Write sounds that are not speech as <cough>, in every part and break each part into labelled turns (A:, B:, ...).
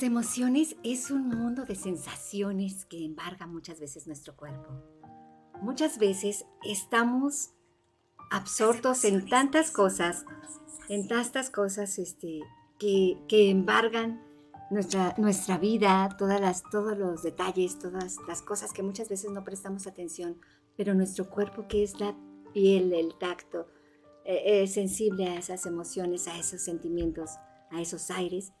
A: Las emociones es un mundo de sensaciones que embarga muchas veces nuestro cuerpo. Muchas veces estamos absortos en tantas cosas, en tantas cosas este, que, embargan nuestra, nuestra vida, todas las, todos los detalles, todas las cosas que muchas veces no prestamos atención, pero nuestro cuerpo que es la piel, el tacto, eh, es sensible a esas emociones, a esos sentimientos, a esos aires,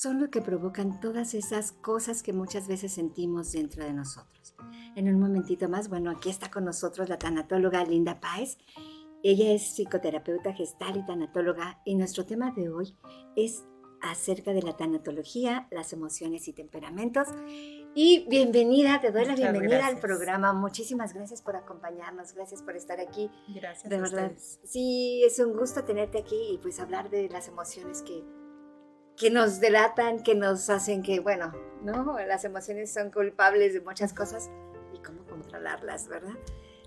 A: son lo que provocan todas esas cosas que muchas veces sentimos dentro de nosotros. En un momentito más, bueno, aquí está con nosotros la tanatóloga Linda Páez. Ella es psicoterapeuta gestal y tanatóloga y nuestro tema de hoy es acerca de la tanatología, las emociones y temperamentos. Y bienvenida, te doy la bienvenida al programa. Muchísimas gracias por acompañarnos, gracias por estar aquí.
B: Gracias.
A: De verdad. Sí, es un gusto tenerte aquí y pues hablar de las emociones que que nos delatan, que nos hacen que, bueno, ¿no? Las emociones son culpables de muchas cosas y cómo controlarlas, ¿verdad?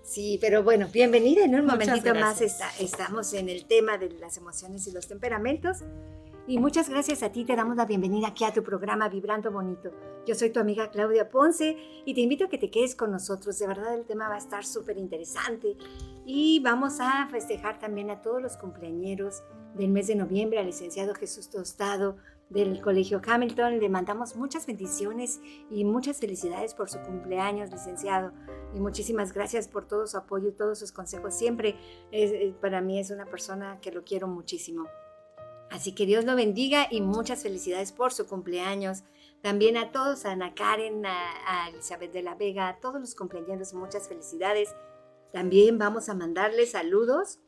A: Sí, pero bueno, bienvenida. En un momentito más estamos en el tema de las emociones y los temperamentos. Y muchas gracias a ti, te damos la bienvenida aquí a tu programa Vibrando Bonito. Yo soy tu amiga Claudia Ponce y te invito a que te quedes con nosotros. De verdad el tema va a estar súper interesante y vamos a festejar también a todos los cumpleañeros del mes de noviembre al licenciado Jesús Tostado del Colegio Hamilton. Le mandamos muchas bendiciones y muchas felicidades por su cumpleaños, licenciado. Y muchísimas gracias por todo su apoyo y todos sus consejos. Siempre eh, para mí es una persona que lo quiero muchísimo. Así que Dios lo bendiga y muchas felicidades por su cumpleaños. También a todos, a Ana Karen, a, a Elizabeth de la Vega, a todos los cumpleaños, muchas felicidades. También vamos a mandarles saludos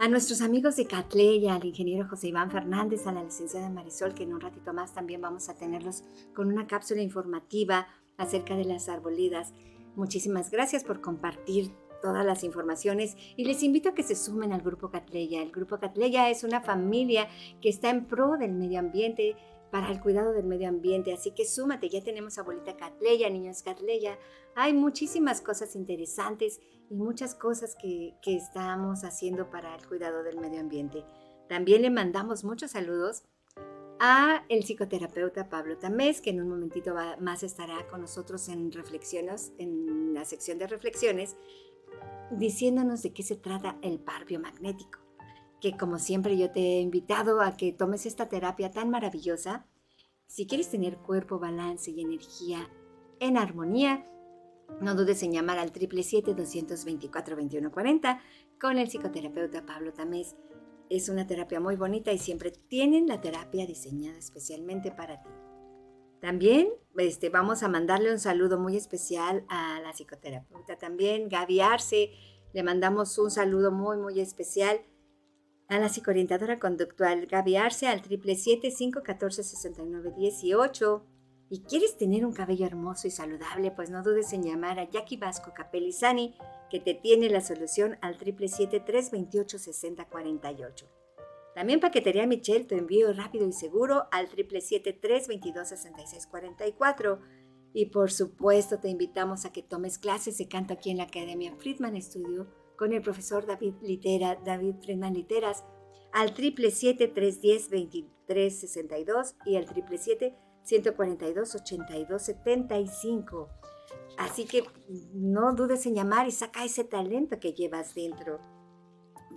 A: a nuestros amigos de Catleya, al ingeniero José Iván Fernández, a la licenciada Marisol, que en un ratito más también vamos a tenerlos con una cápsula informativa acerca de las arbolidas. Muchísimas gracias por compartir todas las informaciones y les invito a que se sumen al Grupo Catleya. El Grupo Catleya es una familia que está en pro del medio ambiente, para el cuidado del medio ambiente. Así que súmate, ya tenemos abuelita Catleya, niños Catleya. Hay muchísimas cosas interesantes y muchas cosas que, que estamos haciendo para el cuidado del medio ambiente. También le mandamos muchos saludos a el psicoterapeuta Pablo Tamés, que en un momentito más estará con nosotros en reflexiones, en la sección de reflexiones, diciéndonos de qué se trata el par biomagnético que como siempre yo te he invitado a que tomes esta terapia tan maravillosa. Si quieres tener cuerpo, balance y energía en armonía, no dudes en llamar al 777-224-2140 con el psicoterapeuta Pablo Tamés. Es una terapia muy bonita y siempre tienen la terapia diseñada especialmente para ti. También este, vamos a mandarle un saludo muy especial a la psicoterapeuta también, Gaby Arce. Le mandamos un saludo muy, muy especial a la psicoorientadora conductual Gaby Arce al 777-514-6918. ¿Y quieres tener un cabello hermoso y saludable? Pues no dudes en llamar a Jackie Vasco Capelizani, que te tiene la solución al 777-328-6048. También Paquetería Michelle, tu envío rápido y seguro al 777-322-6644. Y por supuesto te invitamos a que tomes clases de canto aquí en la Academia Friedman Studio con el profesor David, Litera, David Friedman Literas al 777-310-2362 y al 777-142-8275. Así que no dudes en llamar y saca ese talento que llevas dentro.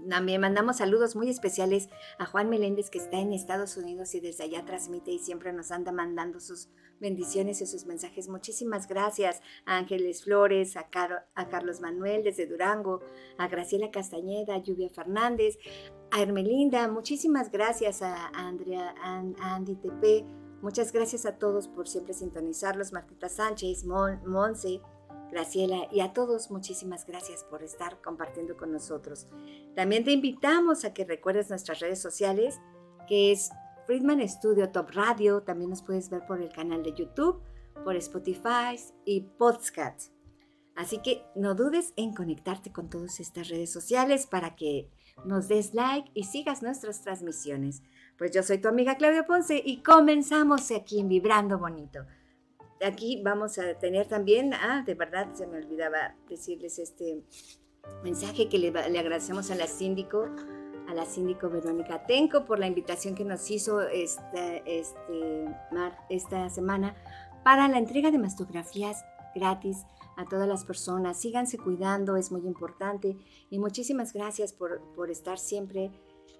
A: También mandamos saludos muy especiales a Juan Meléndez que está en Estados Unidos y desde allá transmite y siempre nos anda mandando sus bendiciones y sus mensajes. Muchísimas gracias a Ángeles Flores, a, a Carlos Manuel desde Durango, a Graciela Castañeda, a Lluvia Fernández, a Hermelinda. Muchísimas gracias a, Andrea, a, Andy Tepe. Muchas gracias a todos por siempre sintonizarlos. Martita Sánchez, Monse. Graciela y a todos muchísimas gracias por estar compartiendo con nosotros. También te invitamos a que recuerdes nuestras redes sociales, que es Friedman Studio Top Radio, también nos puedes ver por el canal de YouTube por Spotify y Podcast. Así que no dudes en conectarte con todas estas redes sociales para que nos des like y sigas nuestras transmisiones. Pues yo soy tu amiga Claudia Ponce y comenzamos aquí en Vibrando Bonito. Aquí vamos a tener también, ah, de verdad se me olvidaba decirles este mensaje que le, agradecemos a la síndico, a la síndico Verónica Tenco por la invitación que nos hizo esta, este, esta semana para la entrega de mastografías gratis a todas las personas. Síganse cuidando, es muy importante. Y muchísimas gracias por, por estar siempre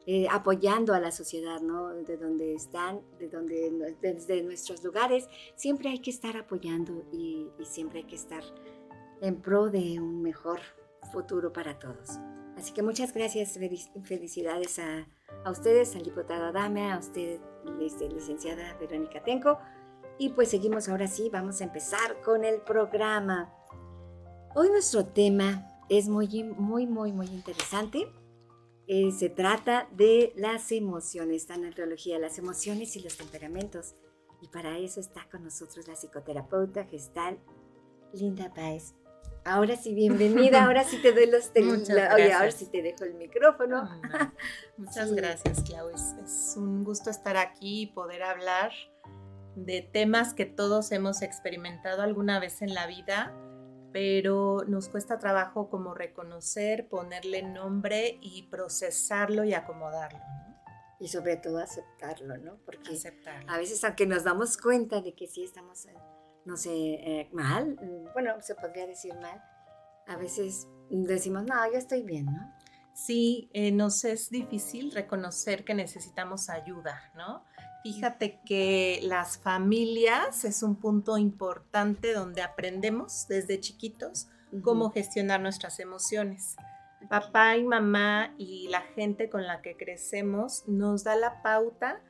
A: eh, apoyando a la sociedad, ¿no? De donde están, de donde, desde nuestros lugares. Siempre hay que estar apoyando y, siempre hay que estar en pro de un mejor futuro para todos. Así que muchas gracias, felicidades a, a ustedes, al diputado Adame, a usted, este, licenciada Verónica Tenco. Y pues seguimos ahora sí, vamos a empezar con el programa. Hoy nuestro tema es muy, muy, muy, muy interesante. Eh, se trata de las emociones, está en teología, las emociones y los temperamentos. Y para eso está con nosotros la psicoterapeuta gestal Linda Páez. Ahora sí, bienvenida. <laughs> Ahora sí te doy los Oye, ahora sí te dejo el micrófono.
B: Muchas gracias, Clau. es, un gusto estar aquí y poder hablar de temas que todos hemos experimentado alguna vez en la vida pero nos cuesta trabajo como reconocer, ponerle nombre y procesarlo y acomodarlo.
A: Y sobre todo aceptarlo, ¿no? Porque a veces aunque nos damos cuenta de que sí estamos, eh, no sé, eh, mal, mm, bueno, se podría decir mal, a veces decimos, no, yo estoy bien, ¿no?
B: Sí, eh, nos es difícil reconocer que necesitamos ayuda, ¿no? Fíjate que las familias es un punto importante donde aprendemos desde chiquitos cómo gestionar nuestras emociones. Papá y mamá y la gente con la que crecemos nos da la pauta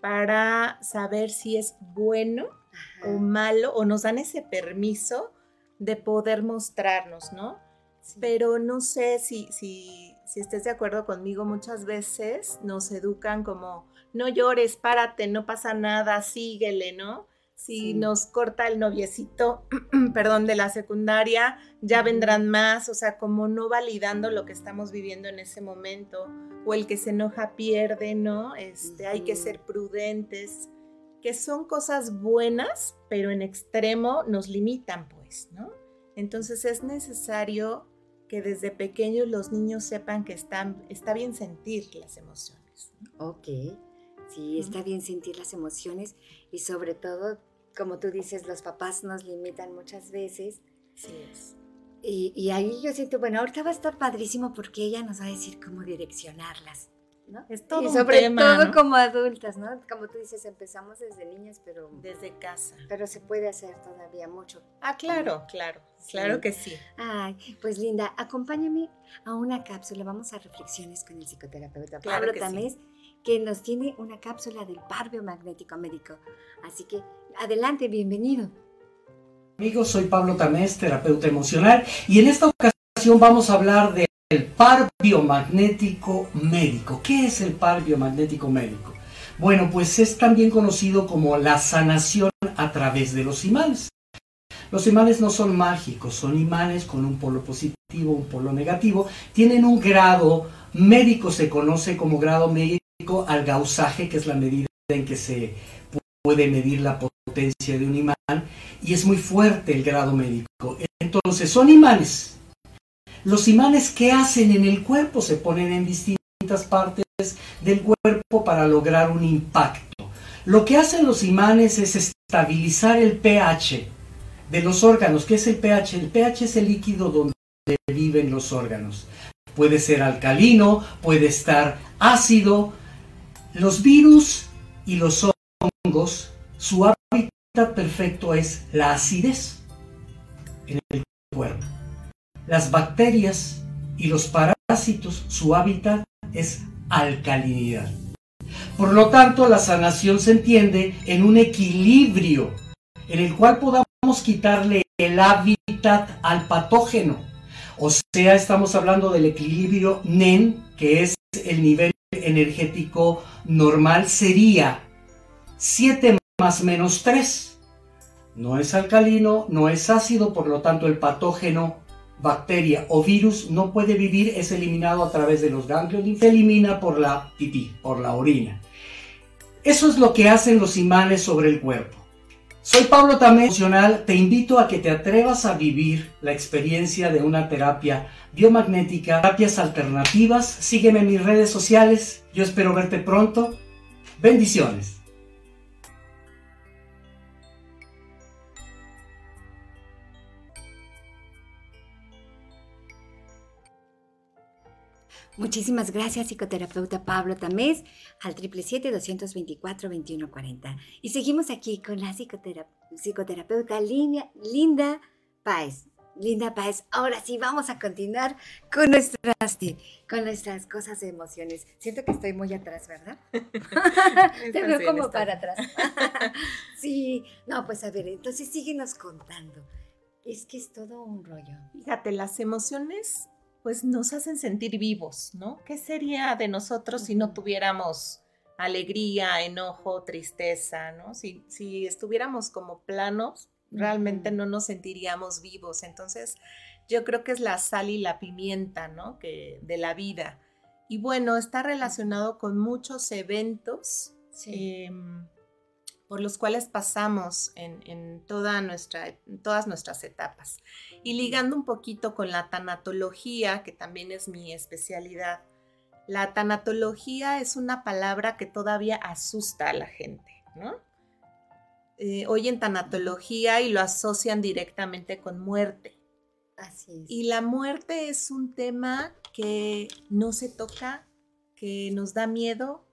B: para saber si es bueno o malo o nos dan ese permiso de poder mostrarnos, ¿no? Pero no sé si, si, si estés de acuerdo conmigo, muchas veces nos educan como no llores, párate, no pasa nada, síguele, ¿no? Si nos corta el noviecito, <clears throat> perdón, de la secundaria, ya vendrán más, o sea, como no validando lo que estamos viviendo en ese momento, o el que se enoja pierde, ¿no? Este, hay que ser prudentes, que son cosas buenas, pero en extremo nos limitan, pues, ¿no? Entonces es necesario que desde pequeños los niños sepan que están, está bien sentir las emociones.
A: Ok. Sí, está bien sentir las emociones y sobre todo, como tú dices, los papás nos limitan muchas veces.
B: Sí es.
A: Y, ahí yo siento, bueno, ahorita va a estar padrísimo porque ella nos va a decir cómo direccionarlas. ¿no?
B: Es todo
A: y sobre todo como adultas, ¿no? Como tú dices, empezamos desde niñas, pero...
B: Desde casa.
A: Pero se puede hacer todavía mucho.
B: Ah, claro, claro, claro que sí.
A: Ay, pues Linda, acompáñame a una cápsula, vamos a reflexiones con el psicoterapeuta
B: claro
A: Pablo Tamés que nos tiene una cápsula del par biomagnético médico. Así que adelante, bienvenido.
C: Amigos, soy Pablo Tamés, terapeuta emocional, y en esta ocasión vamos a hablar del par biomagnético médico. ¿Qué es el par biomagnético médico? Bueno, pues es también conocido como la sanación a través de los imanes. Los imanes no son mágicos, son imanes con un polo positivo, un polo negativo. Tienen un grado médico, se conoce como grado médico al gausaje, que es la medida en que se puede medir la potencia de un imán, y es muy fuerte el grado médico. Entonces, son imanes. Los imanes que hacen en el cuerpo se ponen en distintas partes del cuerpo para lograr un impacto. Lo que hacen los imanes es estabilizar el pH de los órganos. ¿Qué es el pH? El pH es el líquido donde viven los órganos. Puede ser alcalino, puede estar ácido, los virus y los hongos, su hábitat perfecto es la acidez en el cuerpo. Las bacterias y los parásitos, su hábitat es alcalinidad. Por lo tanto, la sanación se entiende en un equilibrio en el cual podamos quitarle el hábitat al patógeno. O sea, estamos hablando del equilibrio NEN, que es el nivel energético normal sería 7 más menos 3. no es alcalino, no es ácido, por lo tanto el patógeno, bacteria o virus no puede vivir, es eliminado a través de los ganglios y se elimina por la pipí, por la orina. Eso es lo que hacen los imanes sobre el cuerpo. Soy Pablo Tamé Emocional, te invito a que te atrevas a vivir la experiencia de una terapia biomagnética, terapias alternativas. Sígueme en mis redes sociales, yo espero verte pronto. Bendiciones.
A: Muchísimas gracias, psicoterapeuta Pablo Tamés, al 777-224-2140. Y seguimos aquí con la psicoterapeuta Linda Páez. Linda Páez, ahora sí vamos a continuar con nuestras, con nuestras cosas de emociones. Siento que estoy muy atrás, ¿verdad? <laughs> <laughs> Te veo como para atrás. <laughs> sí, no, pues a ver, entonces síguenos contando. Es que es todo un rollo.
B: Fíjate, las emociones pues nos hacen sentir vivos, ¿no? ¿Qué sería de nosotros si no tuviéramos alegría, enojo, tristeza, ¿no? Si, si estuviéramos como planos, realmente no nos sentiríamos vivos. Entonces, yo creo que es la sal y la pimienta, ¿no? Que, de la vida. Y bueno, está relacionado con muchos eventos. Em, por los cuales pasamos en, toda nuestra, todas nuestras etapas. Y ligando un poquito con la tanatología, que también es mi especialidad, la tanatología es una palabra que todavía asusta a la gente, ¿no? Eh, oyen tanatología y lo asocian directamente con muerte.
A: Así es.
B: Y la muerte es un tema que no se toca, que nos da miedo,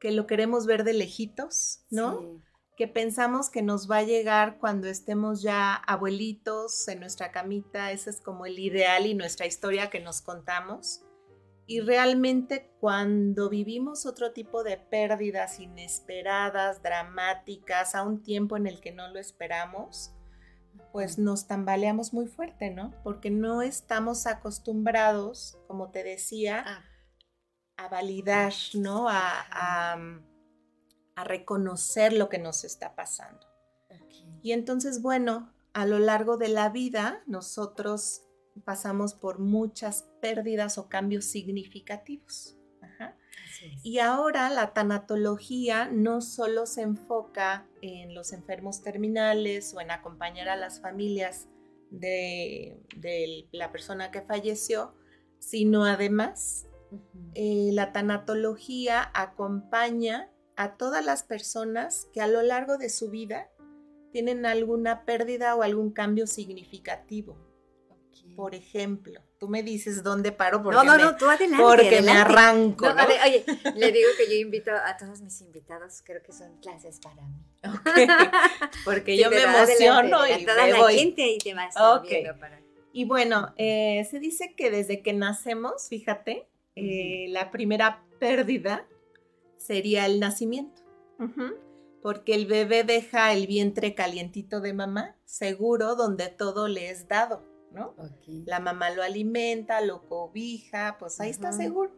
B: que lo queremos ver de lejitos, ¿no? Sí que pensamos que nos va a llegar cuando estemos ya abuelitos en nuestra camita, ese es como el ideal y nuestra historia que nos contamos. Y realmente cuando vivimos otro tipo de pérdidas inesperadas, dramáticas, a un tiempo en el que no lo esperamos, pues nos tambaleamos muy fuerte, ¿no? Porque no estamos acostumbrados, como te decía, ah. a validar, ¿no? a a reconocer lo que nos está pasando. Y entonces, bueno, a lo largo de la vida nosotros pasamos por muchas pérdidas o cambios significativos. Y ahora la tanatología no solo se enfoca en los enfermos terminales o en acompañar a las familias de, la persona que falleció, sino además eh, la tanatología acompaña a todas las personas que a lo largo de su vida tienen alguna pérdida o algún cambio significativo. Por ejemplo, tú me dices dónde paro porque,
A: no, no, no, tú adelante,
B: porque me arranco.
A: oye, le digo que yo invito a todos mis invitados, creo que son clases para mí.
B: porque <laughs> yo me emociono y
A: toda
B: me
A: la
B: voy.
A: gente y te vas
B: para... Y bueno, eh, se dice que desde que nacemos, fíjate, eh, la primera pérdida sería el nacimiento. Porque el bebé deja el vientre calientito de mamá, seguro, donde todo le es dado, ¿no? La mamá lo alimenta, lo cobija, pues ahí está seguro.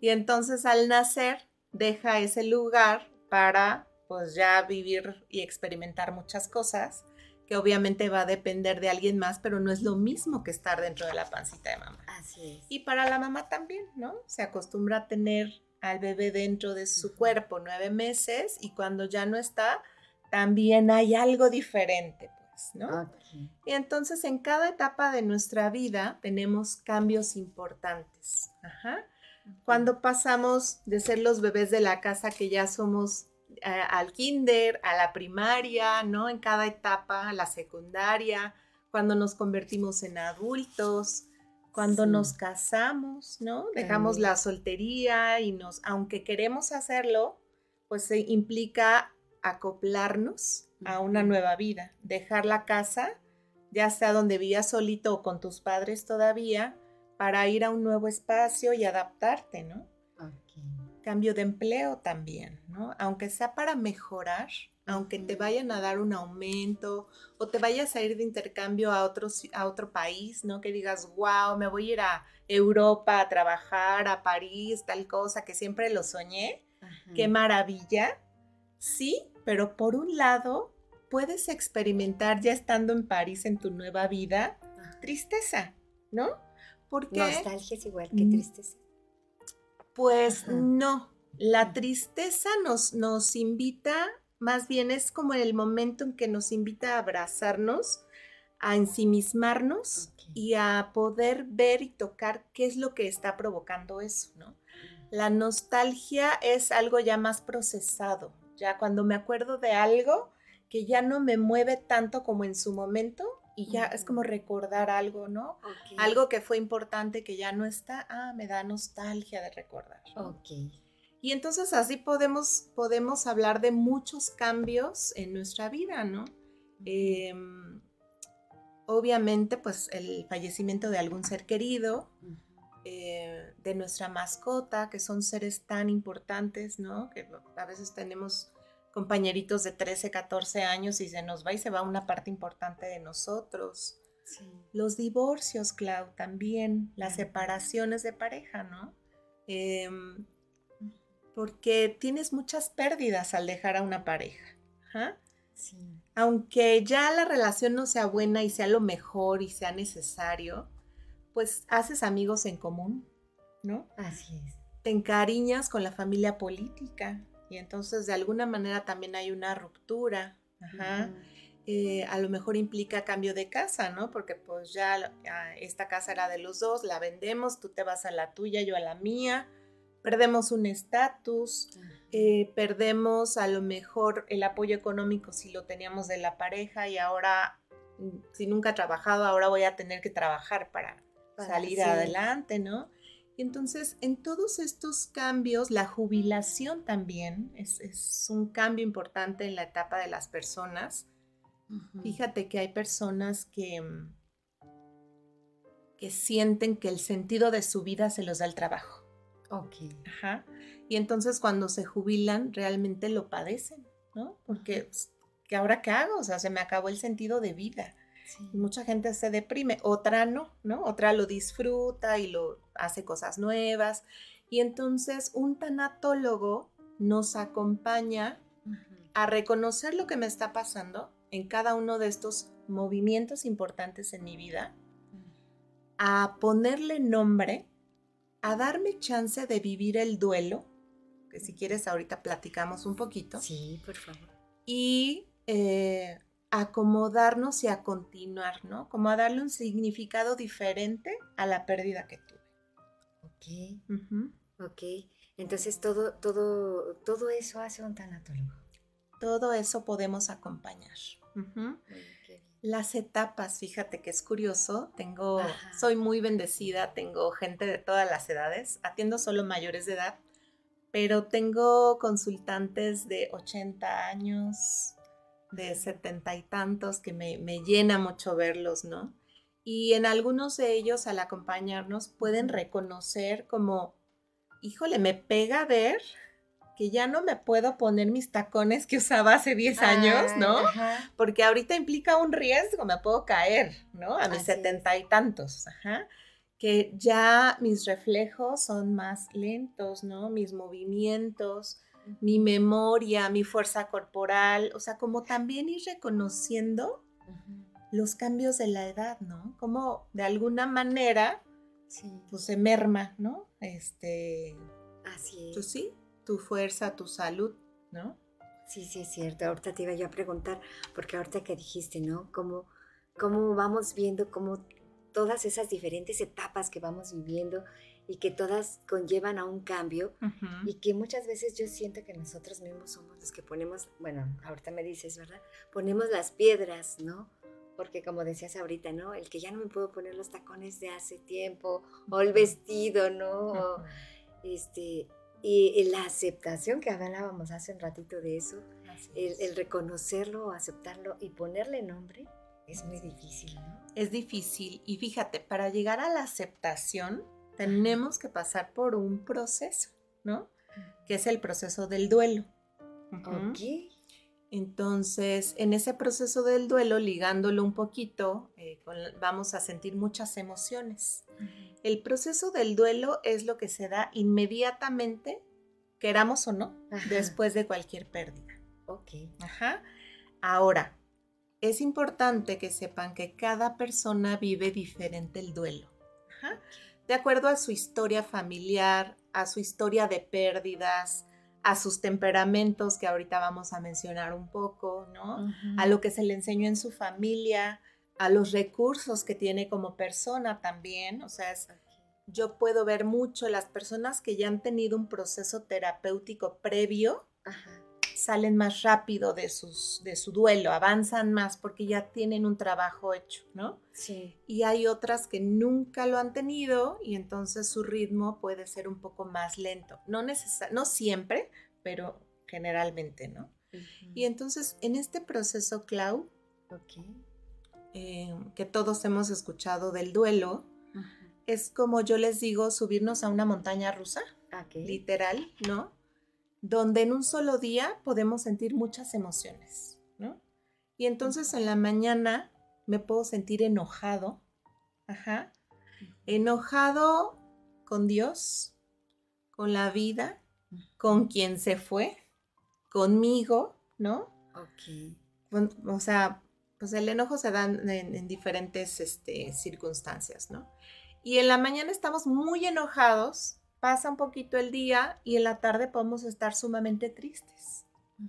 B: Y entonces al nacer deja ese lugar para pues ya vivir y experimentar muchas cosas que obviamente va a depender de alguien más, pero no es lo mismo que estar dentro de la pancita de mamá.
A: Así es.
B: Y para la mamá también, ¿no? Se acostumbra a tener al bebé dentro de su cuerpo nueve meses y cuando ya no está, también hay algo diferente, pues, ¿no? Y entonces en cada etapa de nuestra vida tenemos cambios importantes. Ajá. Cuando pasamos de ser los bebés de la casa que ya somos eh, al kinder, a la primaria, ¿no? En cada etapa, a la secundaria, cuando nos convertimos en adultos, cuando nos casamos, ¿no? Dejamos la soltería y nos, aunque queremos hacerlo, pues se implica acoplarnos a una nueva vida, dejar la casa, ya sea donde vivías solito o con tus padres todavía, para ir a un nuevo espacio y adaptarte, ¿no? Cambio de empleo también, ¿no? Aunque sea para mejorar, aunque te vayan a dar un aumento o te vayas a ir de intercambio a otro, a otro país, ¿no? Que digas, wow, me voy a ir a Europa a trabajar, a París, tal cosa, que siempre lo soñé. Qué maravilla. Sí, pero por un lado puedes experimentar ya estando en París en tu nueva vida, tristeza, ¿no?
A: Porque nostalgia es igual que
B: mm.
A: tristeza.
B: Pues no, la tristeza nos, nos invita, más bien es como el momento en que nos invita a abrazarnos, a ensimismarnos y a poder ver y tocar qué es lo que está provocando eso, ¿no? La nostalgia es algo ya más procesado, ya cuando me acuerdo de algo que ya no me mueve tanto como en su momento y ya es como recordar algo, ¿no? Algo que fue importante que ya no está, ah, me da nostalgia de recordar.
A: Ok.
B: Y entonces así podemos, podemos hablar de muchos cambios en nuestra vida, ¿no? Em, obviamente, pues el fallecimiento de algún ser querido, eh, de nuestra mascota, que son seres tan importantes, ¿no? Que a veces tenemos compañeritos de 13, 14 años y se nos va y se va una parte importante de nosotros. Los divorcios, Clau, también, las separaciones de pareja, ¿no? Em, porque tienes muchas pérdidas al dejar a una pareja. Aunque ya la relación no sea buena y sea lo mejor y sea necesario, pues haces amigos en común, ¿no?
A: Así es.
B: Te encariñas con la familia política y entonces de alguna manera también hay una ruptura. Ajá. Eh, a lo mejor implica cambio de casa, ¿no? Porque pues ya esta casa era de los dos, la vendemos, tú te vas a la tuya, yo a la mía, perdemos un estatus, eh, perdemos a lo mejor el apoyo económico si lo teníamos de la pareja y ahora, mm, si nunca he trabajado, ahora voy a tener que trabajar para salir adelante, ¿no? Y entonces, en todos estos cambios, la jubilación también es, un cambio importante en la etapa de las personas. Fíjate que hay personas que, mm, que sienten que el sentido de su vida se los da el trabajo.
A: Ok.
B: Ajá. Y entonces cuando se jubilan, realmente lo padecen, ¿no? Porque, pues, ¿qué ahora qué hago? O sea, se me acabó el sentido de vida. Mucha gente se deprime, otra no, ¿no? Otra lo disfruta y lo hace cosas nuevas. Y entonces un tanatólogo nos acompaña a reconocer lo que me está pasando en cada uno de estos movimientos importantes en mi vida, a ponerle nombre, a darme chance de vivir el duelo, que si quieres ahorita platicamos un poquito.
A: Sí, por favor.
B: Y eh, acomodarnos y a continuar, ¿no? Como a darle un significado diferente a la pérdida que tuve.
A: Ok. Ok. Entonces todo, todo, todo eso hace un tanatólogo.
B: Todo eso podemos acompañar. Las etapas, fíjate que es curioso, tengo, soy muy bendecida, tengo gente de todas las edades, atiendo solo mayores de edad, pero tengo consultantes de 80 años, de setenta y tantos que me, llena mucho verlos, ¿no? Y en algunos de ellos al acompañarnos pueden reconocer como, híjole, me pega ver que ya no me puedo poner mis tacones que usaba hace 10 años, ¿no? Porque ahorita implica un riesgo, me puedo caer, ¿no? A mis setenta y tantos, ajá. Que ya mis reflejos son más lentos, ¿no? Mis movimientos, mi memoria, mi fuerza corporal, o sea, como también ir reconociendo los cambios de la edad, ¿no? Como de alguna manera, pues se merma, ¿no? Este,
A: así
B: es. sí, tu fuerza, tu salud, ¿no?
A: Sí, sí, es cierto. Ahorita te iba yo a preguntar, porque ahorita que dijiste, ¿no? Cómo, cómo vamos viendo cómo todas esas diferentes etapas que vamos viviendo y que todas conllevan a un cambio y que muchas veces yo siento que nosotros mismos somos los que ponemos, bueno, ahorita me dices, ¿verdad? Ponemos las piedras, ¿no? Porque como decías ahorita, ¿no? El que ya no me puedo poner los tacones de hace tiempo o el vestido, ¿no? este, y, la aceptación que hablábamos hace un ratito de eso, el, el reconocerlo, aceptarlo y ponerle nombre, es muy difícil, ¿no?
B: Es difícil. Y fíjate, para llegar a la aceptación, tenemos que pasar por un proceso, ¿no? Que es el proceso del duelo.
A: Ok.
B: Entonces, en ese proceso del duelo, ligándolo un poquito, eh, vamos a sentir muchas emociones. El proceso del duelo es lo que se da inmediatamente, queramos o no, después de cualquier pérdida.
A: Ok.
B: Ajá. Ahora, es importante que sepan que cada persona vive diferente el duelo. De acuerdo a su historia familiar, a su historia de pérdidas, a sus temperamentos, que ahorita vamos a mencionar un poco, ¿no? A lo que se le enseñó en su familia, a los recursos que tiene como persona también. O sea, yo puedo ver mucho las personas que ya han tenido un proceso terapéutico previo. Salen más rápido de, sus, de su duelo, avanzan más porque ya tienen un trabajo hecho, ¿no?
A: Sí.
B: Y hay otras que nunca lo han tenido y entonces su ritmo puede ser un poco más lento. No, no siempre, pero generalmente, ¿no? Y entonces en este proceso, Clau, eh, que todos hemos escuchado del duelo, es como yo les digo, subirnos a una montaña rusa, literal, ¿no? Donde en un solo día podemos sentir muchas emociones, ¿no? Y entonces en la mañana me puedo sentir enojado, ajá, enojado con Dios, con la vida, con quien se fue, conmigo, ¿no?
A: Ok.
B: o sea, pues el enojo se da en, diferentes este, circunstancias, ¿no? Y en la mañana estamos muy enojados, pasa un poquito el día y en la tarde podemos estar sumamente tristes,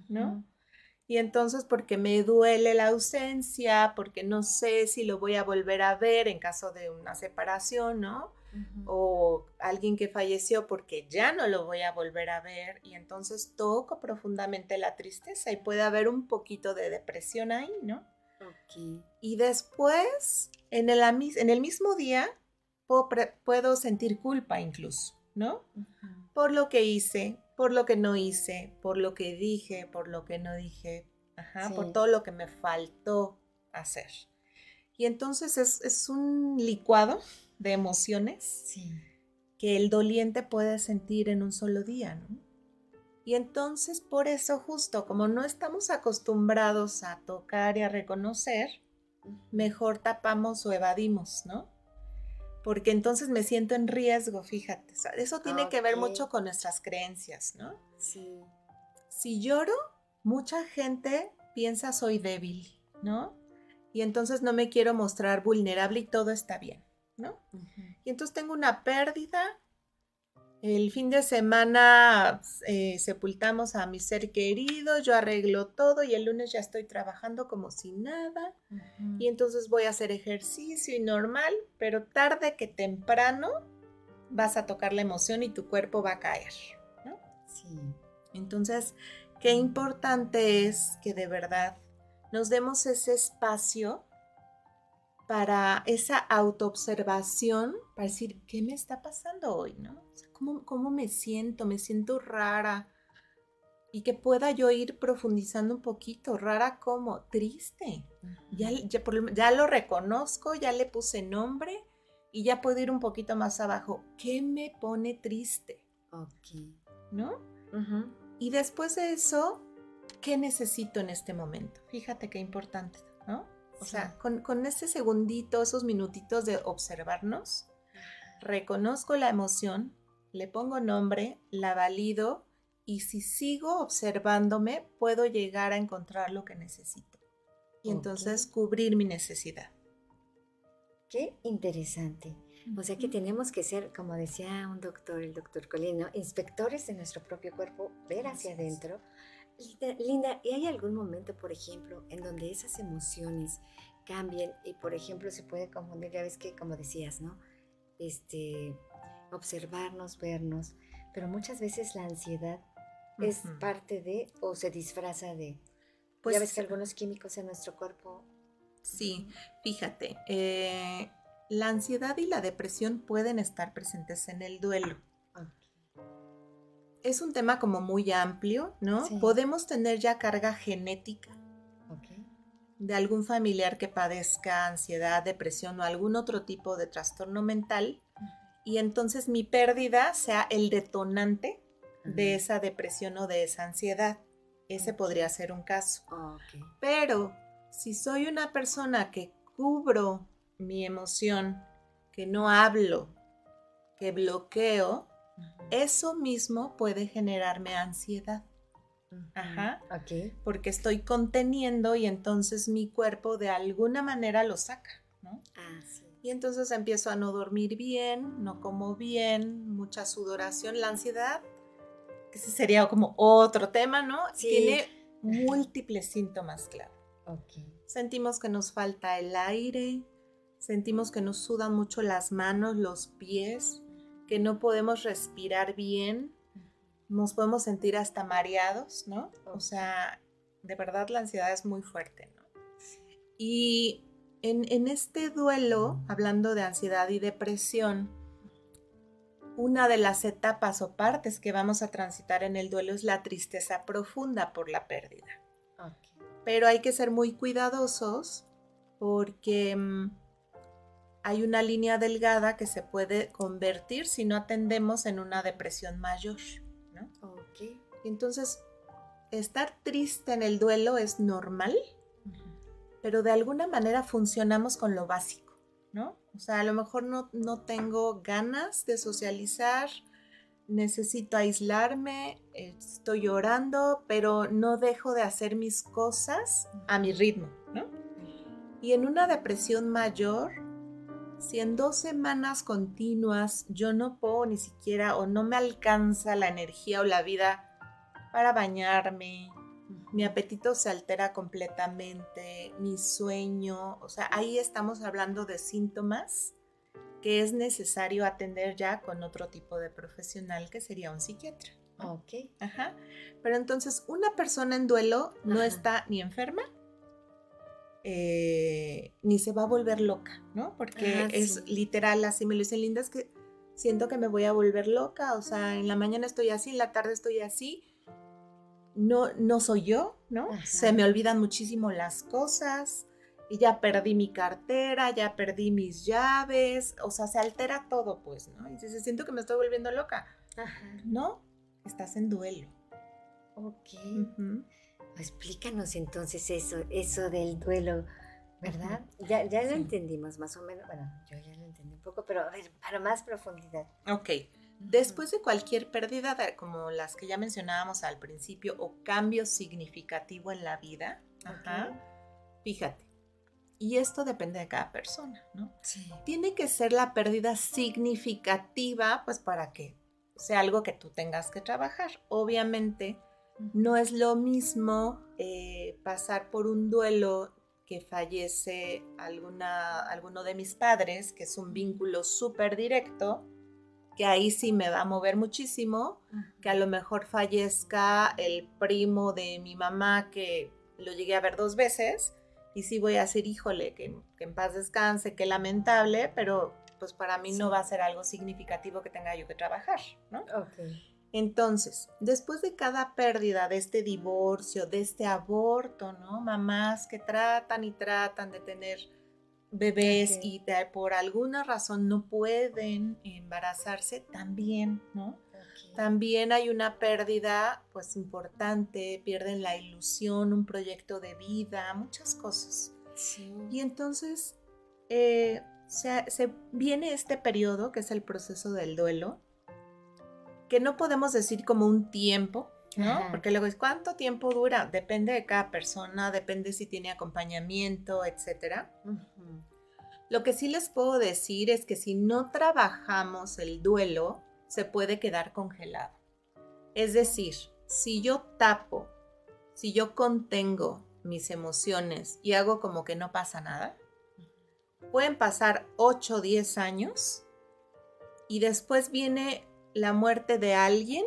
B: ¿no? Y entonces porque me duele la ausencia, porque no sé si lo voy a volver a ver en caso de una separación, ¿no? O alguien que falleció porque ya no lo voy a volver a ver y entonces toco profundamente la tristeza y puede haber un poquito de depresión ahí, ¿no? Y después, en el, en el mismo día, puedo, sentir culpa incluso, ¿no? Por lo que hice, por lo que no hice, por lo que dije, por lo que no dije, por todo lo que me faltó hacer. Y entonces es, un licuado de emociones que el doliente puede sentir en un solo día, ¿no? Y entonces por eso justo como no estamos acostumbrados a tocar y a reconocer, mejor tapamos o evadimos, ¿no? Porque entonces me siento en riesgo, fíjate. Eso tiene que ver mucho con nuestras creencias, ¿no?
A: Sí.
B: Si lloro, mucha gente piensa soy débil, ¿no? Y entonces no me quiero mostrar vulnerable y todo está bien, ¿no? Y entonces tengo una pérdida el fin de semana eh, sepultamos a mi ser querido, yo arreglo todo y el lunes ya estoy trabajando como si nada. Y entonces voy a hacer ejercicio y normal, pero tarde que temprano vas a tocar la emoción y tu cuerpo va a caer. ¿no?
A: Sí.
B: Entonces, qué importante es que de verdad nos demos ese espacio para esa autoobservación, para decir, ¿qué me está pasando hoy? ¿no? ¿Cómo, me siento? Me siento rara. Y que pueda yo ir profundizando un poquito. ¿Rara como Triste. ya, ya, lo reconozco, ya le puse nombre y ya puedo ir un poquito más abajo. ¿Qué me pone triste?
A: Ok.
B: ¿No? Y después de eso, ¿qué necesito en este momento? Fíjate qué importante, ¿no? O sea, con, con, ese segundito, esos minutitos de observarnos, reconozco la emoción, le pongo nombre, la valido y si sigo observándome, puedo llegar a encontrar lo que necesito. Y entonces cubrir mi necesidad.
A: Qué interesante. O sea que tenemos que ser, como decía un doctor, el doctor Colino, inspectores de nuestro propio cuerpo, ver hacia adentro. Linda, ¿y hay algún momento, por ejemplo, en donde esas emociones cambien y, por ejemplo, se puede confundir, ya ves que, como decías, ¿no? Este, observarnos, vernos, pero muchas veces la ansiedad es parte de o se disfraza de. Pues, ya ves que algunos químicos en nuestro cuerpo.
B: Sí, fíjate, eh, la ansiedad y la depresión pueden estar presentes en el duelo. Es un tema como muy amplio, ¿no? Podemos tener ya carga genética de algún familiar que padezca ansiedad, depresión o algún otro tipo de trastorno mental y entonces mi pérdida sea el detonante de esa depresión o de esa ansiedad. Ese podría ser un caso. Pero si soy una persona que cubro mi emoción, que no hablo, que bloqueo, eso mismo puede generarme ansiedad. Ajá. Porque estoy conteniendo y entonces mi cuerpo de alguna manera lo saca, ¿no?
A: Ah, sí.
B: Y entonces empiezo a no dormir bien, no como bien, mucha sudoración, la ansiedad, que ese sería como otro tema, ¿no?
A: Sí.
B: Tiene múltiples síntomas, claro.
A: Ok.
B: Sentimos que nos falta el aire, sentimos que nos sudan mucho las manos, los pies, que no podemos respirar bien, nos podemos sentir hasta mareados, ¿no? O sea, de verdad la ansiedad es muy fuerte, ¿no? Y en, en este duelo, hablando de ansiedad y depresión, una de las etapas o partes que vamos a transitar en el duelo es la tristeza profunda por la pérdida. Pero hay que ser muy cuidadosos porque mm, hay una línea delgada que se puede convertir si no atendemos en una depresión mayor. Entonces, estar triste en el duelo es normal, pero de alguna manera funcionamos con lo básico, ¿no? O sea, a lo mejor no, no tengo ganas de socializar, necesito aislarme, estoy llorando, pero no dejo de hacer mis cosas a mi ritmo, ¿no? Y en una depresión mayor, si en dos semanas continuas yo no puedo ni siquiera o no me alcanza la energía o la vida para bañarme, mi apetito se altera completamente, mi sueño, o sea, ahí estamos hablando de síntomas que es necesario atender ya con otro tipo de profesional que sería un psiquiatra.
A: Ok.
B: Ajá. Pero entonces, una persona en duelo no
A: Ajá.
B: está ni enferma, eh, ni se va a volver loca, ¿no? Porque
A: Ah,
B: es
A: sí.
B: literal, así me lo dicen lindas, que siento que me voy a volver loca, o sea, en la mañana estoy así, en la tarde estoy así. No, no soy yo, ¿no?
A: Ajá.
B: Se me olvidan muchísimo las cosas. Y ya perdí mi cartera, ya perdí mis llaves, o sea, se altera todo, pues, ¿no? Y dices, siento que me estoy volviendo loca.
A: Ajá.
B: No, estás en duelo.
A: Ok. Explícanos entonces eso, eso del duelo, ¿verdad? Ya, ya lo
B: Sí.
A: entendimos más o menos. Bueno, yo ya lo entendí un poco, pero a ver, para más profundidad.
B: Ok. Después de cualquier pérdida, como las que ya mencionábamos al principio, o cambio significativo en la vida, ajá, fíjate, y esto depende de cada persona, ¿no?
A: Sí.
B: Tiene que ser la pérdida significativa, pues para que sea algo que tú tengas que trabajar. Obviamente, no es lo mismo eh, pasar por un duelo que fallece alguna, alguno de mis padres, que es un vínculo súper directo, que ahí sí me va a mover muchísimo, que a lo mejor fallezca el primo de mi mamá que lo llegué a ver dos veces y sí voy a decir, híjole, que, que en paz descanse, qué lamentable, pero pues para mí no va a ser algo significativo que tenga yo que trabajar, ¿no?
A: Ok.
B: Entonces, después de cada pérdida, de este divorcio, de este aborto, ¿no? Mamás que tratan y tratan de tener bebés y de- por alguna razón no pueden embarazarse, también, ¿no? También hay una pérdida, pues importante, pierden la ilusión, un proyecto de vida, muchas cosas.
A: Sí.
B: Y entonces eh, se, se viene este periodo, que es el proceso del duelo, que no podemos decir como un tiempo, ¿no?
A: Ajá.
B: Porque luego es cuánto tiempo dura, depende de cada persona, depende si tiene acompañamiento, etcétera. Lo que sí les puedo decir es que si no trabajamos el duelo, se puede quedar congelado. Es decir, si yo tapo, si yo contengo mis emociones y hago como que no pasa nada, pueden pasar 8 o 10 años y después viene la muerte de alguien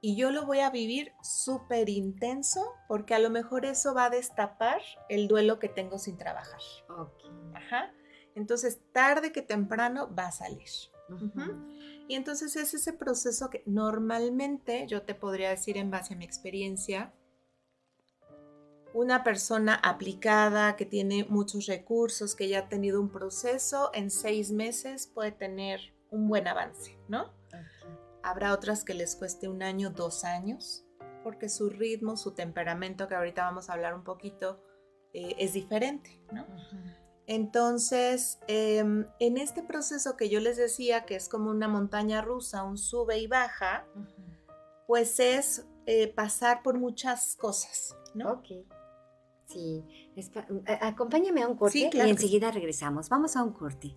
B: y yo lo voy a vivir súper intenso porque a lo mejor eso va a destapar el duelo que tengo sin trabajar.
A: Ok.
B: Ajá. Entonces, tarde que temprano va a salir. Y entonces es ese proceso que normalmente yo te podría decir en base a mi experiencia, una persona aplicada que tiene muchos recursos, que ya ha tenido un proceso, en seis meses puede tener un buen avance, ¿no? Habrá otras que les cueste un año, dos años, porque su ritmo, su temperamento, que ahorita vamos a hablar un poquito, eh, es diferente. Entonces, em, en este proceso que yo les decía, que es como una montaña rusa, un sube y baja, pues es eh, pasar por muchas cosas, ¿no?
A: Ok. Sí. acompáñame a un corte y enseguida regresamos. Vamos a un corte.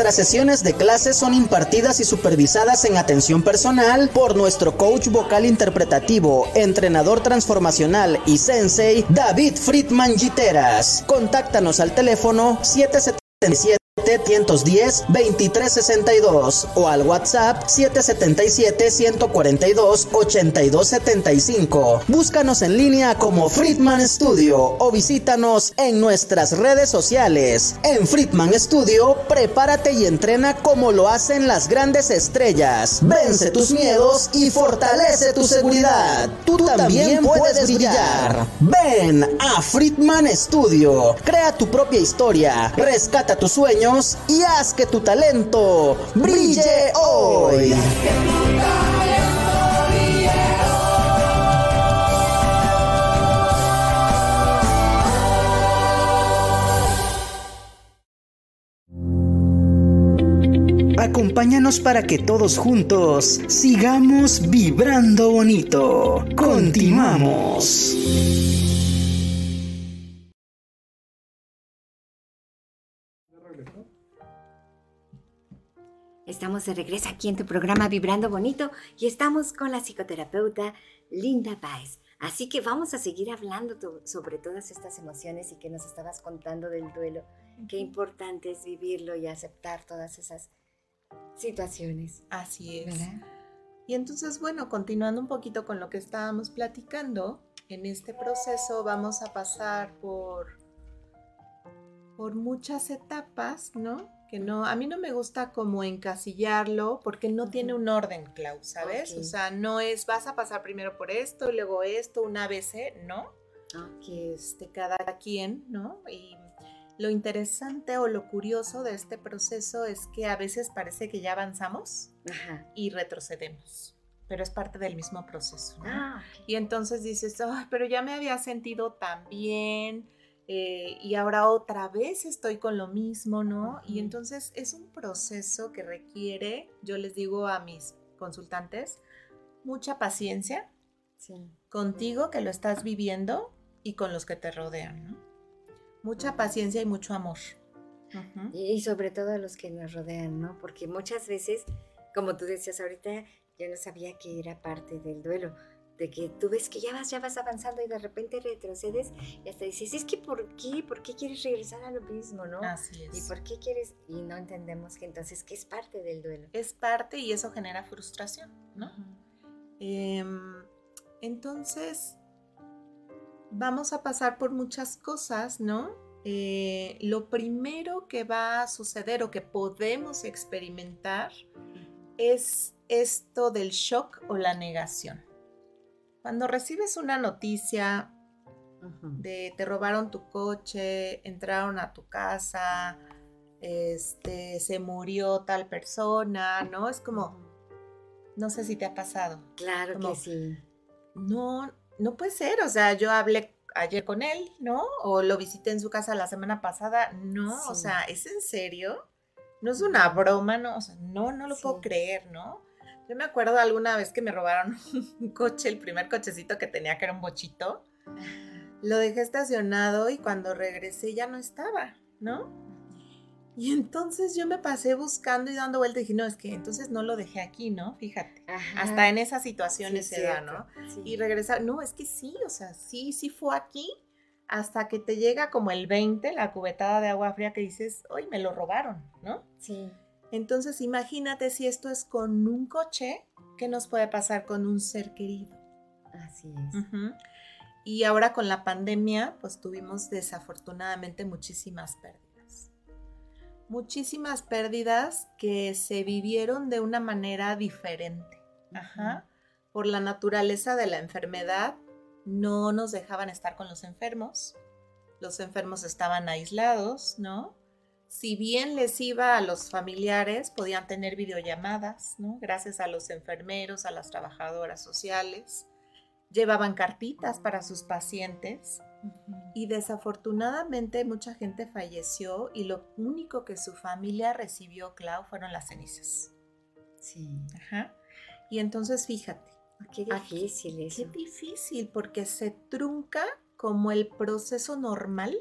D: Nuestras sesiones de clases son impartidas y supervisadas en atención personal por nuestro coach vocal interpretativo, entrenador transformacional y sensei David Friedman Giteras. Contáctanos al teléfono 777 710-2362 o al WhatsApp 777-142-8275. Búscanos en línea como Friedman Studio o visítanos en nuestras redes sociales. En Friedman Studio, prepárate y entrena como lo hacen las grandes estrellas. Vence tus miedos y fortalece tu seguridad. Tú, también, puedes brillar. Ven a Friedman Studio. Crea tu propia historia. Rescata tus y haz que tu talento brille hoy. Acompáñanos para que todos juntos sigamos vibrando bonito. Continuamos.
A: Estamos de regreso aquí en tu programa Vibrando Bonito y estamos con la psicoterapeuta Linda Páez. Así que vamos a seguir hablando sobre todas estas emociones y que nos estabas contando del duelo. Qué importante es vivirlo y aceptar todas esas situaciones.
B: Así es. Y entonces, bueno, continuando un poquito con lo que estábamos platicando, en este proceso vamos a pasar por, por muchas etapas, ¿no? Que no, a mí no me gusta como encasillarlo porque no tiene un orden, Clau, ¿sabes? O sea, no es vas a pasar primero por esto y luego esto, una ABC, ¿no? Que este, cada quien, ¿no? Y lo interesante o lo curioso de este proceso es que a veces parece que ya avanzamos y retrocedemos pero es parte del mismo proceso. ¿no? Ah, y entonces dices, pero ya me había sentido tan bien, eh, y ahora otra vez estoy con lo mismo, ¿no? Y entonces es un proceso que requiere, yo les digo a mis consultantes, mucha paciencia contigo que lo estás viviendo y con los que te rodean, ¿no? Mucha paciencia y mucho amor.
A: Y sobre todo a los que nos rodean, ¿no? Porque muchas veces, como tú decías ahorita, yo no sabía que era parte del duelo de que tú ves que ya vas, ya vas avanzando y de repente retrocedes y hasta dices, es que ¿por qué? ¿Por qué quieres regresar a lo mismo, no?
B: Así es.
A: ¿Y por qué quieres? Y no entendemos que entonces que es parte del duelo.
B: Es parte y eso genera frustración, ¿no? Em, entonces, vamos a pasar por muchas cosas, ¿no? Eh, lo primero que va a suceder o que podemos experimentar es esto del shock o la negación. Cuando recibes una noticia de te robaron tu coche, entraron a tu casa, este, se murió tal persona, ¿no? Es como, no sé si te ha pasado.
A: Claro que sí.
B: No, no puede ser, o sea, yo hablé ayer con él, ¿no? O lo visité en su casa la semana pasada, no, o sea, ¿es en serio? No es una broma, no, o sea, no, no lo puedo creer, ¿no? Yo me acuerdo alguna vez que me robaron <laughs> un coche, el primer cochecito que tenía, que era un bochito. Lo dejé estacionado y cuando regresé ya no estaba, ¿no? Y entonces yo me pasé buscando y dando vueltas y dije, no, es que entonces no lo dejé aquí, ¿no? Fíjate. Hasta en esas situaciones se da, ¿no? Y regresar, no, es que sí, o sea, sí, sí fue aquí, hasta que te llega como el 20, la cubetada de agua fría que dices, hoy me lo robaron, ¿no?
A: Sí.
B: Entonces imagínate si esto es con un coche, ¿qué nos puede pasar con un ser querido?
A: Así es.
B: Y ahora con la pandemia, pues tuvimos desafortunadamente muchísimas pérdidas muchísimas pérdidas que se vivieron de una manera diferente. Ajá. Por la naturaleza de la enfermedad, no nos dejaban estar con los enfermos. Los enfermos estaban aislados, ¿no? Si bien les iba a los familiares, podían tener videollamadas, ¿no? Gracias a los enfermeros, a las trabajadoras sociales. Llevaban cartitas para sus pacientes y desafortunadamente mucha gente falleció y lo único que su familia recibió, Clau, fueron las cenizas.
A: Sí.
B: Ajá. Y entonces fíjate.
A: Ah, qué difícil eso.
B: Qué difícil porque se trunca como el proceso normal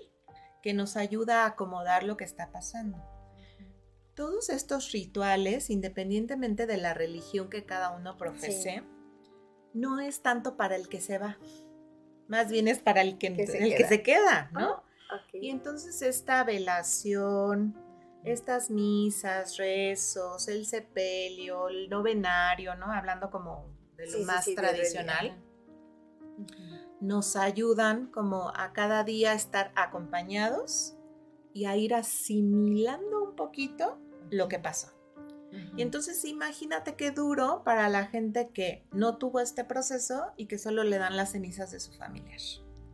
B: que nos ayuda a acomodar lo que está pasando. Todos estos rituales, independientemente de la religión que cada uno profese, no es tanto para el que se va. Más bien es para el que, el que se queda, ¿no?
A: Ah,
B: y entonces esta velación, estas misas, rezos, el sepelio, el novenario, ¿no? Hablando como de lo más tradicional, nos ayudan como a cada día estar acompañados y a ir asimilando un poquito lo que pasó. Y entonces imagínate qué duro para la gente que no tuvo este proceso y que solo le dan las cenizas de su familiar.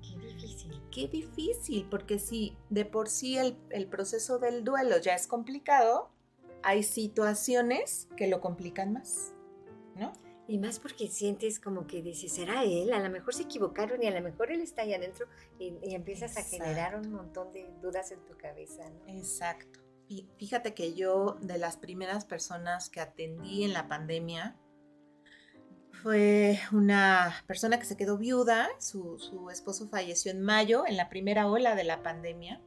A: Qué difícil.
B: Qué difícil, porque si de por sí el, el proceso del duelo ya es complicado, hay situaciones que lo complican más, ¿no?
A: Y más porque sientes como que dices, ¿será él? A lo mejor se equivocaron y a lo mejor él está ahí adentro y, empiezas a generar un montón de dudas en tu cabeza, ¿no?
B: Exacto. Fíjate que yo, de las primeras personas que atendí en la pandemia, fue una persona que se quedó viuda, su, esposo falleció en mayo, en la primera ola de la pandemia,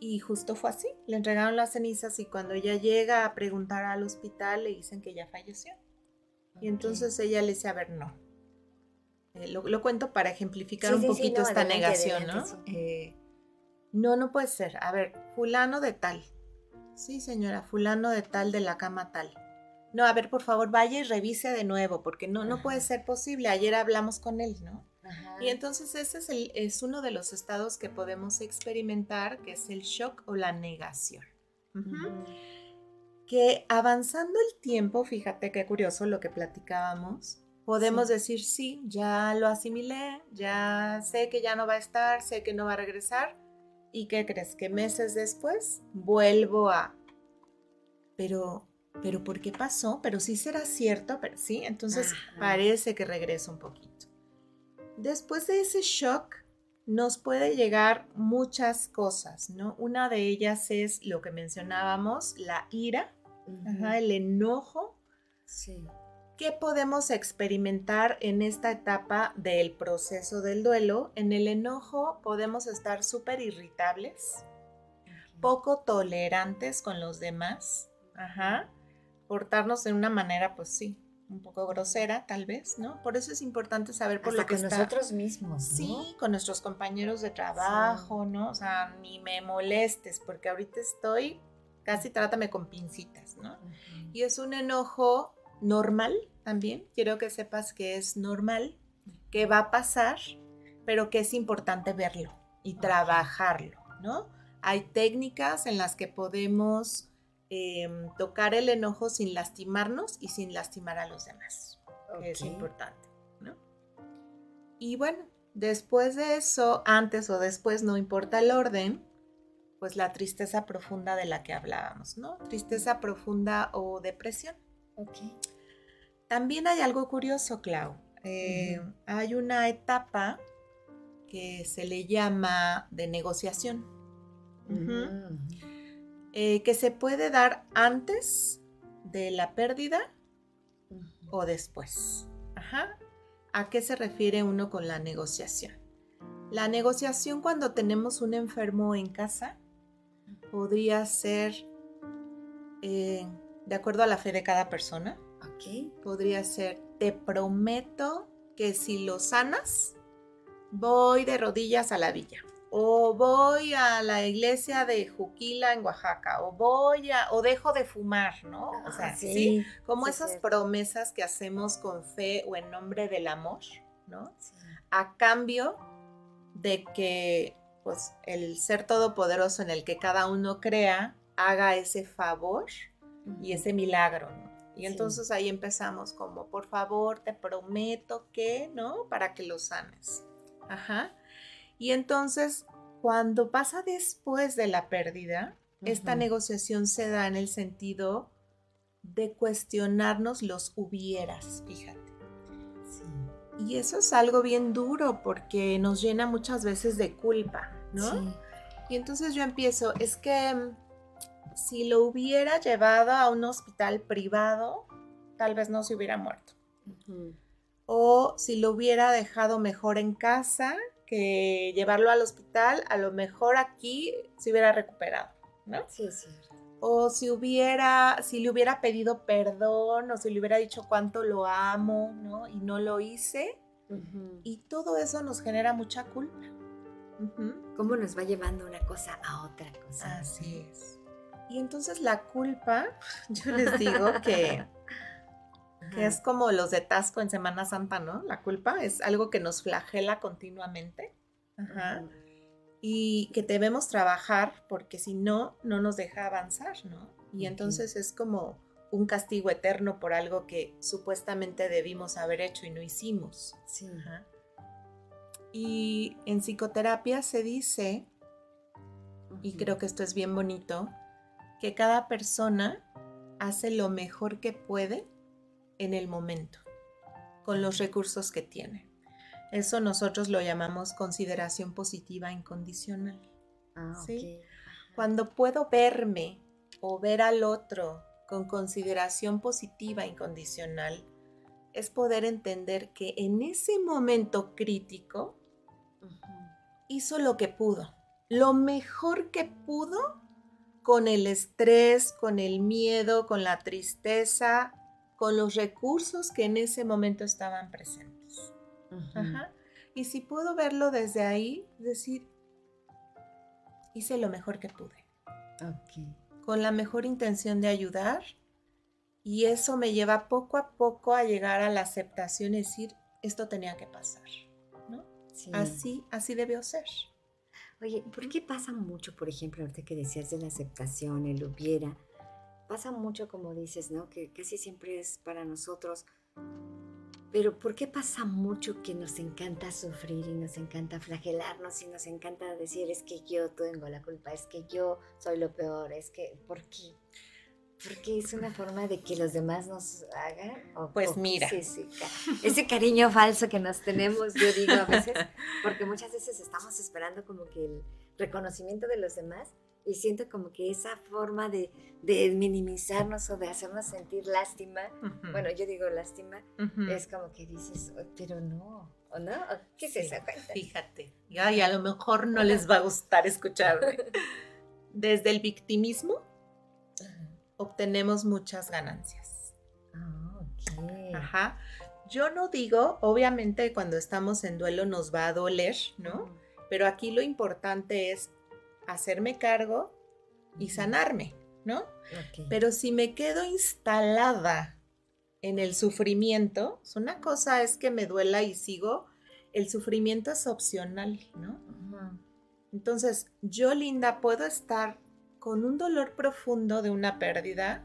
B: y justo fue así, le entregaron las cenizas y cuando ella llega a preguntar al hospital le dicen que ya falleció. Y entonces ella le dice, a ver, no. Eh, lo, cuento para ejemplificar un poquito esta negación, ¿no? Eh, no, no puede ser. A ver, fulano de tal. Sí, señora, fulano de tal de la cama tal. No, a ver, por favor, vaya y revise de nuevo, porque no, no puede ser posible. Ayer hablamos con él, ¿no? Y entonces ese es, el, es uno de los estados que podemos experimentar, que es el shock o la negación. Que avanzando el tiempo, fíjate qué curioso lo que platicábamos, podemos decir, sí, ya lo asimilé, ya sé que ya no va a estar, sé que no va a regresar, ¿Y qué crees? Que meses después vuelvo a... Pero, pero ¿por qué pasó? Pero sí será cierto, pero sí, entonces parece que regreso un poquito. Después de ese shock nos puede llegar muchas cosas, ¿no? Una de ellas es lo que mencionábamos, la ira, el enojo.
A: Sí.
B: ¿Qué podemos experimentar en esta etapa del proceso del duelo? En el enojo podemos estar súper irritables, poco tolerantes con los demás, ajá, portarnos de una manera, pues sí, un poco grosera, tal vez, ¿no? Por eso es importante saber por lo que
A: con nosotros mismos,
B: Sí, con nuestros compañeros de trabajo, ¿no? O sea, ni me molestes, porque ahorita estoy, casi trátame con pincitas, ¿no? Y es un enojo normal también. Quiero que sepas que es normal, que va a pasar, pero que es importante verlo y trabajarlo, ¿no? Hay técnicas en las que podemos em, tocar el enojo sin lastimarnos y sin lastimar a los demás, que es importante, ¿no? Y bueno, después de eso, antes o después, no importa el orden, pues la tristeza profunda de la que hablábamos, ¿no? Tristeza profunda o depresión.
A: Okay.
B: También hay algo curioso, Clau. Eh, hay una etapa que se le llama de negociación, eh, que se puede dar antes de la pérdida o después. Ajá. ¿A qué se refiere uno con la negociación? La negociación cuando tenemos un enfermo en casa podría ser eh, de acuerdo a la fe de cada persona.
A: Ok.
B: Podría ser, te prometo que si lo sanas, voy de rodillas a la villa. O voy a la iglesia de Juquila en Oaxaca. O voy a, o dejo de fumar, ¿no? O sea,
A: Ah,
B: sí, como
A: sí,
B: esas promesas que hacemos con fe o en nombre del amor, ¿no?
A: Sí.
B: a cambio de que pues, el ser todopoderoso en el que cada uno crea haga ese favor y ese milagro. ¿no? Y
A: Sí.
B: entonces ahí empezamos como, por favor, te prometo que, ¿no? Para que lo sanes. Ajá. Y entonces, cuando pasa después de la pérdida, esta negociación se da en el sentido de cuestionarnos los hubieras, fíjate. Y eso es algo bien duro porque nos llena muchas veces de culpa, ¿no?
A: Sí.
B: Y entonces yo empiezo, es que mm, si lo hubiera llevado a un hospital privado, tal vez no se hubiera muerto. O si lo hubiera dejado mejor en casa que llevarlo al hospital, a lo mejor aquí se hubiera recuperado, ¿no?
A: Sí, es cierto.
B: O si hubiera, si le hubiera pedido perdón, o si le hubiera dicho cuánto lo amo, ¿no? Y no lo hice.
A: Ujú.
B: Y todo eso nos genera mucha culpa. Ujú.
A: ¿Cómo nos va llevando una cosa a otra cosa?
B: Así es. Y entonces la culpa, <laughs> yo les digo que, <laughs> que es como los de Tasco en Semana Santa, ¿no? La culpa es algo que nos flagela continuamente. Ajá. Y que debemos trabajar porque si no, no nos deja avanzar, ¿no? Y entonces es como un castigo eterno por algo que supuestamente debimos haber hecho y no hicimos.
A: Sí.
B: Ajá. Y en psicoterapia se dice, y creo que esto es bien bonito, que cada persona hace lo mejor que puede en el momento, con los recursos que tiene. Eso nosotros lo llamamos consideración positiva incondicional.
A: Ah,
B: Sí. Cuando puedo verme o ver al otro con consideración positiva incondicional, es poder entender que en ese momento crítico hizo lo que pudo, lo mejor que pudo con el estrés, con el miedo, con la tristeza, con los recursos que en ese momento estaban presentes. Ajá. Y si puedo verlo desde ahí, decir, hice lo mejor que pude,
A: Ok.
B: con la mejor intención de ayudar, y eso me lleva poco a poco a llegar a la aceptación y decir, esto tenía que pasar. ¿no?
A: Sí.
B: Así, así debió ser.
A: Oye, ¿por qué pasa mucho, por ejemplo, ahorita que decías de la aceptación, el hubiera? Pasa mucho, como dices, ¿no? Que casi siempre es para nosotros. Pero ¿por qué pasa mucho que nos encanta sufrir y nos encanta flagelarnos y nos encanta decir es que yo tengo la culpa, es que yo soy lo peor, es que ¿por qué? Porque es una forma de que los demás nos hagan. ¿O-
B: Pues
A: o
B: mira.
A: ese cariño falso que nos tenemos, yo digo a veces, <laughs> porque muchas veces estamos esperando como que el reconocimiento de los demás y siento como que esa forma de, de minimizarnos o de hacernos sentir lástima,
B: Ujú,
A: bueno, yo digo lástima,
B: ujú.
A: es como que dices, "Oh, pero no, ¿o no? ¿O ¿Qué es
B: Sí. Fíjate. Y a lo mejor no les va a gustar escucharme. <laughs> Desde el victimismo obtenemos muchas ganancias.
A: Ah, ok.
B: Ajá. Yo no digo, obviamente cuando estamos en duelo nos va a doler, ¿no? Pero aquí lo importante es hacerme cargo y sanarme, ¿no? Pero si me quedo instalada en el sufrimiento, pues una cosa es que me duela y sigo, el sufrimiento es opcional, ¿no? Entonces, yo, Linda, puedo estar con un dolor profundo de una pérdida,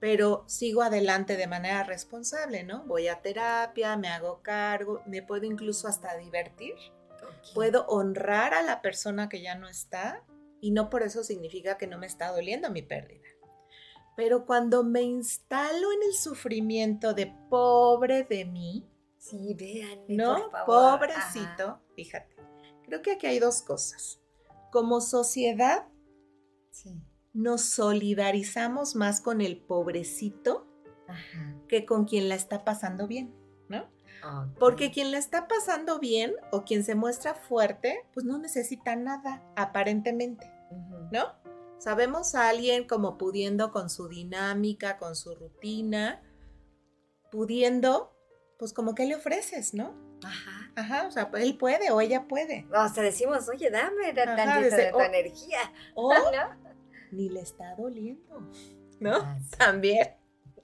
B: pero sigo adelante de manera responsable, ¿no? Voy a terapia, me hago cargo, me puedo incluso hasta divertir. Puedo honrar a la persona que ya no está y no por eso significa que no me está doliendo mi pérdida. Pero cuando me instalo en el sufrimiento de pobre de mí,
A: Sí, véanme,
B: ¿no?
A: por favor.
B: Pobrecito,
A: Ajá.
B: fíjate. Creo que aquí hay dos cosas. Como sociedad,
A: Sí.
B: nos solidarizamos más con el pobrecito que con quien la está pasando bien, ¿no? Porque quien la está pasando bien o quien se muestra fuerte, pues no necesita nada, aparentemente, ¿no? Sabemos a alguien como pudiendo con su dinámica, con su rutina, pudiendo, pues como que le ofreces, ¿no? Ajá. Ajá, o sea, él puede o ella puede.
A: O sea, decimos, oye, dame la de tu energía. <laughs>
B: O ni le está doliendo, <laughs> ¿no? Ah, También.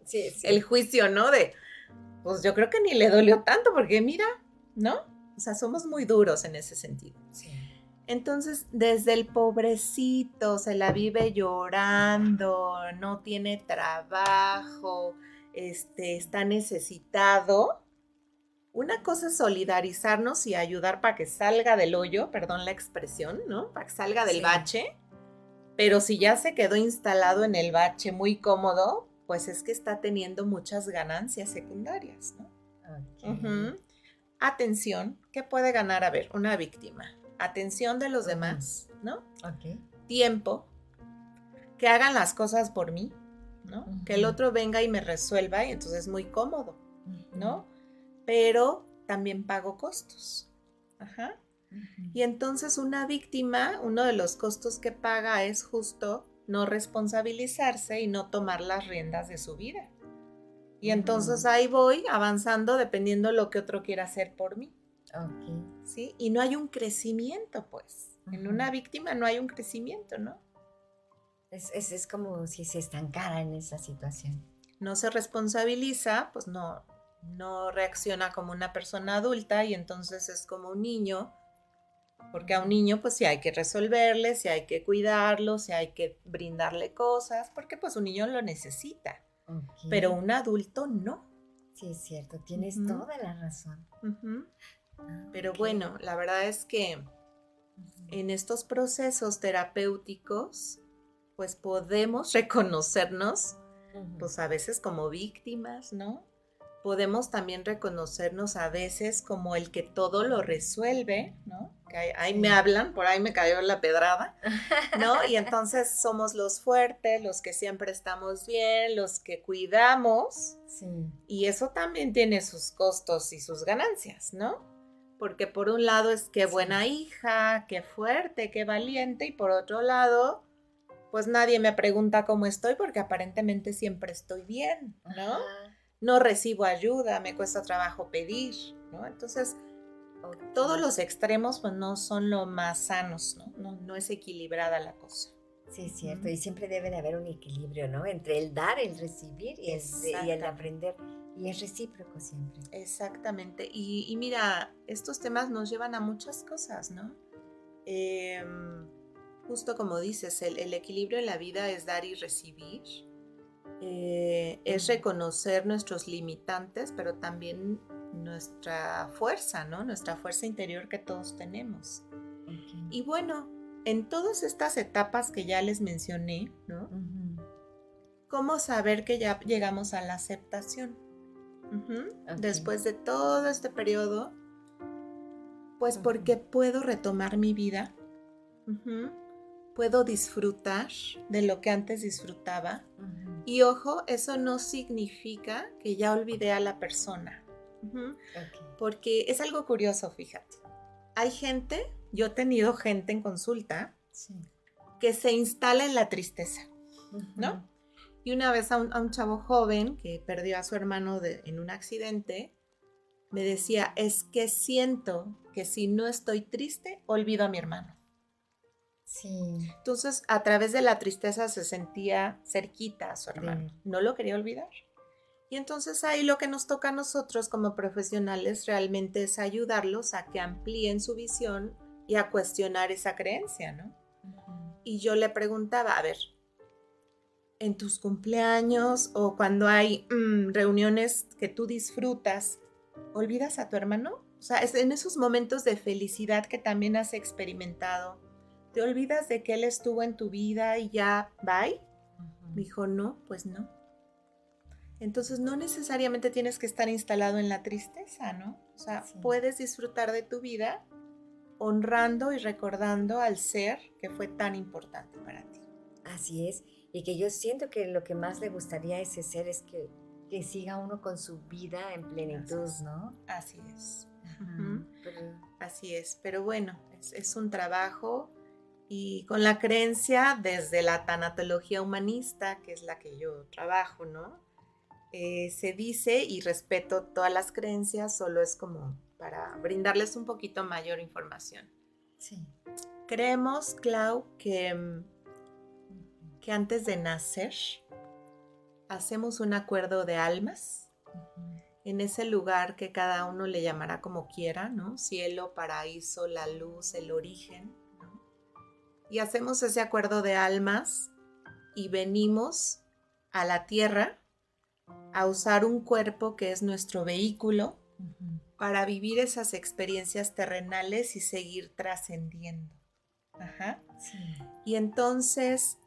B: Sí, sí. El juicio, ¿no? De, pues yo creo que ni le dolió tanto porque mira, ¿no? O sea, somos muy duros en ese sentido. Sí. Entonces, desde el pobrecito se la vive llorando, no tiene trabajo, este, está necesitado. Una cosa es solidarizarnos y ayudar para que salga del hoyo, perdón la expresión, ¿no? Para que salga del bache. Pero si ya se quedó instalado en el bache muy cómodo, pues es que está teniendo muchas ganancias secundarias, ¿no? Atención, ¿qué puede ganar? A ver, una víctima. Atención de los demás, ¿no? Tiempo, que hagan las cosas por mí, ¿no? Que el otro venga y me resuelva y entonces es muy cómodo, ¿no? Pero también pago costos. Ajá. Y entonces una víctima, uno de los costos que paga es justo no responsabilizarse y no tomar las riendas de su vida. Y entonces ahí voy avanzando dependiendo de lo que otro quiera hacer por mí. ¿Sí? Y no hay un crecimiento, pues. En una víctima no hay un crecimiento, ¿no?
A: Es, es, como si se estancara en esa situación.
B: No se responsabiliza, pues no, no reacciona como una persona adulta y entonces es como un niño porque a un niño pues sí hay que resolverle, sí hay que cuidarlo, sí hay que brindarle cosas, porque pues un niño lo necesita, pero un adulto no.
A: Sí, es cierto, tienes toda la razón.
B: Ah, pero bueno, la verdad es que en estos procesos terapéuticos, pues podemos <laughs> reconocernos, pues a veces como víctimas, ¿no? Podemos también reconocernos a veces como el que todo lo resuelve, ¿no? Que ahí, me hablan, por ahí me cayó la pedrada, ¿no? <laughs> Y entonces somos los fuertes, los que siempre estamos bien, los que cuidamos. Sí. Y eso también tiene sus costos y sus ganancias, ¿no? Porque por un lado es qué buena hija, qué fuerte, qué valiente, y por otro lado, pues nadie me pregunta cómo estoy porque aparentemente siempre estoy bien, ¿no? No recibo ayuda, me cuesta trabajo pedir, ¿no? Entonces, todos los extremos pues no son lo más sanos, ¿no? No, es equilibrada la cosa.
A: Sí, es cierto, y siempre debe de haber un equilibrio, ¿no? Entre el dar, el recibir y el, aprender. Y es recíproco siempre.
B: Exactamente. Y, mira, estos temas nos llevan a muchas cosas, ¿no? Em, justo como dices, el, el, equilibrio en la vida es dar y recibir. Eh, es reconocer nuestros limitantes, pero también nuestra fuerza, ¿no? Nuestra fuerza interior que todos tenemos. Y bueno, en todas estas etapas que ya les mencioné, ¿no? ¿Cómo saber que ya llegamos a la aceptación? Después de todo este periodo, pues porque puedo retomar mi vida, puedo disfrutar de lo que antes disfrutaba, y ojo, eso no significa que ya olvidé a la persona. Porque es algo curioso, fíjate. Hay gente, yo he tenido gente en consulta que se instala en la tristeza, ¿no? Y una vez a un, chavo joven que perdió a su hermano en un accidente, me decía, es que siento que si no estoy triste, olvido a mi hermano. Entonces, a través de la tristeza se sentía cerquita a su hermano. No lo quería olvidar. Y entonces ahí lo que nos toca a nosotros como profesionales realmente es ayudarlos a que amplíen su visión y a cuestionar esa creencia, ¿no? Y yo le preguntaba, a ver, en tus cumpleaños o cuando hay mm, reuniones que tú disfrutas, ¿olvidas a tu hermano? O sea, es en esos momentos de felicidad que también has experimentado, ¿te olvidas de que Él estuvo en tu vida y ya, bye? Me dijo, no, pues no. Entonces no necesariamente tienes que estar instalado en la tristeza, ¿no? O sea, puedes disfrutar de tu vida honrando y recordando al ser que fue tan importante para ti.
A: Así es, y que yo siento que lo que más le gustaría a ese ser es que, que siga uno con su vida en plenitud, ¿no?
B: Así es.
A: Ajá, pero-
B: Así es, pero bueno, es, es un trabajo y con la creencia desde la tanatología humanista, que es la que yo trabajo, ¿no? Eh, se dice, y respeto todas las creencias, solo es como para brindarles un poquito mayor información.
A: sí.
B: Creemos, Clau, que, que antes de nacer hacemos un acuerdo de almas
A: Ujú.
B: en ese lugar que cada uno le llamará como quiera, ¿no? Cielo, paraíso, la luz, el origen. Y hacemos ese acuerdo de almas y venimos a la tierra a usar un cuerpo que es nuestro vehículo para vivir esas experiencias terrenales y seguir trascendiendo. Ajá.
A: Sí.
B: Y entonces,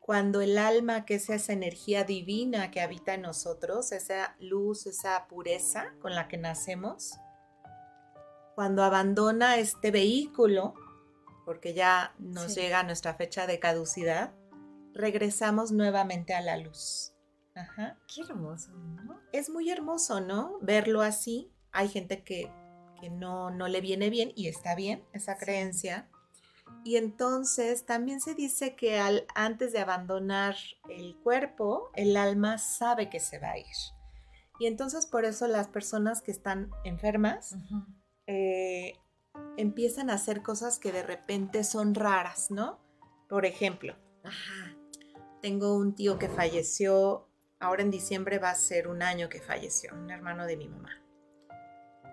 B: cuando el alma, que es esa energía divina que habita en nosotros, esa luz, esa pureza con la que nacemos, cuando abandona este vehículo, porque ya nos
A: Sí.
B: llega nuestra fecha de caducidad, regresamos nuevamente a la luz. Ajá.
A: Qué hermoso, ¿no?
B: Es muy hermoso, ¿no? Verlo así. Hay gente que, que no, no le viene bien y está bien esa
A: Sí.
B: creencia. Y entonces también se dice que al, antes de abandonar el cuerpo, el alma sabe que se va a ir. Y entonces por eso las personas que están enfermas eh, empiezan a hacer cosas que de repente son raras, ¿no? Por ejemplo,
A: Ajá.
B: tengo un tío que falleció, ahora en diciembre va a ser un año que falleció, un hermano de mi mamá.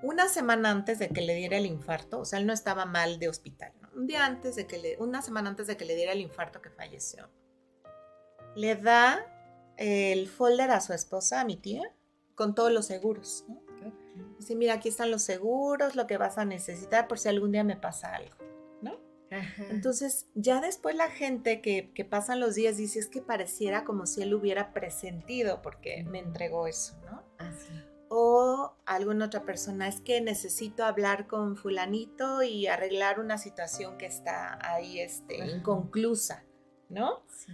B: Una semana antes de que le diera el infarto, o sea, él no estaba mal de hospital, ¿no? Un día antes de que le, una semana antes de que le diera el infarto que falleció, le da el folder a su esposa, a mi tía, con todos los seguros, ¿no? Dice, mira, aquí están los seguros, lo que vas a necesitar por si algún día me pasa algo, ¿no?
A: Ajá.
B: Entonces, ya después la gente que, que pasan los días dice, es que pareciera como si él hubiera presentido porque me entregó eso, ¿no?
A: Así.
B: O alguna otra persona, es que necesito hablar con fulanito y arreglar una situación que está ahí este,
A: Ajá.
B: inconclusa, ¿no?
A: Sí.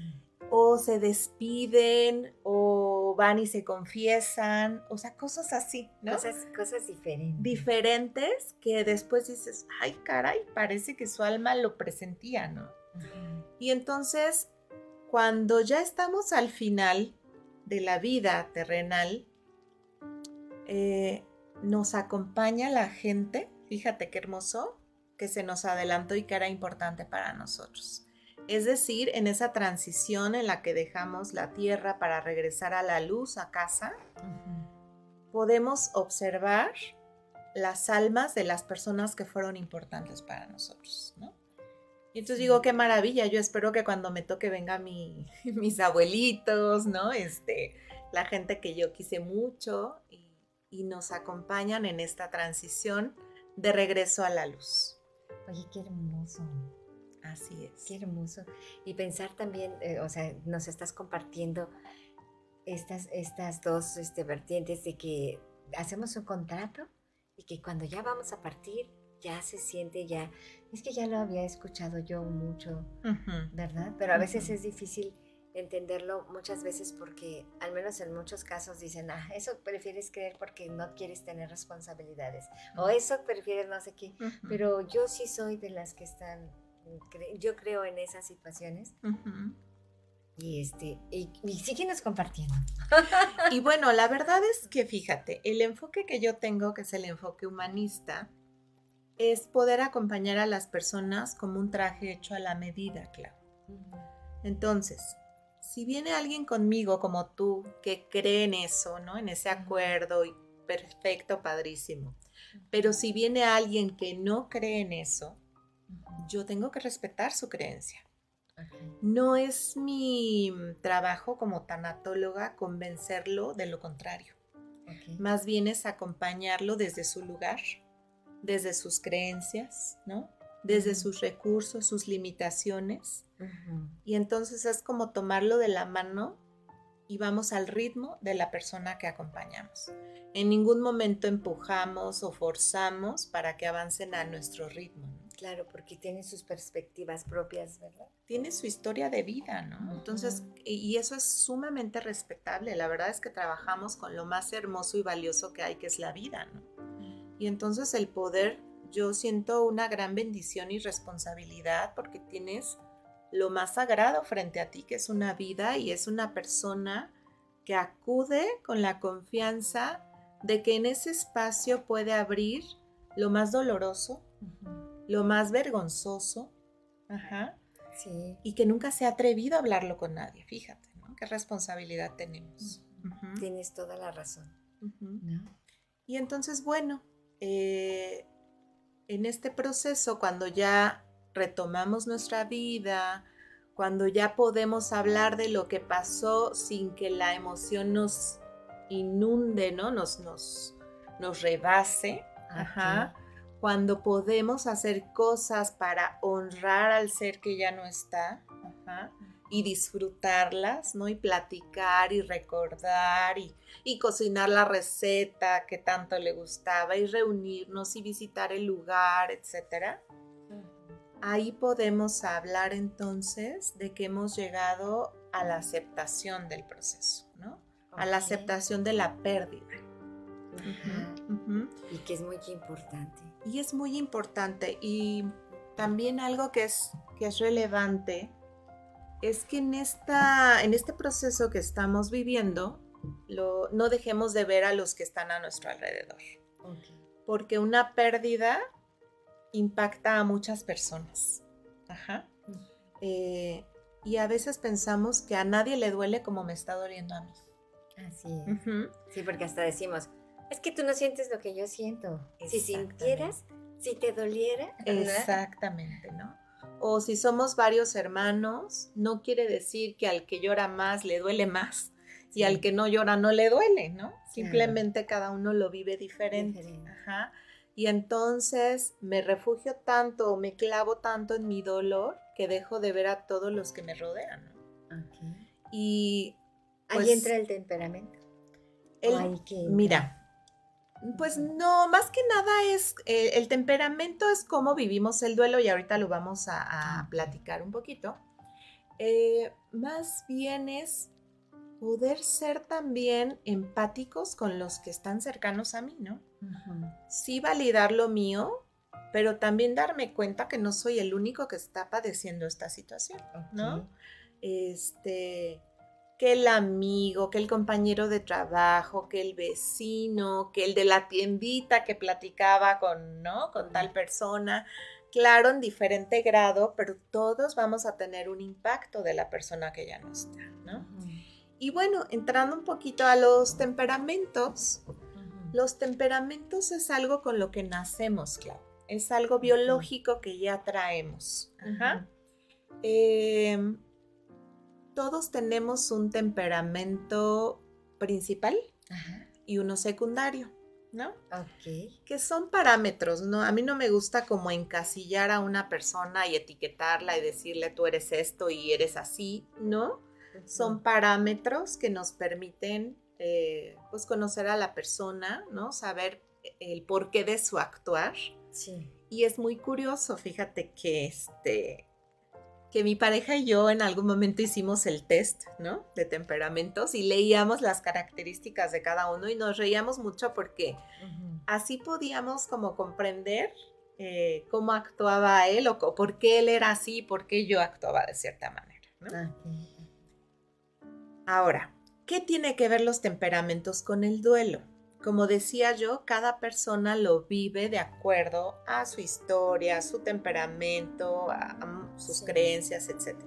B: O se despiden, o van y se confiesan, o sea, cosas así, ¿no?
A: Cosas, cosas diferentes.
B: diferentes que después dices, ay caray, parece que su alma lo presentía, ¿no? Y entonces, cuando ya estamos al final de la vida terrenal, eh, nos acompaña la gente, fíjate qué hermoso, que se nos adelantó y que era importante para nosotros. Es decir, en esa transición en la que dejamos la tierra para regresar a la luz, a casa,
A: Ujú.
B: podemos observar las almas de las personas que fueron importantes para nosotros, ¿no? Y entonces digo, qué maravilla, yo espero que cuando me toque venga mi, <laughs> mis abuelitos, ¿no? Este, la gente que yo quise mucho y, y nos acompañan en esta transición de regreso a la luz.
A: Oye, qué hermoso.
B: Así es.
A: Qué hermoso. Y pensar también, eh, o sea, nos estás compartiendo estas, estas dos este, vertientes de que hacemos un contrato y que cuando ya vamos a partir, ya se siente ya, es que ya lo había escuchado yo mucho. ¿verdad? Pero a veces es difícil entenderlo muchas veces porque, al menos en muchos casos, dicen, ah, eso prefieres creer porque no quieres tener responsabilidades. O eso prefieres no sé qué. Pero yo sí soy de las que están, yo creo en esas situaciones y este y, y síguenos compartiendo. <laughs>
B: Y bueno, la verdad es que fíjate, el enfoque que yo tengo, que es el enfoque humanista, es poder acompañar a las personas como un traje hecho a la medida, claro. Entonces, si viene alguien conmigo como tú que cree en eso, ¿no? En ese acuerdo y perfecto, padrísimo. Pero si viene alguien que no cree en eso, yo tengo que respetar su creencia. No es mi trabajo como tanatóloga convencerlo de lo contrario. Más bien es acompañarlo desde su lugar, desde sus creencias, ¿no? Desde sus recursos, sus limitaciones. Y entonces es como tomarlo de la mano y vamos al ritmo de la persona que acompañamos. En ningún momento empujamos o forzamos para que avancen a nuestro ritmo.
A: Claro, porque tiene sus perspectivas propias, ¿verdad?
B: Tiene su historia de vida, ¿no? Entonces, y eso es sumamente respetable. La verdad es que trabajamos con lo más hermoso y valioso que hay, que es la vida, ¿no? Y entonces el poder, yo siento una gran bendición y responsabilidad porque tienes lo más sagrado frente a ti, que es una vida y es una persona que acude con la confianza de que en ese espacio puede abrir lo más doloroso, lo más vergonzoso, y que nunca se ha atrevido a hablarlo con nadie, fíjate, ¿no? Qué responsabilidad tenemos.
A: Tienes toda la razón.
B: Y entonces, bueno, eh, en este proceso, cuando ya retomamos nuestra vida, cuando ya podemos hablar de lo que pasó sin que la emoción nos inunde, ¿no? Nos, nos, nos rebase. Ajá. Cuando podemos hacer cosas para honrar al ser que ya no está. Ajá y disfrutarlas, ¿no? Y platicar y recordar y, cocinar la receta que tanto le gustaba y reunirnos y visitar el lugar, etcétera. Ahí podemos hablar entonces de que hemos llegado a la aceptación del proceso, ¿no? A la aceptación de la pérdida.
A: Y que es muy importante.
B: Y es muy importante. Y también algo que es, que es relevante es que en, esta, en este proceso que estamos viviendo, no dejemos de ver a los que están a nuestro alrededor. Porque una pérdida impacta a muchas personas. Ajá. Eh, y a veces pensamos que a nadie le duele como me está doliendo a mí.
A: Así es. Sí, porque hasta decimos, es que tú no sientes lo que yo siento. Si sintieras, si te doliera.
B: Exactamente, ¿no? o si somos varios hermanos, no quiere decir que al que llora más le duele más y al que no llora no le duele, ¿no? Simplemente cada uno lo vive diferente. Ajá. Y entonces me refugio tanto o me clavo tanto en mi dolor que dejo de ver a todos los que me rodean. ¿no? Y
A: ahí pues entra el temperamento.
B: mira, pues no, más que nada es, eh, el temperamento es cómo vivimos el duelo y ahorita lo vamos a, platicar un poquito. Eh, más bien es poder ser también empáticos con los que están cercanos a mí, ¿no? Sí validar lo mío, pero también darme cuenta que no soy el único que está padeciendo esta situación, ¿no? Este, que el amigo, que el compañero de trabajo, que el vecino, que el de la tiendita que platicaba con, ¿no? Con tal persona. Claro, en diferente grado, pero todos vamos a tener un impacto de la persona que ya no está, ¿no? Y bueno, entrando un poquito a los temperamentos, los temperamentos es algo con lo que nacemos, claro. Es algo biológico que ya traemos. Ajá todos tenemos un temperamento principal y uno secundario, ¿no?
A: Ok.
B: Que son parámetros, ¿no? A mí no me gusta como encasillar a una persona y etiquetarla y decirle tú eres esto y eres así, ¿no? Son parámetros que nos permiten, eh, pues, conocer a la persona, ¿no? Saber el porqué de su actuar.
A: Sí.
B: Y es muy curioso, fíjate que este, que mi pareja y yo en algún momento hicimos el test, ¿no? De temperamentos y leíamos las características de cada uno y nos reíamos mucho porque así podíamos como comprender eh, cómo actuaba él o por qué él era así y por qué yo actuaba de cierta manera. ¿no? Ahora, ¿qué tiene que ver los temperamentos con el duelo? Como decía yo, cada persona lo vive de acuerdo a su historia, a su temperamento, a, sus creencias, etc.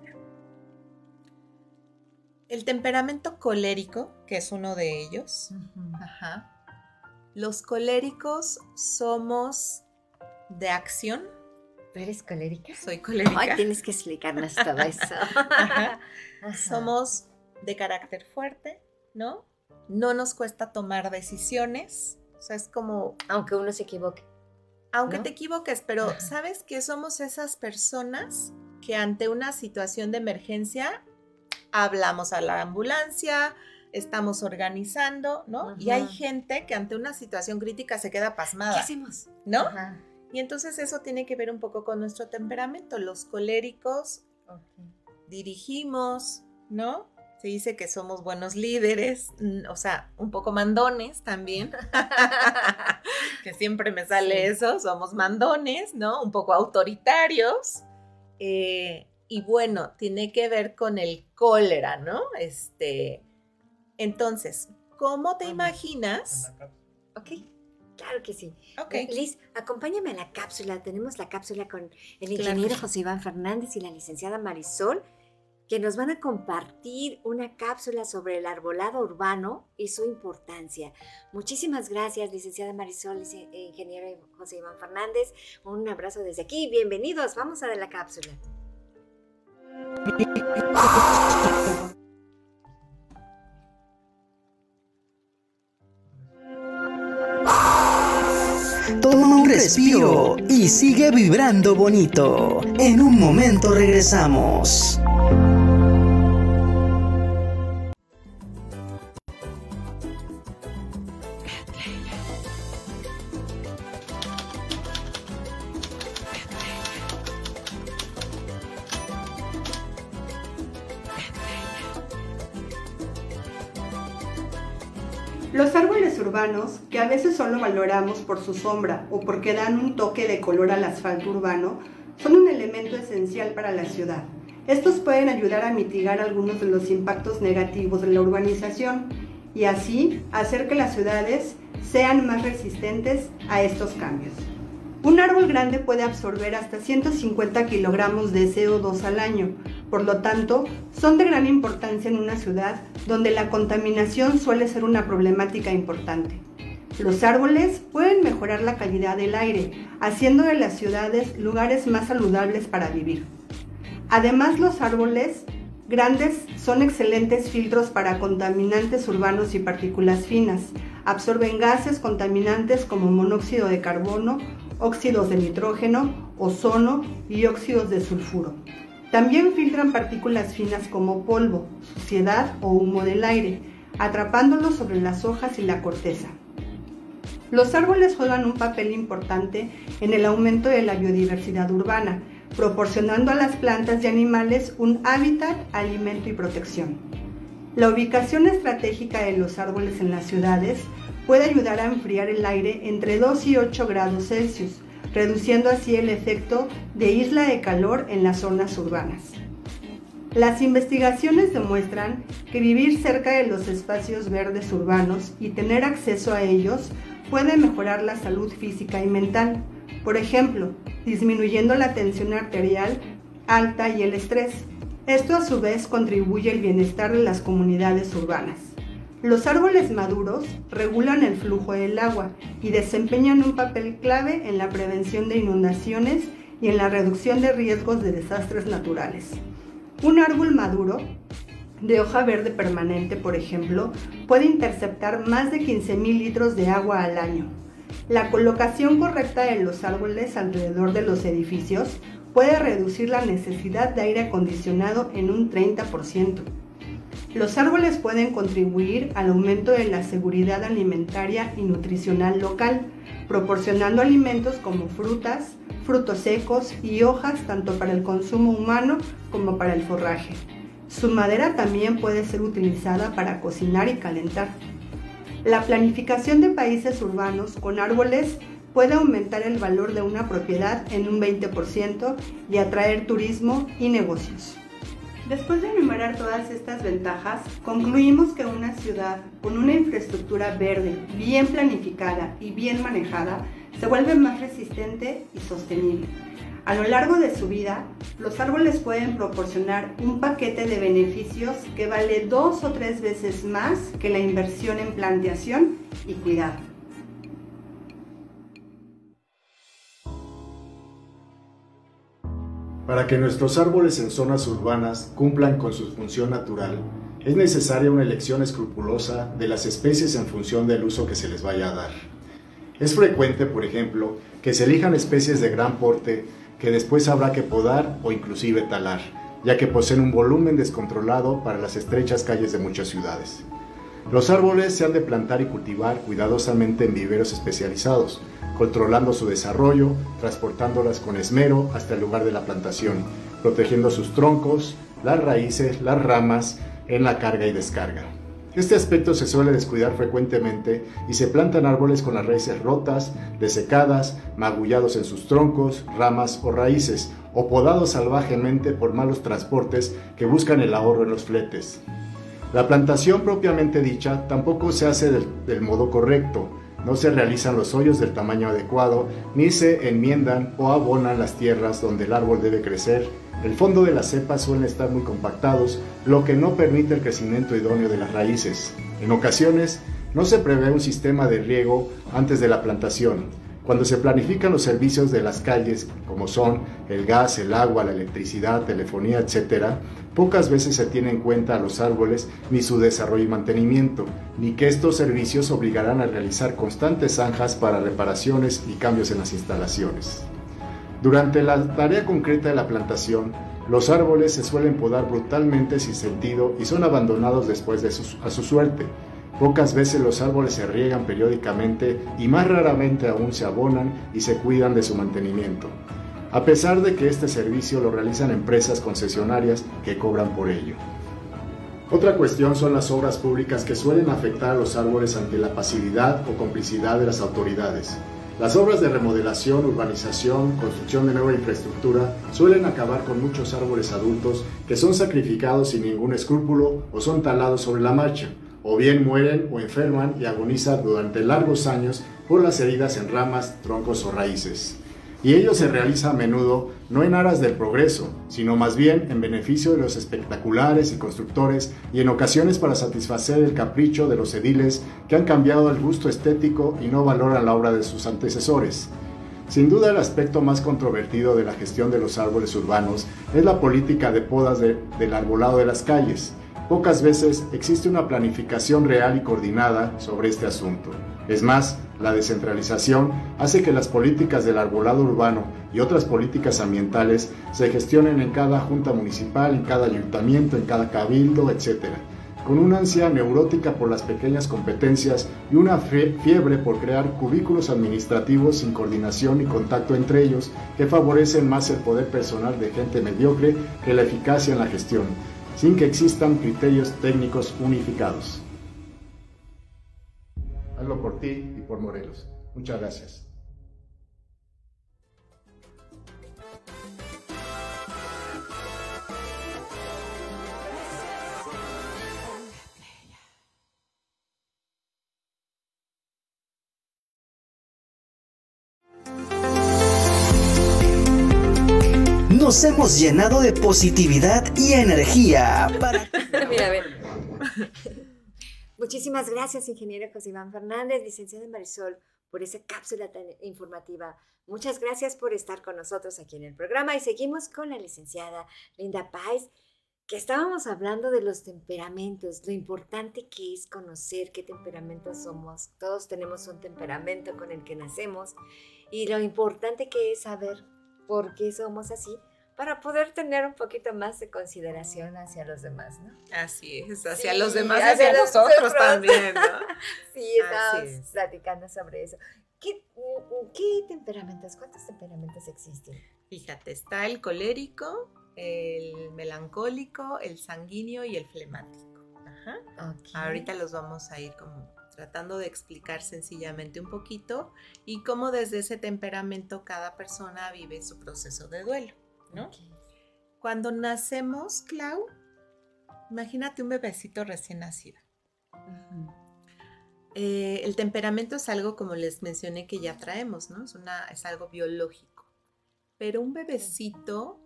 B: El temperamento colérico, que es uno de ellos, los coléricos somos de acción.
A: eres colérica?
B: Soy colérica.
A: Ay, tienes que explicarnos <laughs> todo eso.
B: Somos de carácter fuerte, ¿no? No nos cuesta tomar decisiones. O sea, es como...
A: Aunque uno se equivoque.
B: Aunque te equivoques, pero ¿sabes que somos esas personas que ante una situación de emergencia hablamos a la ambulancia, estamos organizando, ¿no? Y hay gente que ante una situación crítica se queda pasmada.
A: ¿Qué hacemos?
B: ¿No? Y entonces eso tiene que ver un poco con nuestro temperamento. Los coléricos dirigimos, ¿no? Se dice que somos buenos líderes, o sea, un poco mandones también, <laughs> que siempre me sale eso, somos mandones, ¿no? Un poco autoritarios. Eh, y bueno, tiene que ver con el cólera, ¿no? Este, entonces, ¿cómo te imaginas?
A: Ok, claro que sí. Okay. Liz, acompáñame a la cápsula. Tenemos la cápsula con el ingeniero José Iván Fernández y la licenciada Marisol que nos van a compartir una cápsula sobre el arbolado urbano y su importancia. Muchísimas gracias, licenciada Marisol, e ingeniero José Iván Fernández. Un abrazo desde aquí. Bienvenidos. Vamos a ver la cápsula.
D: Toma un respiro y sigue vibrando bonito. En un momento regresamos.
E: Que a veces solo valoramos por su sombra o porque dan un toque de color al asfalto urbano, son un elemento esencial para la ciudad. Estos pueden ayudar a mitigar algunos de los impactos negativos de la urbanización y así hacer que las ciudades sean más resistentes a estos cambios. Un árbol grande puede absorber hasta 150 kilogramos de CO2 al año, por lo tanto, son de gran importancia en una ciudad donde la contaminación suele ser una problemática importante. Los árboles pueden mejorar la calidad del aire, haciendo de las ciudades lugares más saludables para vivir. Además, los árboles grandes son excelentes filtros para contaminantes urbanos y partículas finas. Absorben gases contaminantes como monóxido de carbono, óxidos de nitrógeno, ozono y óxidos de sulfuro. También filtran partículas finas como polvo, suciedad o humo del aire, atrapándolos sobre las hojas y la corteza. Los árboles juegan un papel importante en el aumento de la biodiversidad urbana, proporcionando a las plantas y animales un hábitat, alimento y protección. La ubicación estratégica de los árboles en las ciudades puede ayudar a enfriar el aire entre 2 y 8 grados Celsius, reduciendo así el efecto de isla de calor en las zonas urbanas. Las investigaciones demuestran que vivir cerca de los espacios verdes urbanos y tener acceso a ellos puede mejorar la salud física y mental, por ejemplo, disminuyendo la tensión arterial alta y el estrés. Esto a su vez contribuye al bienestar de las comunidades urbanas. Los árboles maduros regulan el flujo del agua y desempeñan un papel clave en la prevención de inundaciones y en la reducción de riesgos de desastres naturales. Un árbol maduro, de hoja verde permanente por ejemplo, puede interceptar más de 15.000 litros de agua al año. La colocación correcta de los árboles alrededor de los edificios puede reducir la necesidad de aire acondicionado en un 30%. Los árboles pueden contribuir al aumento de la seguridad alimentaria y nutricional local, proporcionando alimentos como frutas, frutos secos y hojas tanto para el consumo humano como para el forraje. Su madera también puede ser utilizada para cocinar y calentar. La planificación de países urbanos con árboles puede aumentar el valor de una propiedad en un 20% y atraer turismo y negocios. Después de enumerar todas estas ventajas, concluimos que una ciudad con una infraestructura verde, bien planificada y bien manejada, se vuelve más resistente y sostenible. A lo largo de su vida, los árboles pueden proporcionar un paquete de beneficios que vale dos o tres veces más que la inversión en plantación y cuidado.
F: Para que nuestros árboles en zonas urbanas cumplan con su función natural, es necesaria una elección escrupulosa de las especies en función del uso que se les vaya a dar. Es frecuente, por ejemplo, que se elijan especies de gran porte que después habrá que podar o inclusive talar, ya que poseen un volumen descontrolado para las estrechas calles de muchas ciudades. Los árboles se han de plantar y cultivar cuidadosamente en viveros especializados, controlando su desarrollo, transportándolas con esmero hasta el lugar de la plantación, protegiendo sus troncos, las raíces, las ramas en la carga y descarga. Este aspecto se suele descuidar frecuentemente y se plantan árboles con las raíces rotas, desecadas, magullados en sus troncos, ramas o raíces, o podados salvajemente por malos transportes que buscan el ahorro en los fletes. La plantación propiamente dicha tampoco se hace del, modo correcto, no se realizan los hoyos del tamaño adecuado, ni se enmiendan o abonan las tierras donde el árbol debe crecer el fondo de las cepas suelen estar muy compactados, lo que no permite el crecimiento idóneo de las raíces. En ocasiones, no se prevé un sistema de riego antes de la plantación. Cuando se planifican los servicios de las calles, como son el gas, el agua, la electricidad, telefonía, etc., pocas veces se tiene en cuenta a los árboles ni su desarrollo y mantenimiento, ni que estos servicios obligarán a realizar constantes zanjas para reparaciones y cambios en las instalaciones. Durante la tarea concreta de la plantación, los árboles se suelen podar brutalmente sin sentido y son abandonados después de a su suerte. Pocas veces los árboles se riegan periódicamente y más raramente aún se abonan y se cuidan de su mantenimiento, a pesar de que este servicio lo realizan empresas concesionarias que cobran por ello. Otra cuestión son las obras públicas que suelen afectar a los árboles ante la pasividad o complicidad de las autoridades. Las obras de remodelación, urbanización, construcción de nueva infraestructura suelen acabar con muchos árboles adultos que son sacrificados sin ningún escrúpulo o son talados sobre la marcha, o bien mueren o enferman y agonizan durante largos años por las heridas en ramas, troncos o raíces y ello se realiza a menudo no en aras del progreso, sino más bien en beneficio de los espectaculares y constructores y en ocasiones para satisfacer el capricho de los ediles que han cambiado el gusto estético y no valoran la obra de sus antecesores. Sin duda el aspecto más controvertido de la gestión de los árboles urbanos es la política de podas del arbolado de las calles. Pocas veces existe una planificación real y coordinada sobre este asunto. Es más, la descentralización hace que las políticas del arbolado urbano y otras políticas ambientales se gestionen en cada junta municipal, en cada ayuntamiento, en cada cabildo, etc., con una ansia neurótica por las pequeñas competencias y una fiebre por crear cubículos administrativos sin coordinación y contacto entre ellos que favorecen más el poder personal de gente mediocre que la eficacia en la gestión, sin que existan criterios técnicos unificados. Hazlo por ti y por Morelos. Muchas gracias.
D: Hemos llenado de positividad y energía para... <laughs> Mira, a ver.
A: Muchísimas gracias, ingeniero José Iván Fernández, licenciado Marisol, por esa cápsula tan informativa. Muchas gracias por estar con nosotros aquí en el programa y seguimos con la licenciada Linda Páez, que estábamos hablando de los temperamentos, lo importante que es conocer qué temperamentos somos. Todos tenemos un temperamento con el que nacemos y lo importante que es saber por qué somos así para poder tener un poquito más de consideración hacia los demás, ¿no?
B: Así es, hacia los demás y hacia, nosotros también, ¿no? <laughs>
A: sí, estamos platicando sobre eso. ¿Qué, ¿Qué, temperamentos, cuántos temperamentos existen?
B: Fíjate, está el colérico, el melancólico, el sanguíneo y el flemático. Ajá. Ahorita los vamos a ir como tratando de explicar sencillamente un poquito y cómo desde ese temperamento cada persona vive su proceso de duelo. Cuando nacemos, Clau, imagínate un bebecito recién nacido. Eh, el temperamento es algo, como les mencioné, que ya traemos, ¿no? Es, una, es algo biológico. Pero un bebecito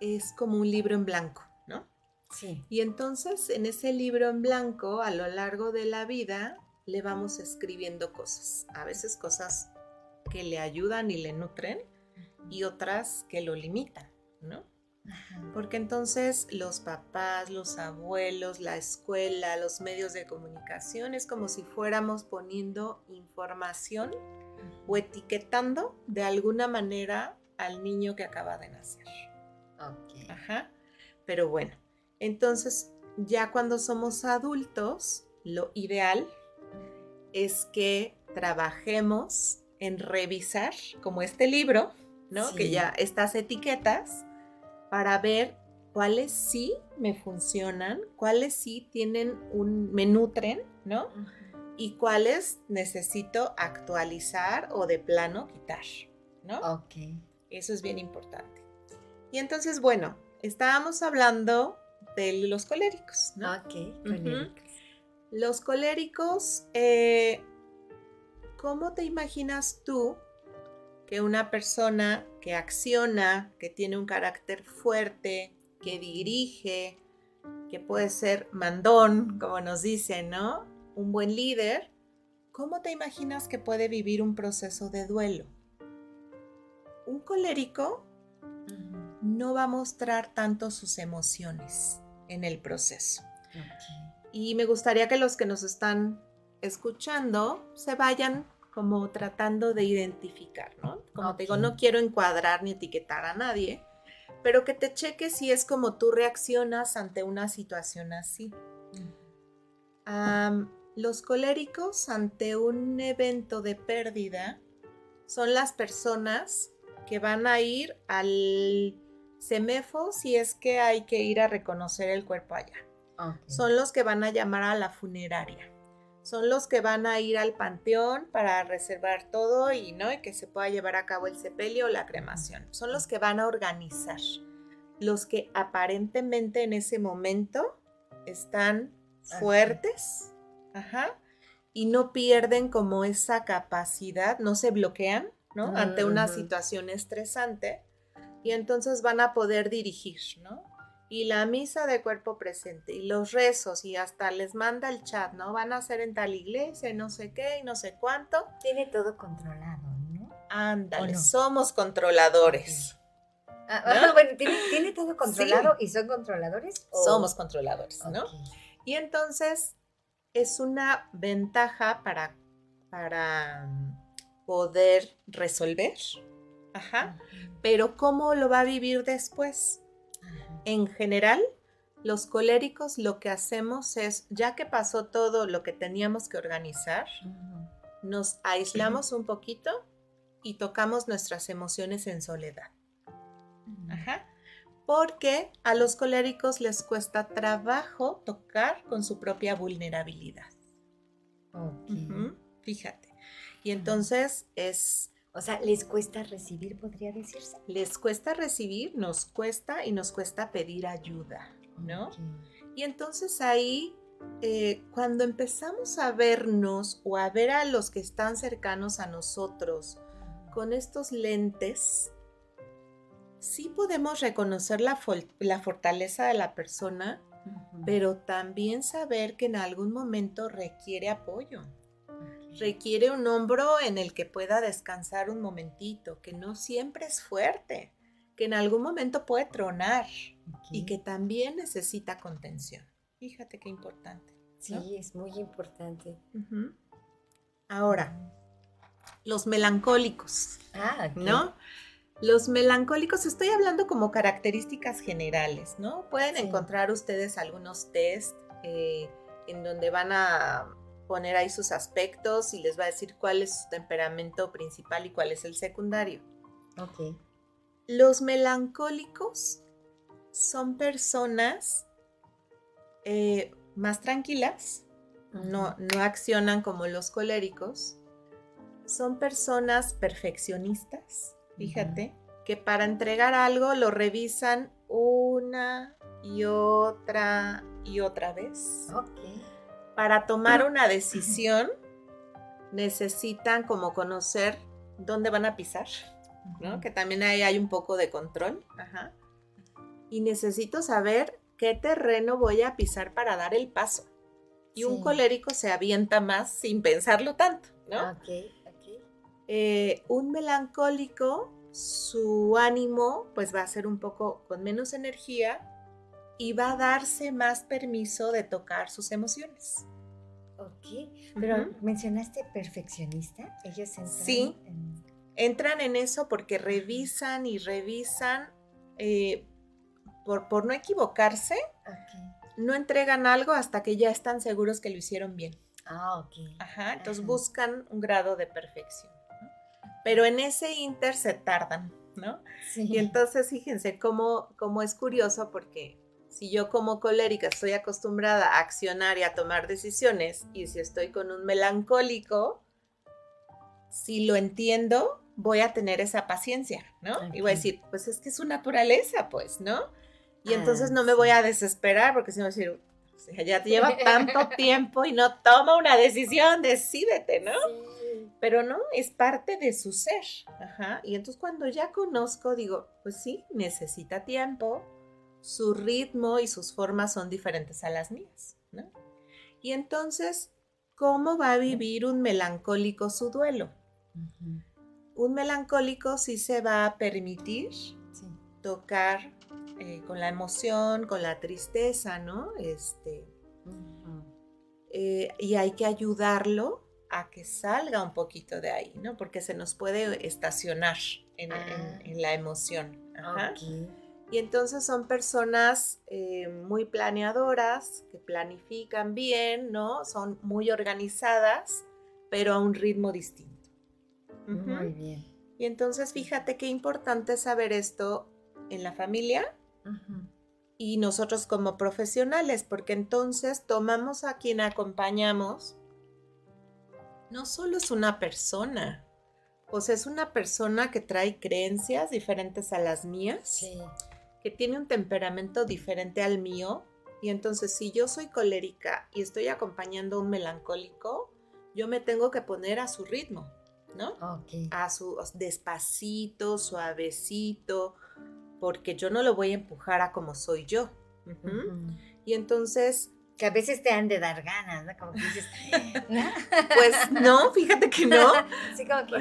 B: es como un libro en blanco, ¿no?
A: Sí.
B: Y entonces en ese libro en blanco, a lo largo de la vida, le vamos escribiendo cosas. A veces cosas que le ayudan y le nutren, y otras que lo limitan, ¿no? Porque entonces los papás, los abuelos, la escuela, los medios de comunicación es como si fuéramos poniendo información o etiquetando de alguna manera al niño que acaba de nacer.
A: Ok.
B: Ajá. Pero bueno, entonces ya cuando somos adultos, lo ideal es que trabajemos en revisar, como este libro, ¿no? Que ya estas etiquetas, para ver cuáles sí me funcionan, cuáles sí tienen un, me nutren, ¿no? Y cuáles necesito actualizar o de plano quitar, ¿no?
A: Ok.
B: Eso es bien importante. Y entonces, bueno, estábamos hablando de los coléricos, ¿no?
A: Ok, coléricos.
B: Los coléricos, eh, ¿cómo te imaginas tú que una persona que acciona, que tiene un carácter fuerte, que dirige, que puede ser mandón, como nos dicen, ¿no? Un buen líder, ¿cómo te imaginas que puede vivir un proceso de duelo? Un colérico no va a mostrar tanto sus emociones en el proceso. Y me gustaría que los que nos están escuchando se vayan como tratando de identificar, ¿no? Como te digo, no quiero encuadrar ni etiquetar a nadie, pero que te cheques si es como tú reaccionas ante una situación así. Los coléricos ante un evento de pérdida son las personas que van a ir al CEMEFO si es que hay que ir a reconocer el cuerpo allá son los que van a llamar a la funeraria. Son los que van a ir al panteón para reservar todo y, ¿no? y que se pueda llevar a cabo el sepelio o la cremación. Son los que van a organizar. Los que aparentemente en ese momento están fuertes ajá, y no pierden como esa capacidad, no se bloquean ¿no? ante una situación estresante y entonces van a poder dirigir, ¿no? Y la misa de cuerpo presente y los rezos y hasta les manda el chat, ¿no? Van a ser en tal iglesia y no sé qué y no sé cuánto.
A: Tiene todo controlado, ¿no?
B: Ándale, somos controladores.
A: Ah,
B: ¿No? <laughs>
A: bueno, ¿tiene, tiene todo controlado y son controladores? o-
B: Somos controladores, ¿no? Y entonces es una ventaja para, para mm, poder resolver. Ajá. Pero ¿cómo lo va a vivir después? En general, los coléricos lo que hacemos es, ya que pasó todo lo que teníamos que organizar, nos aislamos un poquito y tocamos nuestras emociones en soledad. Ajá. Porque a los coléricos les cuesta trabajo tocar con su propia vulnerabilidad. Fíjate. Y entonces es,
A: O sea, les cuesta recibir, podría decirse.
B: les cuesta recibir, nos cuesta y nos cuesta pedir ayuda, ¿no? Y entonces ahí, eh, cuando empezamos a vernos o a ver a los que están cercanos a nosotros con estos lentes, sí podemos reconocer la, fortaleza de la persona, pero también saber que en algún momento requiere apoyo. Requiere un hombro en el que pueda descansar un momentito, que no siempre es fuerte, que en algún momento puede tronar y que también necesita contención. Fíjate qué importante.
A: Sí, es muy importante.
B: Ahora, los melancólicos,
A: Ah.
B: ¿no? Los melancólicos, estoy hablando como características generales, ¿no? Pueden
A: Sí.
B: encontrar ustedes algunos test eh, en donde van a poner ahí sus aspectos y les va a decir cuál es su temperamento principal y cuál es el secundario.
A: Ok.
B: Los melancólicos son personas eh, más tranquilas, no, no accionan como los coléricos. Son personas perfeccionistas, fíjate, que para entregar algo lo revisan una y otra y otra vez.
A: Ok.
B: Para tomar una decisión necesitan como conocer dónde van a pisar, ¿no? Que también ahí hay un poco de control. Ajá. Y necesito saber qué terreno voy a pisar para dar el paso. Y un colérico se avienta más sin pensarlo tanto, ¿no? Eh, un melancólico, su ánimo pues va a ser un poco con menos energía y va a darse más permiso de tocar sus emociones.
A: Ok. Pero mencionaste perfeccionista. Ellos entran
B: Sí.
A: en-
B: Entran en eso porque revisan y revisan eh, por, por no equivocarse
A: Ok.
B: no entregan algo hasta que ya están seguros que lo hicieron bien.
A: Ah, ok.
B: Ajá, entonces
A: Ajá.
B: buscan un grado de perfección. ¿no? Pero en ese inter se tardan, ¿no?
A: Sí.
B: Y entonces fíjense cómo, cómo es curioso porque si yo como colérica estoy acostumbrada a accionar y a tomar decisiones y si estoy con un melancólico, si lo entiendo, voy a tener esa paciencia, ¿no? Y voy a decir, pues es que es su naturaleza, pues, ¿no? Y
A: Ah,
B: entonces no me voy a desesperar porque si no voy a decir, o sea, ya te lleva <laughs> tanto tiempo y no toma una decisión, decídete, ¿no?
A: Sí.
B: Pero no, es parte de su ser. Ajá. Y entonces cuando ya conozco, digo, pues sí, necesita tiempo, su ritmo y sus formas son diferentes a las mías, ¿no? Y entonces, ¿cómo va a vivir un melancólico su duelo? Un melancólico sí se va a permitir
A: Sí.
B: tocar eh, con la emoción, con la tristeza, ¿no? Este, eh, y hay que ayudarlo a que salga un poquito de ahí, ¿no? Porque se nos puede estacionar en,
A: Ah.
B: en la emoción. Ajá. Y entonces son personas eh, muy planeadoras, que planifican bien, ¿no? Son muy organizadas, pero a un ritmo distinto.
A: Muy bien.
B: Y entonces fíjate qué importante es saber esto en la familia y nosotros como profesionales, porque entonces tomamos a quien acompañamos, no solo es una persona, o sea, es una persona que trae creencias diferentes a las mías,
A: Sí.
B: Que tiene un temperamento diferente al mío, y entonces si yo soy colérica y estoy acompañando a un melancólico, yo me tengo que poner a su ritmo, ¿no?
A: Ok.
B: a su despacito, suavecito, porque yo no lo voy a empujar a como soy yo. Ujú.
A: Ujú.
B: Y entonces,
A: Que a veces te han de dar ganas, ¿no? Como que dices, ¿no?
B: pues no, fíjate que no, <laughs>
A: Así como que,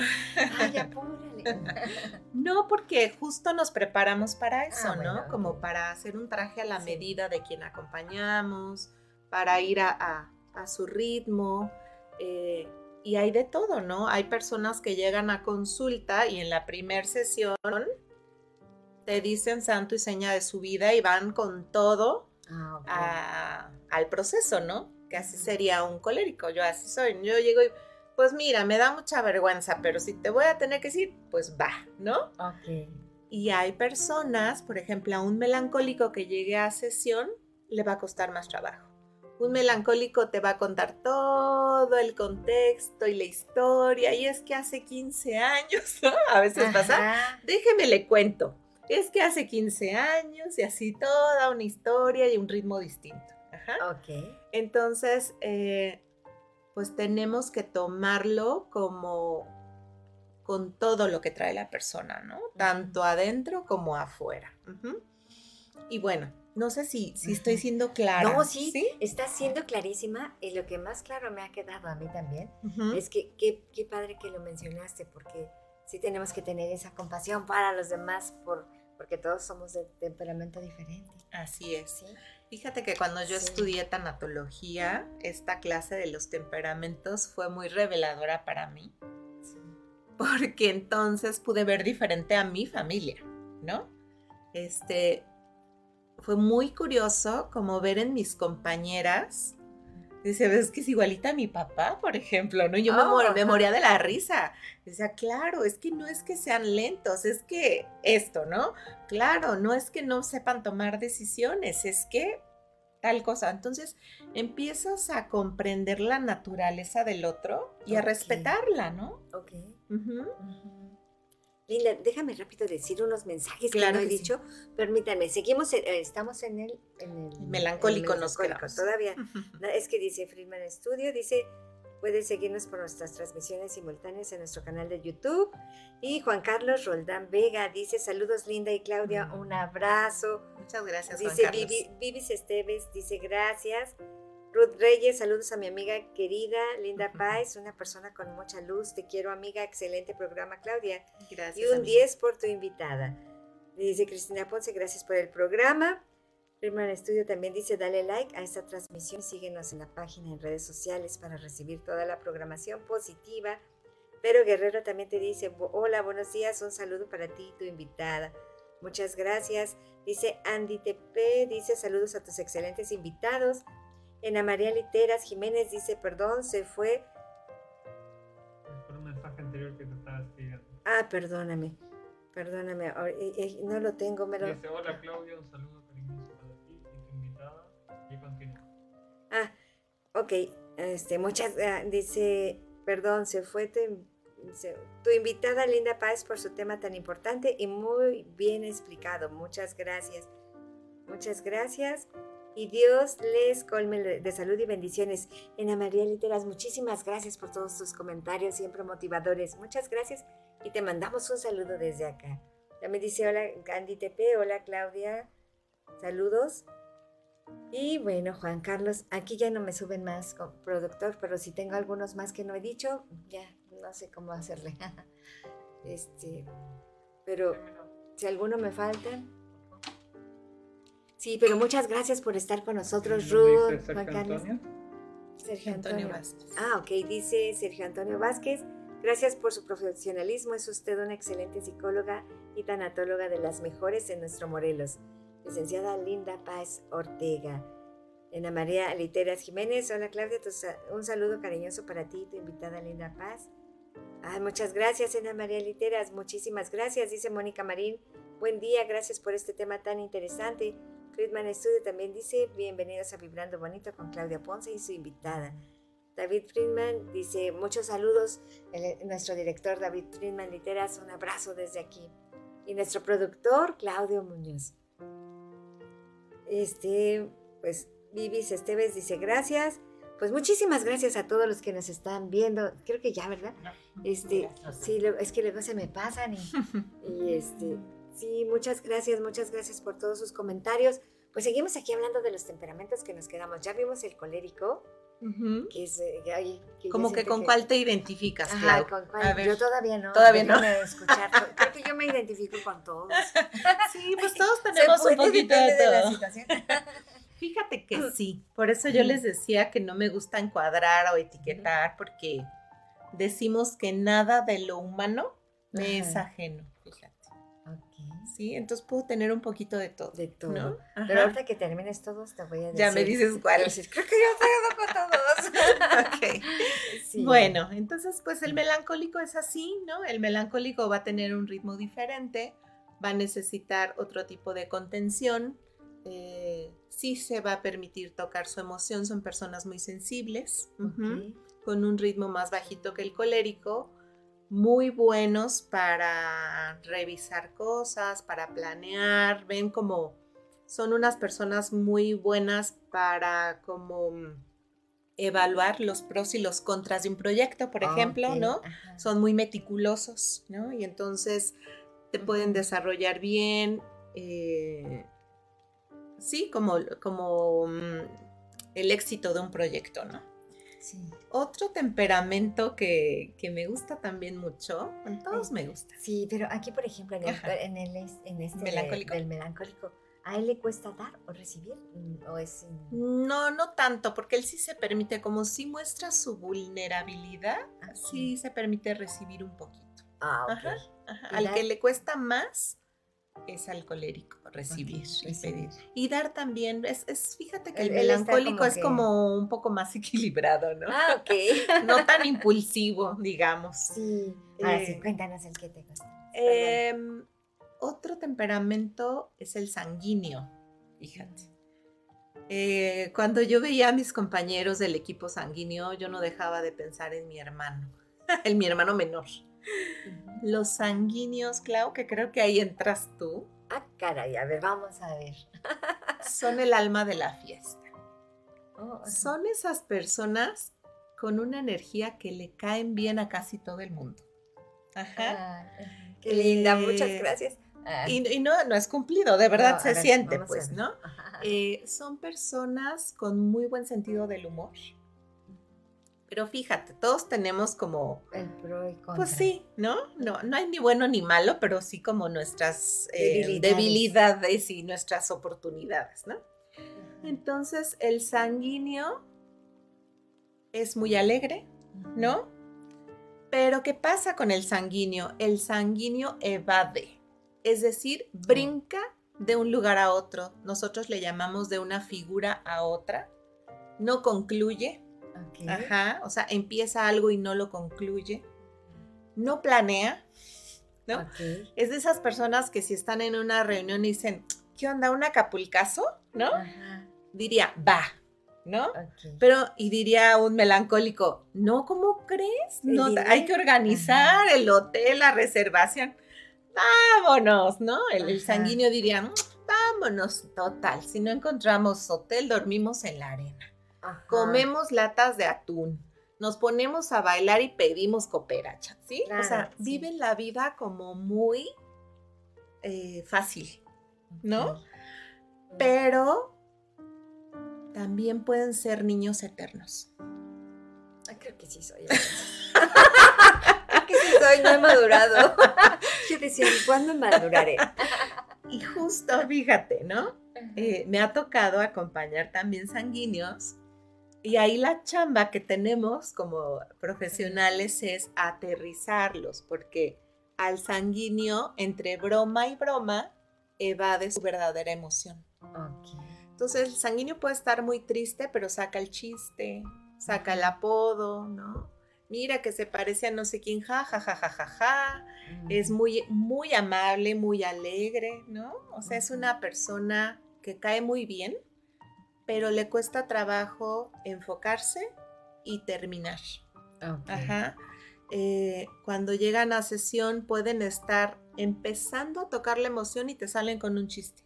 A: ay, apúrale. <laughs>
B: no, porque justo nos preparamos para eso,
A: Ah, bueno,
B: ¿no? Como para hacer un traje a la
A: Sí.
B: medida de quien acompañamos, para ir a, a- a su ritmo. eh, y hay de todo, ¿no? Hay personas que llegan a consulta y en la primer sesión te dicen santo y seña de su vida y van con todo
A: Ah,
B: a- al proceso, ¿no? Que así sería un colérico, yo así soy. Yo llego y, pues mira, me da mucha vergüenza, pero si te voy a tener que decir, pues va, ¿no?
A: Ok.
B: Y hay personas, por ejemplo, a un melancólico que llegue a sesión, le va a costar más trabajo. Un melancólico te va a contar todo el contexto y la historia, y es que hace 15 años, ¿no? A veces pasa, déjeme le cuento. Es que hace 15 años y así toda una historia y un ritmo distinto. Ajá.
A: Ok.
B: Entonces, eh, pues tenemos que tomarlo como con todo lo que trae la persona, ¿no? Tanto adentro como afuera. Y bueno, no sé si, si estoy siendo clara.
A: No, sí, está siendo clarísima y lo que más claro me ha quedado a mí también es que qué, qué padre que lo mencionaste porque sí tenemos que tener esa compasión para los demás por, porque todos somos de temperamento diferente.
B: Así es.
A: ¿sí?
B: Fíjate que cuando yo
A: Sí.
B: estudié tanatología, esta clase de los temperamentos fue muy reveladora para mí.
A: Sí.
B: porque entonces pude ver diferente a mi familia, ¿no? Este, fue muy curioso como ver en mis compañeras, dice, ves que es igualita a mi papá, por ejemplo, ¿no? Yo me,
A: Oh,
B: mor- me
A: ajá.
B: moría de la risa. Decía, claro, es que no es que sean lentos, es que esto, ¿no? Claro, no es que no sepan tomar decisiones, es que tal cosa. Entonces empiezas a comprender la naturaleza del otro y a respetarla, ¿no?
A: Ok.
B: Ujú.
A: Linda, déjame rápido decir unos mensajes
B: Claro
A: que no he
B: que sí.
A: dicho. Permítanme, seguimos, en- eh, estamos en el, en el
B: Melancólico
A: en el melancólico. Todavía. <laughs> No, Es que dice Friedman Studio, dice, puedes seguirnos por nuestras transmisiones simultáneas en nuestro canal de YouTube. Y Juan Carlos Roldán Vega dice, saludos Linda y Claudia,
B: Mm.
A: un abrazo.
B: Muchas gracias, Juan
A: Dice
B: Carlos.
A: Vivi, Vivis Esteves, dice gracias. Ruth Reyes, saludos a mi amiga querida Linda. Páez, una persona con mucha luz. Te quiero, amiga. Excelente programa, Claudia.
B: Gracias.
A: Y un
B: amiga.
A: 10 por tu invitada. Dice Cristina Ponce, gracias por el programa. Firman Estudio también dice, dale like a esta transmisión y síguenos en la página en redes sociales para recibir toda la programación positiva. Pero Guerrero también te dice, "Bo- hola, buenos días, un saludo para ti y tu invitada. Muchas gracias. Dice Andy TP, dice saludos a tus excelentes invitados. Ana María Literas Jiménez dice, perdón, se fue.
G: Por un mensaje anterior que te estaba escribiendo.
A: Ah, perdóname. Perdóname, eh, eh, no lo tengo, me lo...
G: Dice, hola Claudia, un saludo cariñoso para ti y tu invitada. Y continúa.
A: Ah, ok. Este, muchas, ah, dice, perdón, se fue tu, se- tu invitada Linda Paz por su tema tan importante y muy bien explicado. Muchas gracias. Muchas gracias. Y Dios les colme de salud y bendiciones. Ana María Literas, muchísimas gracias por todos tus comentarios, siempre motivadores. Muchas gracias y te mandamos un saludo desde acá. También dice, hola Gandhi TP, hola Claudia, saludos. Y bueno, Juan Carlos, aquí ya no me suben más co- productor, pero si tengo algunos más que no he dicho, ya no sé cómo hacerle. <laughs> Este, pero si alguno me falta. Sí, pero muchas gracias por estar con nosotros,
G: Dice
A: Ruth,
G: Sergio
A: Juan Carlos.
G: Antonio.
A: Sergio
B: Antonio. Vázquez.
A: Ah, ok, dice Sergio Antonio Vázquez. Gracias por su profesionalismo. Es usted una excelente psicóloga y tanatóloga de las mejores en nuestro Morelos. Licenciada Linda Paz Ortega. Ana María Literas Jiménez. Hola Claudia, un saludo cariñoso para ti y tu invitada Linda Paz. Ay, muchas gracias, Ana María Literas. Muchísimas gracias, dice Mónica Marín. Buen día, gracias por este tema tan interesante. Friedman Studio también dice, bienvenidos a Vibrando Bonito con Claudia Ponce y su invitada. David Friedman dice, muchos saludos. El- nuestro director David Friedman Literas, un abrazo desde aquí. Y nuestro productor Claudio Muñoz. Este, pues Vivis Esteves dice, gracias. Pues muchísimas gracias a todos los que nos están viendo. Creo que ya, ¿verdad? Este, sí, es que luego se me pasan y, y este, sí, muchas gracias, muchas gracias por todos sus comentarios. Pues seguimos aquí hablando de los temperamentos que nos quedamos. Ya vimos el colérico, que es, eh, ay, que ya
B: Como que con cuál te identificas,
A: Ajá,
B: Clau.
A: con cuál-
B: A ver.
A: Yo todavía no.
B: Todavía no.
A: escuchar. <laughs> Creo que yo me identifico con todos.
B: Sí, pues todos tenemos un poquito de
A: depende de la
B: todo.
A: situación. <laughs>
B: Fíjate que <laughs> sí, por eso yo les decía que no me gusta encuadrar o etiquetar porque decimos que nada de lo humano me es ajeno, Sí, entonces puedo tener un poquito de todo.
A: De todo.
B: ¿no?
A: Pero ahorita que termines todos te voy a decir.
B: Ya me dices cuál.
A: Dices, Creo que yo estoy con todos.
B: Ok. <laughs>
A: Sí.
B: Bueno, entonces pues el melancólico es así, ¿no? El melancólico va a tener un ritmo diferente, va a necesitar otro tipo de contención, eh, sí se va a permitir tocar su emoción, son personas muy sensibles, con un ritmo más bajito que el colérico, muy buenos para revisar cosas, para planear, ven como son unas personas muy buenas para como evaluar los pros y los contras de un proyecto, por ejemplo,
A: Ok,
B: ¿no?
A: ajá.
B: Son muy meticulosos, ¿no? Y entonces te pueden desarrollar bien, eh, sí, como, como mm, el éxito de un proyecto, ¿no?
A: Sí.
B: Otro temperamento que, que me gusta también mucho, bueno, todos me gustan.
A: Sí, pero aquí, por ejemplo, en, el, en, el, en este de-
B: Melancólico.
A: del melancólico, ¿a él le cuesta dar o recibir? ¿O es
B: No, no tanto, porque él sí se permite, como si muestra su vulnerabilidad,
A: Ah,
B: sí se permite recibir un poquito.
A: Ah, ok.
B: Ajá, ajá.
A: ¿Y
B: Al que le cuesta más es al colérico, recibir
A: Ok,
B: y
A: recibir.
B: pedir. Y dar también, es, es- fíjate que el melancólico
A: como
B: es
A: que-
B: como un poco más <laughs> equilibrado, ¿no?
A: Ah, ok. <laughs>
B: No tan impulsivo, digamos.
A: Sí. Ahora sí,
B: Eh,
A: cuéntanos el que te gusta.
B: Em, otro temperamento es el sanguíneo, fíjate. Eh, cuando yo veía a mis compañeros del equipo sanguíneo, yo no dejaba de pensar en mi hermano, <laughs> en mi hermano menor. Los sanguíneos, Clau, que creo que ahí entras tú,
A: Ah, caray, a ver, vamos a ver.
B: son el alma de la fiesta.
A: Oh.
B: Son esas personas con una energía que le caen bien a casi todo el mundo. Ajá.
A: Ah. Qué linda, muchas
B: Eh,
A: gracias. Ah,
B: Y, y no, no es cumplido, de verdad
A: no,
B: se
A: ver,
B: siente, pues. ¿no? Eh, son personas con muy buen sentido del humor. Pero fíjate, todos tenemos como,
A: el pro y contra.
B: pues sí, ¿no? No, no hay ni bueno ni malo, pero sí como nuestras eh,
A: Debilidades.
B: debilidades y nuestras oportunidades, ¿no? Entonces, el sanguíneo es muy alegre, ¿no? Pero ¿qué pasa con el sanguíneo? El sanguíneo evade. es decir, brinca de un lugar a otro. Nosotros le llamamos de una figura a otra. No concluye. Ajá. O sea, empieza algo y no lo concluye. No planea. ¿no? Es de esas personas que si están en una reunión y dicen, ¿qué onda? ¿Un acapulcazo? ¿No?
A: Ajá.
B: Diría, va, ¿no? Pero, y diría un melancólico, no, ¿cómo crees? No, hay que organizar el hotel, la reservación. Vámonos, ¿no? El, el sanguíneo diría, "Mm, vámonos, total. Si no encontramos hotel, dormimos en la arena.
A: Ajá.
B: Comemos latas de atún. Nos ponemos a bailar y pedimos cooperacha, ¿sí? o sea,
A: sí.
B: viven la vida como muy eh, fácil, ¿no? Pero también pueden ser niños eternos.
A: Ah, creo que sí soy. <laughs> creo que sí soy, no he madurado. <laughs> Yo decía, ¿cuándo maduraré?
B: Y justo, fíjate, ¿no? Eh, me ha tocado acompañar también sanguíneos y ahí la chamba que tenemos como profesionales es aterrizarlos, porque al sanguíneo, entre broma y broma, evade su verdadera emoción. Entonces, el sanguíneo puede estar muy triste, pero saca el chiste, saca el apodo, ¿no? Mira que se parece a no sé quién, ja, ja, ja, ja, ja, ja. Es muy, muy amable, muy alegre, ¿no? O sea, es una persona que cae muy bien, pero le cuesta trabajo enfocarse y terminar.
A: Ok.
B: Ajá. Eh, cuando llegan a sesión pueden estar empezando a tocar la emoción y te salen con un chiste.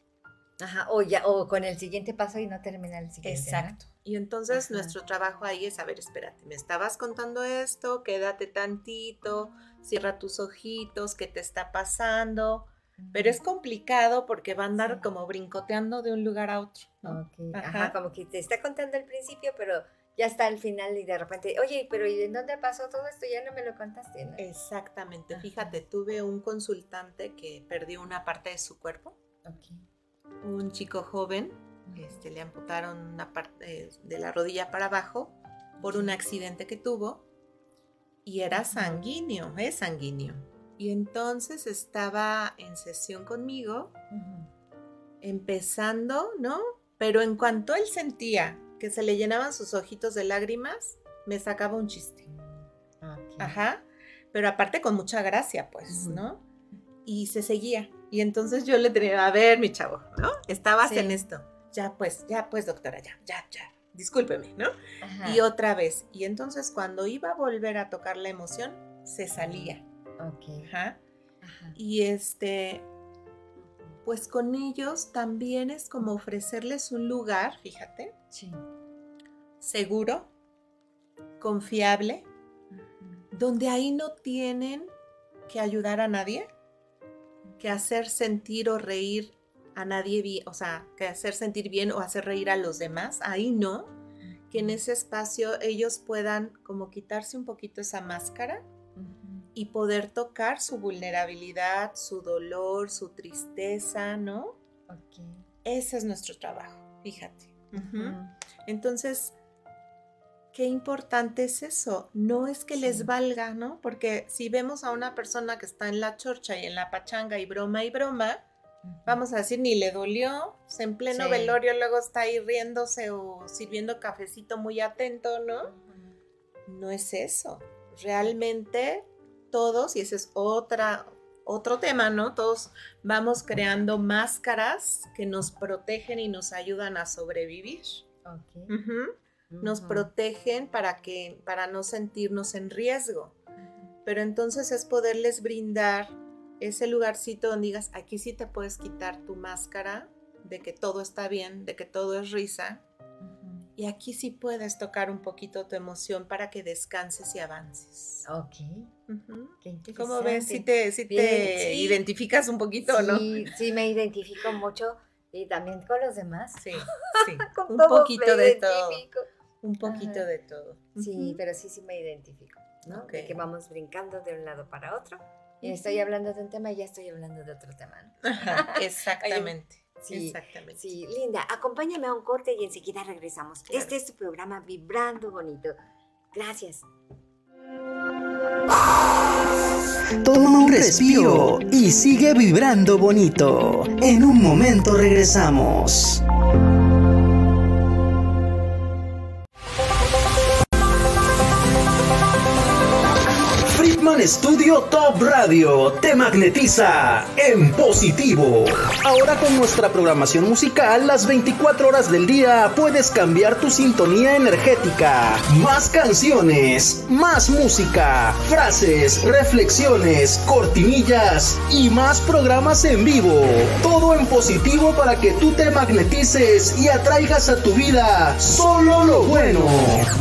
A: Ajá, o ya, o con el siguiente paso y no termina el siguiente. ¿no?
B: Exacto. Y entonces
A: Ajá.
B: nuestro trabajo ahí es, a ver, espérate, me estabas contando esto, quédate tantito, cierra tus ojitos, ¿qué te está pasando? Pero es complicado porque va a andar
A: Sí.
B: como brincoteando de un lugar a otro. ¿no?
A: Ok,
B: Ajá.
A: Ajá. como que te está contando al principio, pero ya está al final y de repente, oye, pero ¿y en dónde pasó todo esto? Ya no me lo contaste, ¿no?
B: Exactamente.
A: Ajá.
B: Fíjate, tuve un consultante que perdió una parte de su cuerpo,
A: Ok.
B: un chico joven, este, le amputaron una parte de la rodilla para abajo por un accidente que tuvo y era sanguíneo, es sanguíneo. Y entonces estaba en sesión conmigo, empezando, ¿no? Pero en cuanto él sentía que se le llenaban sus ojitos de lágrimas, me sacaba un chiste.
A: Ok.
B: Ajá. Pero aparte con mucha gracia, pues. ¿no? Y se seguía. Y entonces yo le tenía, a ver, mi chavo, ¿no? Estabas
A: Sí.
B: en esto. Ya, pues, ya, pues, doctora, ya, ya, ya. Discúlpeme, ¿no?
A: Ajá.
B: Y otra vez. Y entonces cuando iba a volver a tocar la emoción, se salía.
A: Ok.
B: Ajá.
A: Ajá.
B: Y este, pues con ellos también es como ofrecerles un lugar, fíjate,
A: Sí.
B: seguro, confiable, donde ahí no tienen que ayudar a nadie, que hacer sentir o reír a nadie bien, o sea, que hacer sentir bien o hacer reír a los demás, ahí no, que en ese espacio ellos puedan como quitarse un poquito esa máscara. Y poder tocar su vulnerabilidad, su dolor, su tristeza, ¿no? Ese es nuestro trabajo, fíjate. Entonces, qué importante es eso. No es que les valga, ¿no? Porque si vemos a una persona que está en la chorcha y en la pachanga y broma y broma, vamos a decir, ni le dolió, pues, en pleno
A: Sí.
B: velorio luego está ahí riéndose o sirviendo cafecito muy atento, ¿no? No es eso. Realmente todos, y ese es otra, otro tema, ¿no? Todos vamos creando máscaras que nos protegen y nos ayudan a sobrevivir. Nos protegen para que, para no sentirnos en riesgo. Pero entonces es poderles brindar ese lugarcito donde digas, aquí sí te puedes quitar tu máscara de que todo está bien, de que todo es risa. Y aquí sí puedes tocar un poquito tu emoción para que descanses y avances.
A: Ok.
B: Ujú.
A: Qué
B: ¿Y ¿Cómo ves? ¿Si te, si
A: Bien,
B: te
A: sí.
B: identificas un poquito o no?
A: Sí, sí, me identifico mucho y también con los demás.
B: Sí, <laughs> sí. Un poquito de todo. Un poquito
A: Ajá.
B: de todo.
A: Sí, pero sí, sí me identifico, ¿no? De
B: Ok.
A: que vamos brincando de un lado para otro. Y estoy hablando de un tema y ya estoy hablando de otro tema, ¿no?
B: Ajá, <laughs> exactamente.
A: Sí,
B: exactamente.
A: Sí, Linda, acompáñame a un corte y enseguida regresamos.
B: Claro.
A: Este es tu programa Vibrando Bonito. Gracias.
D: Toma un respiro y sigue vibrando bonito. En un momento regresamos. Estudio Top Radio te magnetiza en positivo. Ahora con nuestra programación musical, las 24 horas del día puedes cambiar tu sintonía energética. Más canciones, más música, frases, reflexiones, cortinillas y más programas en vivo. Todo en positivo para que tú te magnetices y atraigas a tu vida solo lo bueno.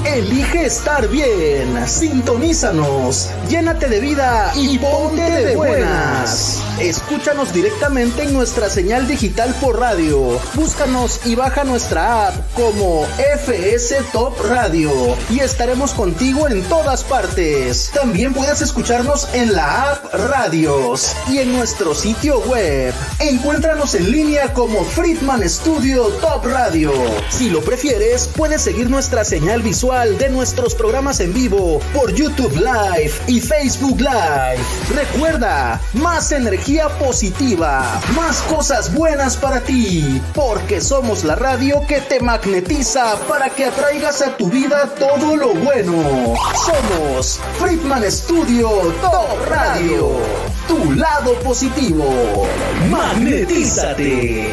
D: Elige estar bien. Sintonízanos. Llénate de vida y ponte de buenas. Escúchanos directamente en nuestra señal digital por radio. Búscanos y baja nuestra app como FS Top Radio y estaremos contigo en todas partes. También puedes escucharnos en la app Radios y en nuestro sitio web. Encuéntranos en línea como Friedman Studio Top Radio. Si lo prefieres, puedes seguir nuestra señal visual de nuestros programas en vivo por YouTube Live y Facebook Live. Recuerda, más energía positiva, más cosas buenas para ti, porque somos la radio que te magnetiza para que atraigas a tu vida todo lo bueno. Somos Friedman Studio Top Radio, tu lado positivo. Magnetízate.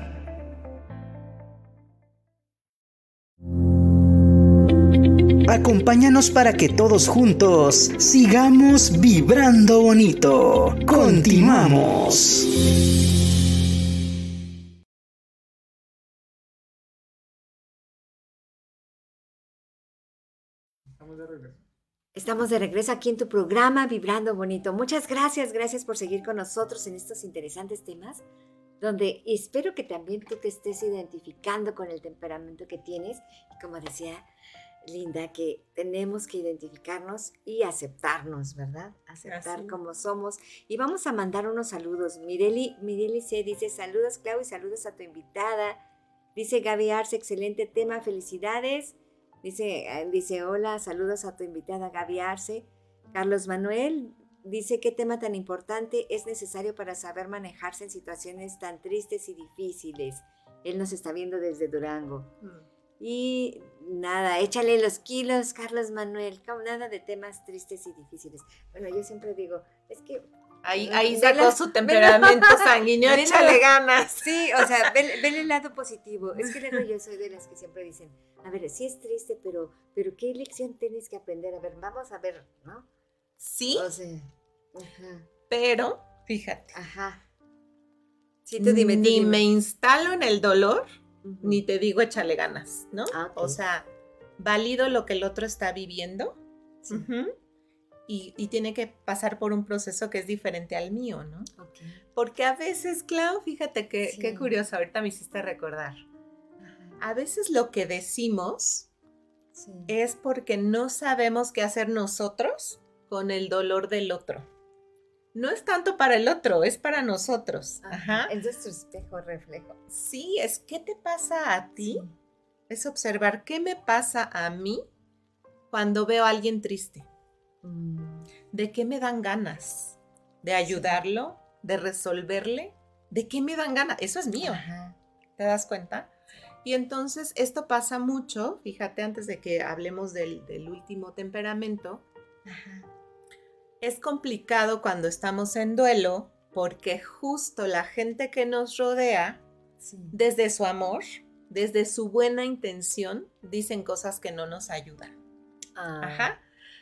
D: Acompáñanos para que todos juntos sigamos vibrando bonito. Continuamos.
A: Estamos de regreso aquí en tu programa Vibrando Bonito. Muchas gracias, gracias por seguir con nosotros en estos interesantes temas, donde espero que también tú te estés identificando con el temperamento que tienes. Y como decía Linda, que tenemos que identificarnos y aceptarnos, ¿verdad? Aceptar como somos. Y vamos a mandar unos saludos. Mireli, Mireli C dice saludos, Clau, y saludos a tu invitada. Dice Gaby Arce, excelente tema, felicidades. Dice, ah, dice hola, saludos a tu invitada Gaby Arce. Carlos Manuel dice qué tema tan importante es necesario para saber manejarse en situaciones tan tristes y difíciles. Él nos está viendo desde Durango. Mm. Y nada, échale los kilos, Carlos Manuel, nada de temas tristes y difíciles. Bueno, yo siempre digo, es que...
B: Ahí, ahí sacó su temperamento <laughs> sanguíneo, échale ganas.
A: Sí, o sea, ve, el lado positivo. Es que luego yo soy de las que siempre dicen, a ver, sí es triste, pero, pero ¿qué lección tienes que aprender? A ver, vamos a ver, ¿no?
B: Sí, pero, fíjate.
A: Ajá.
B: Sí, tú dime, Ni me instalo en el dolor ni te digo échale ganas, ¿no? Ah, o sea, válido lo que el otro está viviendo y, tiene que pasar por un proceso que es diferente al mío, ¿no? Porque a veces, Clau, fíjate que, qué curioso, ahorita me hiciste recordar. A veces lo que decimos es porque no sabemos qué hacer nosotros con el dolor del otro no es tanto para el otro, es para nosotros.
A: Ajá. Es nuestro espejo reflejo.
B: Sí, es qué te pasa a ti. Es observar qué me pasa a mí cuando veo a alguien triste. Mm. ¿De qué me dan ganas? ¿De ayudarlo? ¿De resolverle? ¿De qué me dan ganas? Eso es mío. ¿Te das cuenta? Y entonces esto pasa mucho, fíjate antes de que hablemos del, del último temperamento, Ajá es complicado cuando estamos en duelo porque justo la gente que nos rodea, desde su amor, desde su buena intención, dicen cosas que no nos ayudan. Ah. Ajá.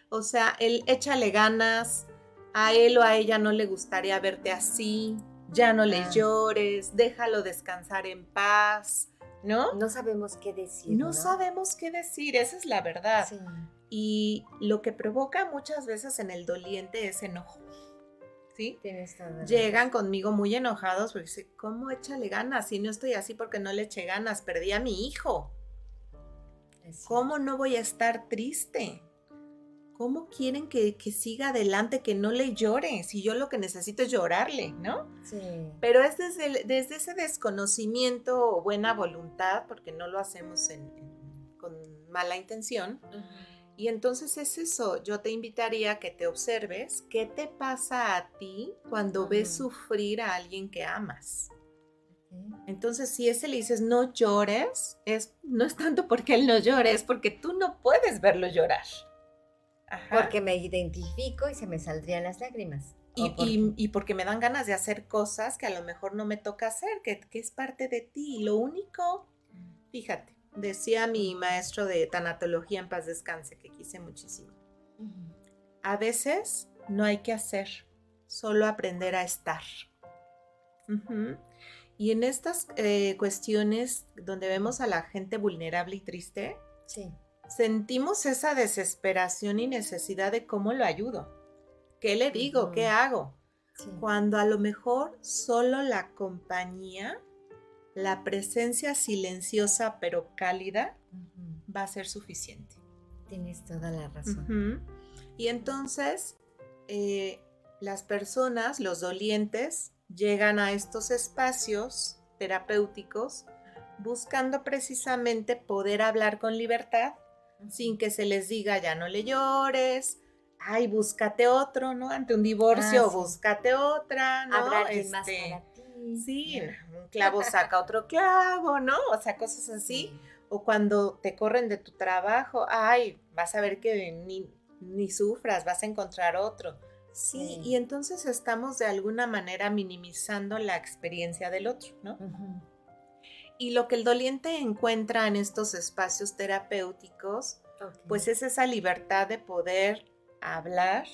B: O sea, él échale ganas, a él o a ella no le gustaría verte así, ya no le ah. llores, déjalo descansar en paz, ¿no?
A: No sabemos qué decir.
B: No, sabemos qué decir, esa es la verdad. Y lo que provoca muchas veces en el doliente es enojo. ¿sí?
A: Tienes
B: Llegan conmigo muy enojados porque dicen, ¿cómo échale ganas? Si no estoy así porque no le eché ganas, perdí a mi hijo. ¿Cómo no voy a estar triste? ¿Cómo quieren que, que siga adelante, que no le llore? Si yo lo que necesito es llorarle, ¿no?
A: Sí.
B: Pero es desde, el- desde ese desconocimiento o buena voluntad, porque no lo hacemos en- en- con mala intención. Y entonces es eso, yo te invitaría a que te observes qué te pasa a ti cuando ves sufrir a alguien que amas. Entonces, si ese le dices no llores, es, no es tanto porque él no llore, es porque tú no puedes verlo llorar. Ajá.
A: Porque me identifico y se me saldrían las lágrimas.
B: y,
A: ¿O por
B: y- y porque me dan ganas de hacer cosas que a lo mejor no me toca hacer, que, que es parte de ti. Y lo único, fíjate, decía mi maestro de tanatología en paz descanse, que quise muchísimo. A veces no hay que hacer, solo aprender a estar. Y en estas eh, cuestiones donde vemos a la gente vulnerable y triste,
A: Sí.
B: sentimos esa desesperación y necesidad de cómo lo ayudo. ¿Qué le digo? ¿Qué hago?
A: sí.
B: Cuando a lo mejor solo la compañía, la presencia silenciosa pero cálida va a ser suficiente.
A: Tienes toda la razón.
B: Y entonces eh, las personas, los dolientes, llegan a estos espacios terapéuticos buscando precisamente poder hablar con libertad sin que se les diga ya no le llores, ay, búscate otro, ¿no? Ante un divorcio,
A: Ah, sí.
B: búscate otra, ¿no?
A: Habrá más
B: Este,
A: para ti.
B: Sí, <laughs> un clavo saca otro clavo, ¿no? O sea, cosas así. O cuando te corren de tu trabajo, ay, vas a ver que ni, ni sufras, vas a encontrar otro. Sí,
A: Sí.
B: y entonces estamos de alguna manera minimizando la experiencia del otro, ¿no? Y lo que el doliente encuentra en estos espacios terapéuticos, pues es esa libertad de poder hablar,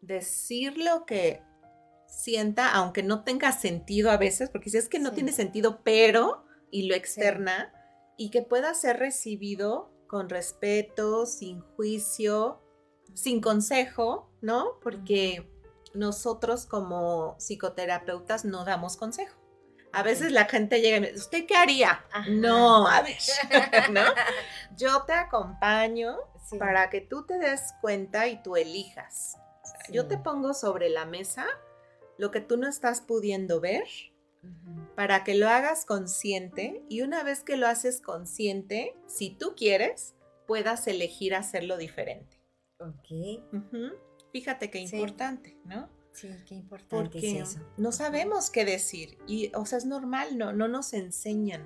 B: decir lo que sienta, aunque no tenga sentido a veces, porque si es que no
A: Sí.
B: tiene sentido, pero, y lo externa, y que pueda ser recibido con respeto, sin juicio, sin consejo, ¿no? Porque nosotros como psicoterapeutas no damos consejo. A veces la gente llega y me dice, ¿usted qué haría?
A: Ajá.
B: No, a ver, <laughs> ¿no? Yo te acompaño
A: Sí.
B: para que tú te des cuenta y tú elijas. Yo te pongo sobre la mesa lo que tú no estás pudiendo ver para que lo hagas consciente y una vez que lo haces consciente, si tú quieres, puedas elegir hacerlo diferente.
A: Ok.
B: Fíjate qué
A: Sí.
B: importante, ¿no?
A: Sí, qué importante
B: Porque
A: es eso.
B: no sabemos qué decir y, o sea, es normal, no, no nos enseñan.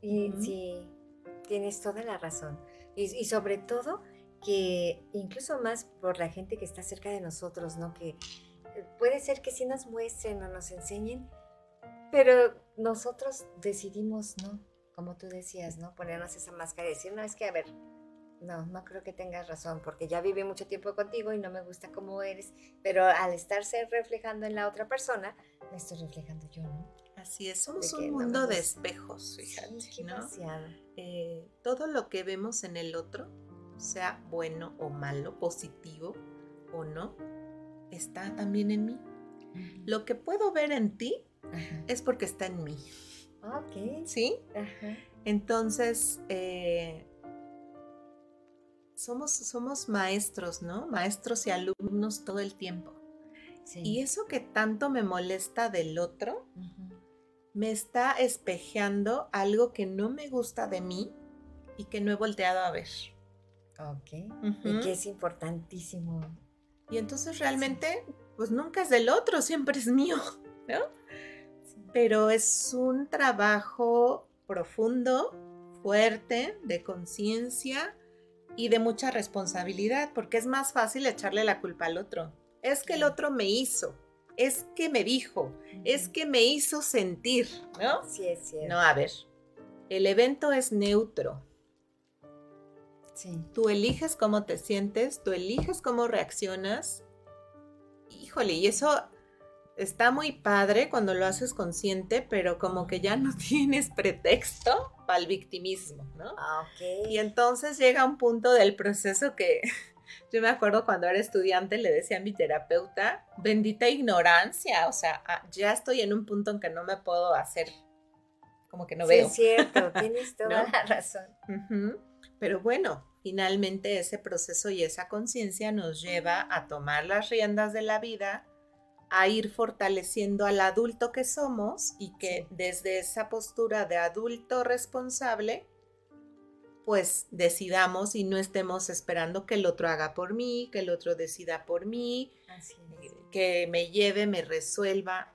A: Y sí, tienes toda la razón. Y, y sobre todo que incluso más por la gente que está cerca de nosotros, ¿no? Que puede ser que sí nos muestren o nos enseñen, pero nosotros decidimos, ¿no? Como tú decías, ¿no? Ponernos esa máscara y decir, no, es que, a ver, no, no creo que tengas razón, porque ya viví mucho tiempo contigo y no me gusta cómo eres, pero al estarse reflejando en la otra persona, me estoy reflejando yo, ¿no?
B: Así es, somos un
A: no
B: mundo de espejos, fíjate,
A: sí,
B: ¿no? Eh, todo lo que vemos en el otro, sea bueno o malo, positivo o no, está también en mí. Lo que puedo ver en ti
A: Ajá.
B: es porque está en mí,
A: Ok.
B: ¿sí?
A: Ajá.
B: Entonces, eh, somos, somos maestros, ¿no? Maestros y alumnos todo el tiempo.
A: Sí.
B: Y eso que tanto me molesta del otro, me está espejeando algo que no me gusta de mí y que no he volteado a ver.
A: Ok. Y que es importantísimo.
B: Y entonces realmente, pues nunca es del otro, siempre es mío, <laughs> ¿no? Pero es un trabajo profundo, fuerte, de conciencia y de mucha responsabilidad, porque es más fácil echarle la culpa al otro. Es que el otro me hizo, es que me dijo, es que me hizo sentir, ¿no?
A: Sí, es cierto.
B: No, a ver, el evento es neutro.
A: Sí.
B: Tú eliges cómo te sientes, tú eliges cómo reaccionas. Híjole, y eso está muy padre cuando lo haces consciente, pero como que ya no <laughs> tienes pretexto para el victimismo, ¿no?
A: Ah, ok.
B: Y entonces llega un punto del proceso que <laughs> Yo me acuerdo cuando era estudiante le decía a mi terapeuta, bendita ignorancia, o sea, ah, ya estoy en un punto en que no me puedo hacer, como que no
A: sí,
B: veo.
A: es cierto, <laughs> tienes toda
B: ¿No?
A: la razón.
B: Ujú. Pero bueno, finalmente ese proceso y esa conciencia nos lleva a tomar las riendas de la vida, a ir fortaleciendo al adulto que somos y que
A: Sí.
B: desde esa postura de adulto responsable, pues decidamos y no estemos esperando que el otro haga por mí, que el otro decida por mí,
A: Así es.
B: que me lleve, me resuelva.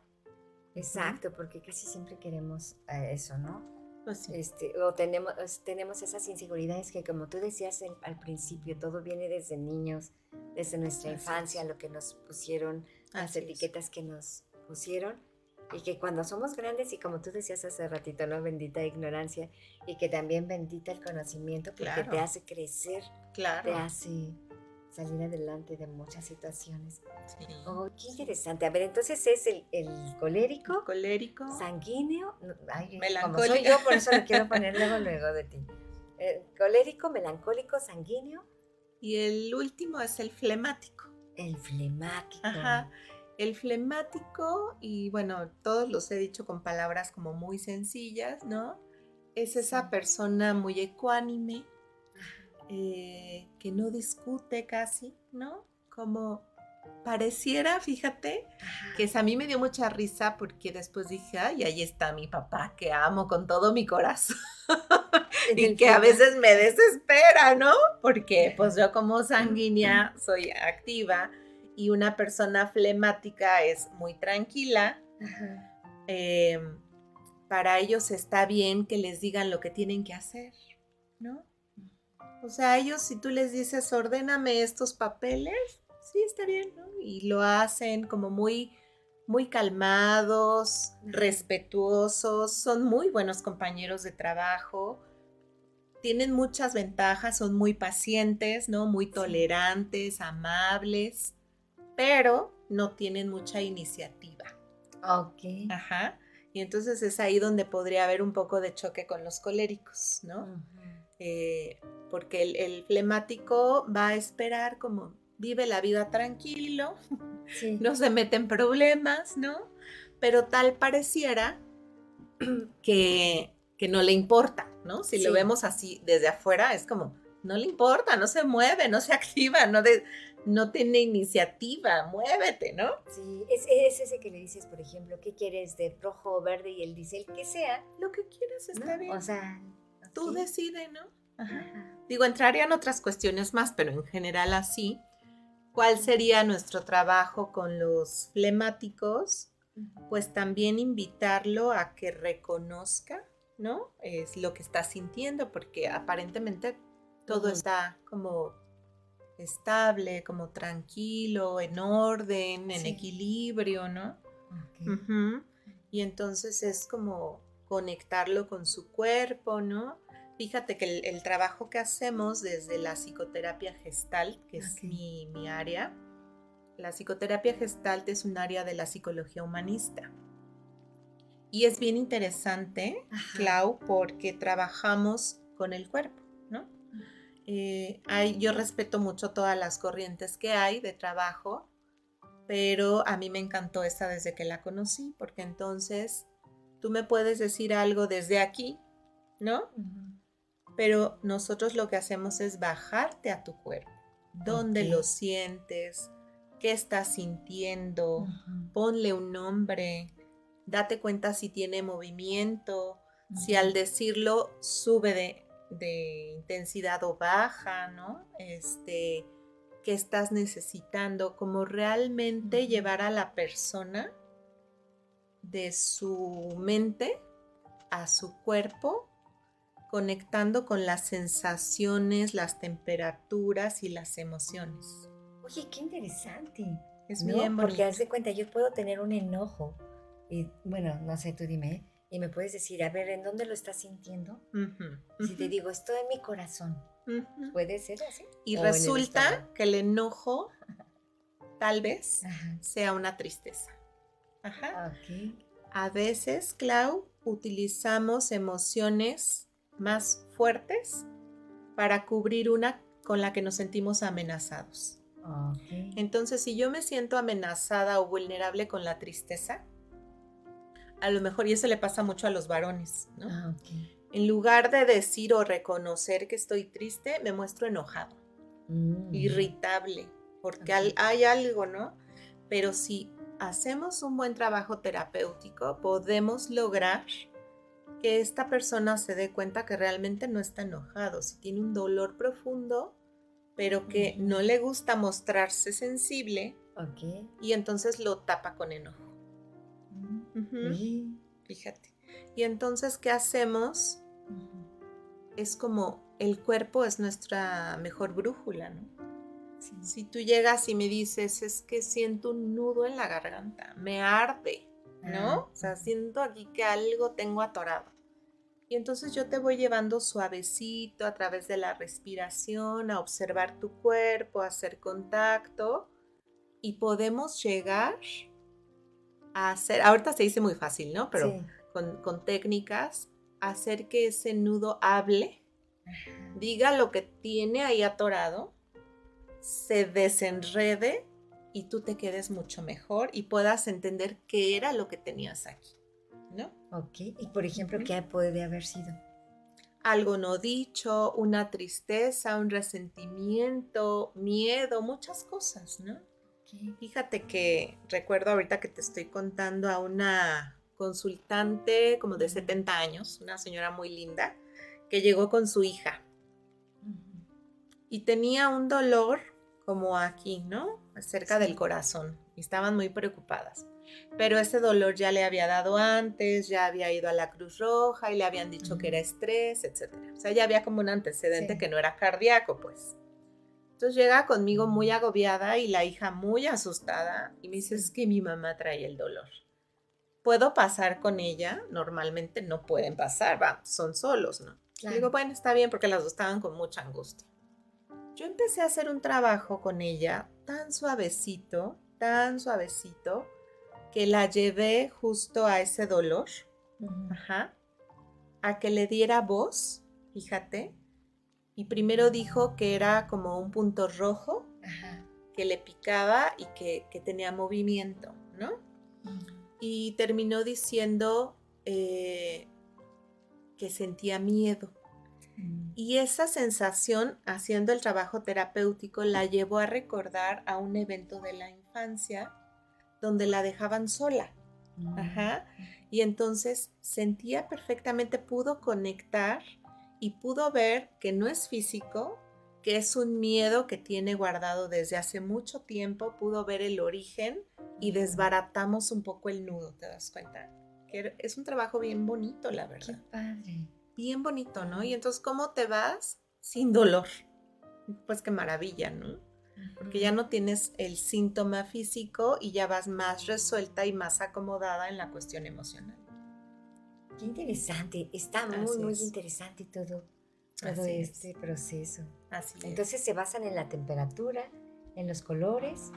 A: Exacto, porque casi siempre queremos eh, eso, ¿no?
B: Pues sí.
A: Este, o tenemos, es- tenemos esas inseguridades que como tú decías al principio, todo viene desde niños, desde nuestra
B: Así
A: infancia, lo que nos pusieron, las
B: Así es.
A: etiquetas que nos pusieron, y que cuando somos grandes, y como tú decías hace ratito, ¿no? Bendita ignorancia, y que también bendita el conocimiento, porque te
B: Claro.
A: hace crecer, te
B: Claro.
A: hace salir adelante de muchas situaciones.
B: Sí.
A: Oh, qué interesante. A ver, entonces es el, el colérico,
B: Colérico.
A: sanguíneo, ay, como soy yo, por eso lo quiero <laughs> poner luego, luego de ti. Colérico, melancólico, sanguíneo,
B: Y el último es el flemático.
A: el flemático.
B: Ajá. El flemático, y bueno, todos los he dicho con palabras como muy sencillas, ¿no? Es esa persona muy ecuánime, eh, que no discute casi, ¿no? Como pareciera, fíjate, que es- a mí me dio mucha risa porque después dije, ay, ahí está mi papá que amo con todo mi corazón <laughs> y que a veces me desespera, ¿no? Porque pues yo como sanguínea soy activa y una persona flemática es muy tranquila. Eh, para ellos está bien que les digan lo que tienen que hacer, ¿no? O sea, ellos si tú les dices, ordéname estos papeles, sí, está bien, ¿no? Y lo hacen como muy, muy calmados, respetuosos, son muy buenos compañeros de trabajo, tienen muchas ventajas, son muy pacientes, ¿no? Muy tolerantes, amables, pero no tienen mucha iniciativa.
A: Ok.
B: Ajá. Y entonces es ahí donde podría haber un poco de choque con los coléricos, ¿no?
A: Ujú.
B: Eh, porque el, el flemático va a esperar como vive la vida tranquilo, <laughs>
A: Sí.
B: no se mete en problemas, ¿no? Pero tal pareciera <clears throat> que, que no le importa, ¿no? Si
A: Sí.
B: lo vemos así desde afuera, es como, no le importa, no se mueve, no se <laughs> activa, no, de- no tiene iniciativa, muévete, ¿no?
A: Sí, es, es ese que le dices, por ejemplo, ¿qué quieres de rojo o verde? Y él dice el que sea.
B: Lo que quieras
A: ¿no?
B: está bien.
A: O sea,
B: Tú
A: ok.
B: decides, ¿no? Ajá.
A: Ajá.
B: Digo, entrarían otras cuestiones más, pero en general así. ¿Cuál sería nuestro trabajo con los flemáticos? Pues también invitarlo a que reconozca, ¿no? Es lo que está sintiendo, porque aparentemente todo está como estable, como tranquilo, en orden, en
A: Sí.
B: equilibrio, ¿no? Y entonces es como conectarlo con su cuerpo, ¿no? Fíjate que el, el trabajo que hacemos desde la psicoterapia gestalt, que es mi, mi área, la psicoterapia gestalt es un área de la psicología humanista. Y es bien interesante,
A: Ajá.
B: Clau, porque trabajamos con el cuerpo, ¿no? Eh, hay- yo respeto mucho todas las corrientes que hay de trabajo, pero a mí me encantó esta desde que la conocí, porque entonces tú me puedes decir algo desde aquí, ¿no? Pero nosotros lo que hacemos es bajarte a tu cuerpo, dónde
A: Ok.
B: lo sientes, qué estás sintiendo, ponle un nombre, date cuenta si tiene movimiento, si al decirlo sube de, de intensidad o baja, ¿no? Este, qué estás necesitando, como realmente llevar a la persona de su mente a su cuerpo, conectando con las sensaciones, las temperaturas y las emociones.
A: Oye, qué interesante.
B: Es
A: ¿no?
B: bien
A: Porque haz de cuenta, yo puedo tener un enojo. Y bueno, no sé, tú dime. Y me puedes decir, a ver, ¿en dónde lo estás sintiendo? Si te digo, estoy en mi corazón. ¿Puede ser así?
B: Y
A: O en el
B: resulta que el enojo tal vez <laughs>
A: Ajá.
B: sea una tristeza. Ajá. A veces, Clau, utilizamos emociones más fuertes para cubrir una con la que nos sentimos amenazados.
A: Ok.
B: Entonces, si yo me siento amenazada o vulnerable con la tristeza, a lo mejor, y eso le pasa mucho a los varones, ¿no?
A: Ah.
B: En lugar de decir o reconocer que estoy triste, me muestro enojado,
A: Mm.
B: irritable, porque al- hay algo, ¿no? Pero si hacemos un buen trabajo terapéutico, podemos lograr que esta persona se dé cuenta que realmente no está enojado, si tiene un dolor profundo, pero que no le gusta mostrarse sensible y entonces lo tapa con enojo. Fíjate. Y entonces, ¿qué hacemos? Es como el cuerpo es nuestra mejor brújula, ¿no?
A: Sí.
B: Si tú llegas y me dices, es que siento un nudo en la garganta, me arde, ¿no? O sea, siento aquí que algo tengo atorado. Y entonces yo te voy llevando suavecito a través de la respiración, a observar tu cuerpo, a hacer contacto y podemos llegar a hacer, ahorita se dice muy fácil, ¿no? Pero
A: Sí.
B: con, con técnicas, hacer que ese nudo hable, diga lo que tiene ahí atorado, se desenrede y tú te quedes mucho mejor y puedas entender qué era lo que tenías aquí, ¿no?
A: Ok. Y por ejemplo. ¿qué puede haber sido?
B: Algo no dicho, una tristeza, un resentimiento, miedo, muchas cosas, ¿no?
A: Ok.
B: Fíjate que recuerdo ahorita que te estoy contando a una consultante como de
A: Ujú.
B: 70 años, una señora muy linda, que llegó con su hija y tenía un dolor como aquí, ¿no? Cerca del corazón. Y estaban muy preocupadas. Pero ese dolor ya le había dado antes, ya había ido a la Cruz Roja y le habían dicho que era estrés, etc. O sea, ya había como un antecedente
A: Sí.
B: que no era cardíaco, pues. Entonces llega conmigo muy agobiada y la hija muy asustada y me dice, es que mi mamá trae el dolor. ¿Puedo pasar con ella? Normalmente no pueden pasar, va, son solos, ¿no?
A: Claro.
B: Digo, bueno, está bien porque las dos estaban con mucha angustia. Yo empecé a hacer un trabajo con ella tan suavecito, tan suavecito, que la llevé justo a ese dolor, ajá, a que le diera voz, fíjate, y primero dijo que era como un punto rojo
A: Ajá.
B: que le picaba y que, que tenía movimiento, ¿no? Y terminó diciendo eh, que sentía miedo.
A: Mm.
B: Y esa sensación, haciendo el trabajo terapéutico, la llevó a recordar a un evento de la infancia donde la dejaban sola.
A: Mm.
B: Ajá. Y entonces sentía perfectamente, pudo conectar y pudo ver que no es físico, que es un miedo que tiene guardado desde hace mucho tiempo, pudo ver el origen y desbaratamos un poco el nudo, ¿te das cuenta? Que es un trabajo bien bonito, la
A: Qué
B: verdad.
A: padre.
B: Bien bonito, ¿no? Y entonces, ¿cómo te vas? Sin dolor. Pues qué maravilla, ¿no? Porque ya no tienes el síntoma físico y ya vas más resuelta y más acomodada en la cuestión emocional.
A: Qué interesante. Está muy,
B: Así
A: muy
B: es.
A: interesante todo, todo
B: Así es.
A: este proceso.
B: Así es.
A: Entonces se basan en la temperatura, en los colores.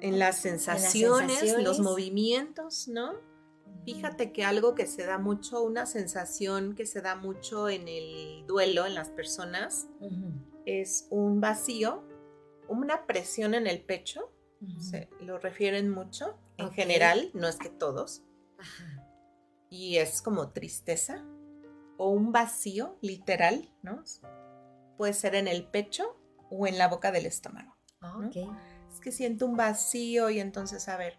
B: en las sensaciones, los
A: sensaciones.
B: movimientos, ¿no? Fíjate que algo que se da mucho, una sensación que se da mucho en el duelo en las personas, es un vacío, una presión en el pecho, se lo refieren mucho, en general, no es que todos,
A: Ajá.
B: y es como tristeza o un vacío literal, ¿no? Puede ser en el pecho o en la boca del estómago. Es que siento un vacío y entonces, a ver,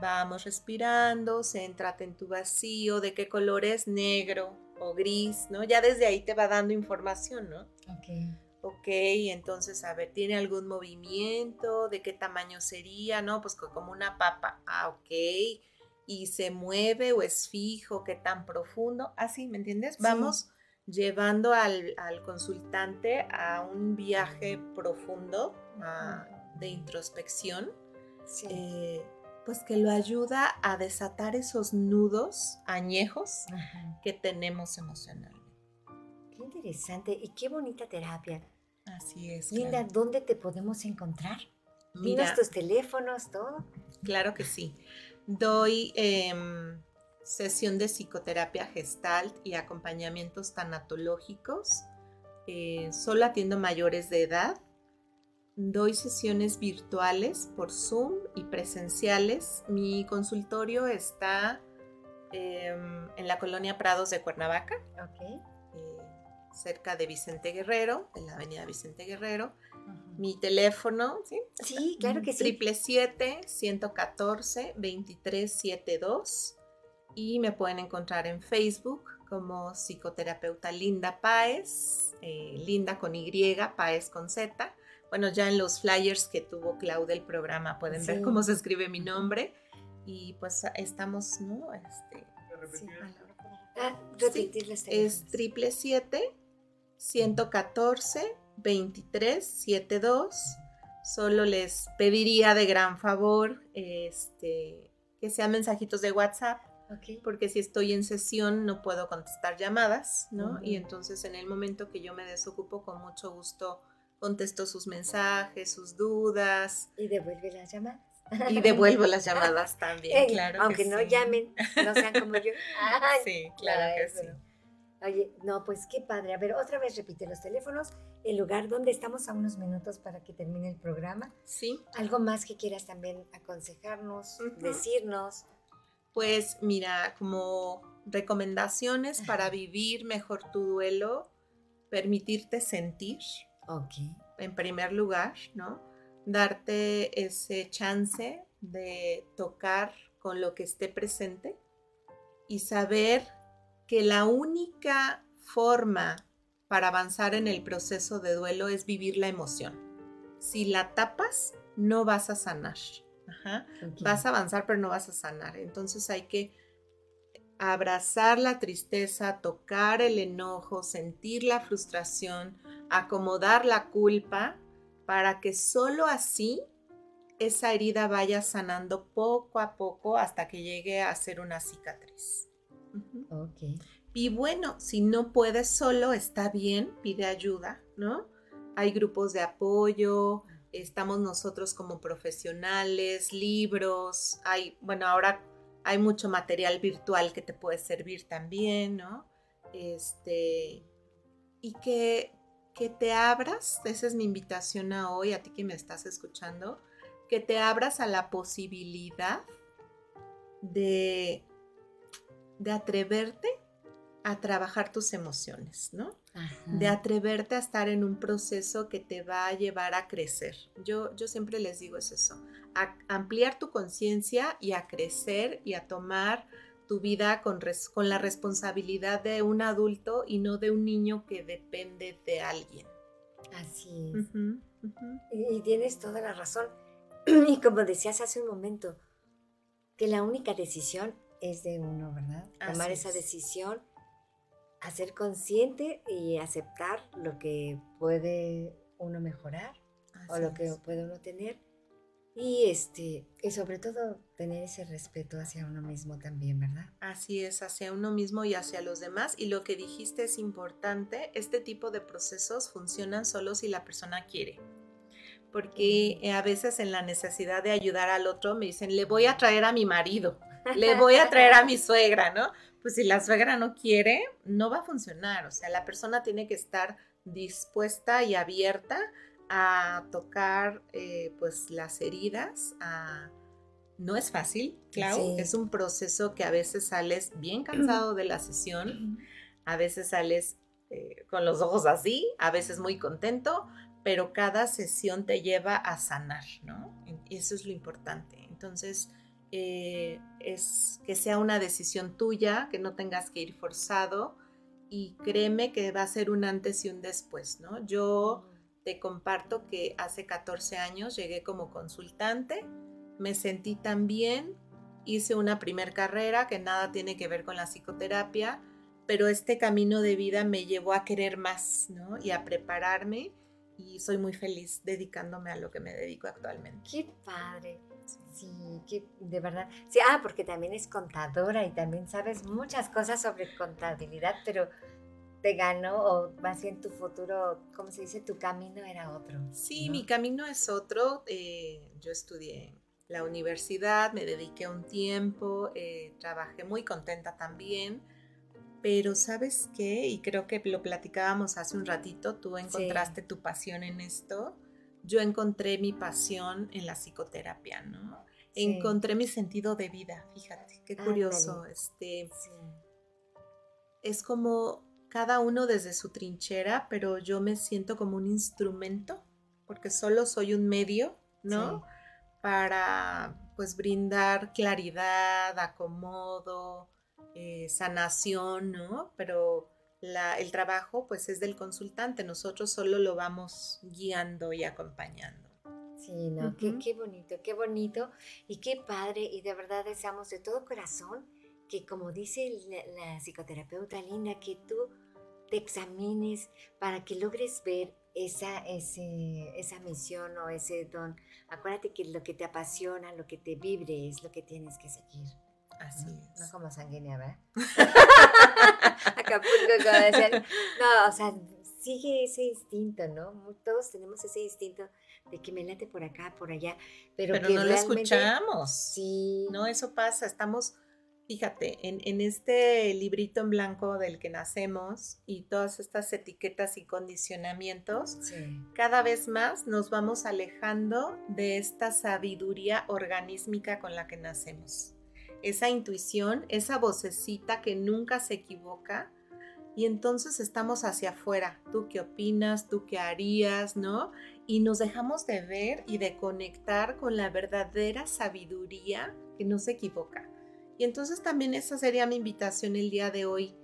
B: vamos respirando, céntrate en tu vacío, de qué color es, negro o gris, ¿no? Ya desde ahí te va dando información, ¿no?
A: Ok.
B: Ok, entonces, a ver, ¿tiene algún movimiento? ¿De qué tamaño sería? ¿No? Pues co- como una papa. Ah, ok. ¿Y se mueve o es fijo? ¿Qué tan profundo? Así, ¿me entiendes?
A: Sí.
B: Vamos llevando al, al consultante a un viaje profundo ah, de introspección,
A: Sí.
B: eh, pues que lo ayuda a desatar esos nudos añejos
A: Ajá.
B: que tenemos emocionalmente.
A: Qué interesante y qué bonita terapia.
B: Así es.
A: Linda,
B: claro.
A: ¿dónde te podemos encontrar?
B: Mira,
A: Dinos tus teléfonos, todo.
B: Claro que sí. Doy em, sesión de psicoterapia gestalt y acompañamientos tanatológicos Eh, solo atiendo mayores de edad. Doy sesiones virtuales por Zoom y presenciales. Mi consultorio está em, en la colonia Prados de Cuernavaca, eh, cerca de Vicente Guerrero, en la avenida Vicente Guerrero. Mi teléfono, ¿sí?
A: Sí, claro que sí.
B: Triple 114 2372 y me pueden encontrar en Facebook como psicoterapeuta Linda Páez, eh, Linda con Y, Páez con Z. Bueno, ya en los flyers que tuvo Clau del programa pueden ver
A: Sí.
B: cómo se escribe mi nombre y pues estamos, ¿no? Este,
G: ¿Me repetir?
A: Ah, repetir los
B: es triple 114 2372 Solo les pediría de gran favor este, que sean mensajitos de WhatsApp, porque si estoy en sesión no puedo contestar llamadas, ¿no? Y entonces en el momento que yo me desocupo, con mucho gusto contesto sus mensajes, sus dudas
A: Y devuelve las llamadas.
B: y devuelvo las llamadas también, claro. que
A: Aunque no
B: sí.
A: llamen, no sean como yo. <laughs> Ay,
B: Sí, claro que
A: eso
B: sí.
A: Oye, no, pues qué padre. A ver, otra vez repite los teléfonos, el lugar donde estamos a unos minutos para que termine el programa.
B: Sí,
A: Algo más que quieras también aconsejarnos, decirnos.
B: Pues mira, como recomendaciones para vivir mejor tu duelo, permitirte sentir,
A: Ok.
B: en primer lugar, ¿no? Darte ese chance de tocar con lo que esté presente y saber que la única forma para avanzar en el proceso de duelo es vivir la emoción. Si la tapas, no vas a sanar. Ajá. Vas a avanzar, pero no vas a sanar. Entonces hay que abrazar la tristeza, tocar el enojo, sentir la frustración, acomodar la culpa, para que solo así esa herida vaya sanando poco a poco hasta que llegue a ser una cicatriz. Y bueno, si no puedes solo, está bien, pide ayuda, ¿no? Hay grupos de apoyo, estamos nosotros como profesionales, libros, hay, bueno, ahora hay mucho material virtual que te puede servir también, ¿no? Este, y que, que te abras, esa es mi invitación a hoy, a ti que me estás escuchando, que te abras a la posibilidad de, de atreverte a trabajar tus emociones, ¿no?
A: Ajá.
B: De atreverte a estar en un proceso que te va a llevar a crecer. Yo, yo siempre les digo es eso, a ampliar tu conciencia y a crecer y a tomar tu vida con, res- con la responsabilidad de un adulto y no de un niño que depende de alguien.
A: Así es. Y, y tienes toda la razón. <clears throat> Y como decías hace un momento, que la única decisión es de uno, ¿verdad? Tomar
B: Así
A: esa
B: es.
A: Decisión, hacer consciente y aceptar lo que puede uno mejorar o
B: Así
A: lo que
B: es.
A: puede uno tener. Y este, y sobre todo tener ese respeto hacia uno mismo también, ¿verdad?
B: Así es, hacia uno mismo y hacia los demás. Y lo que dijiste es importante, este tipo de procesos funcionan solo si la persona quiere. Porque eh, a veces en la necesidad de ayudar al otro me dicen, le voy a traer a mi marido, le voy a traer a mi suegra, ¿no? Pues si la suegra no quiere, no va a funcionar. O sea, la persona tiene que estar dispuesta y abierta a tocar eh, pues las heridas, a... No es fácil, Clau,
A: Sí.
B: es un proceso que a veces sales bien cansado de la sesión, a veces sales eh, con los ojos así, a veces muy contento, pero cada sesión te lleva a sanar, ¿no? Y Eso es lo importante. Entonces, eh, es que sea una decisión tuya, que no tengas que ir forzado y créeme que va a ser un antes y un después, ¿no? Yo te comparto que hace 14 años llegué como consultante, me sentí tan bien, hice una primer carrera que nada tiene que ver con la psicoterapia, pero este camino de vida me llevó a querer más, ¿no? Y a prepararme y soy muy feliz dedicándome a lo que me dedico actualmente.
A: Qué padre. Sí, que de verdad. Sí, ah, porque también es contadora y también sabes muchas cosas sobre contabilidad, pero te ganó, o más bien tu futuro, ¿cómo se dice? Tu camino era otro.
B: Sí,
A: ¿no?
B: mi camino es otro. eh, yo estudié la universidad, me dediqué un tiempo, eh, trabajé muy contenta también, Pero sabes qué, y creo que lo platicábamos hace un ratito, tú encontraste tu pasión en esto, yo encontré mi pasión en la psicoterapia, ¿no? Encontré mi sentido de vida, fíjate, qué curioso, este, es como cada uno desde su trinchera, pero yo me siento como un instrumento, porque solo soy un medio, ¿no? Para pues brindar claridad, acomodo, eh, sanación, ¿no? Pero el trabajo pues es del consultante, nosotros solo lo vamos guiando y acompañando.
A: Sí, no, qué, qué, bonito, qué bonito y qué padre y de verdad deseamos de todo corazón que como dice la, psicoterapeuta Linda, que tú te examines para que logres ver esa, esa misión o ese don. Acuérdate que lo que te apasiona, lo que te vibre es lo que tienes que seguir.
B: Así
A: es.
B: No
A: como sanguínea, ¿verdad? <laughs> Acapulco, como decían. No, o sea, sigue ese instinto, ¿no? Todos tenemos ese instinto de que me late por acá, por allá, pero,
B: pero
A: que
B: no
A: lo
B: escuchamos.
A: Sí.
B: No, eso pasa. Estamos, fíjate, en, en este librito en blanco del que nacemos y todas estas etiquetas y condicionamientos, cada vez más nos vamos alejando de esta sabiduría organísmica con la que nacemos esa intuición, esa vocecita que nunca se equivoca. Y entonces estamos hacia afuera. ¿Tú qué opinas? ¿Tú qué harías? ¿No? Y nos dejamos de ver y de conectar con la verdadera sabiduría que no se equivoca. Y entonces también esa sería mi invitación el día de hoy.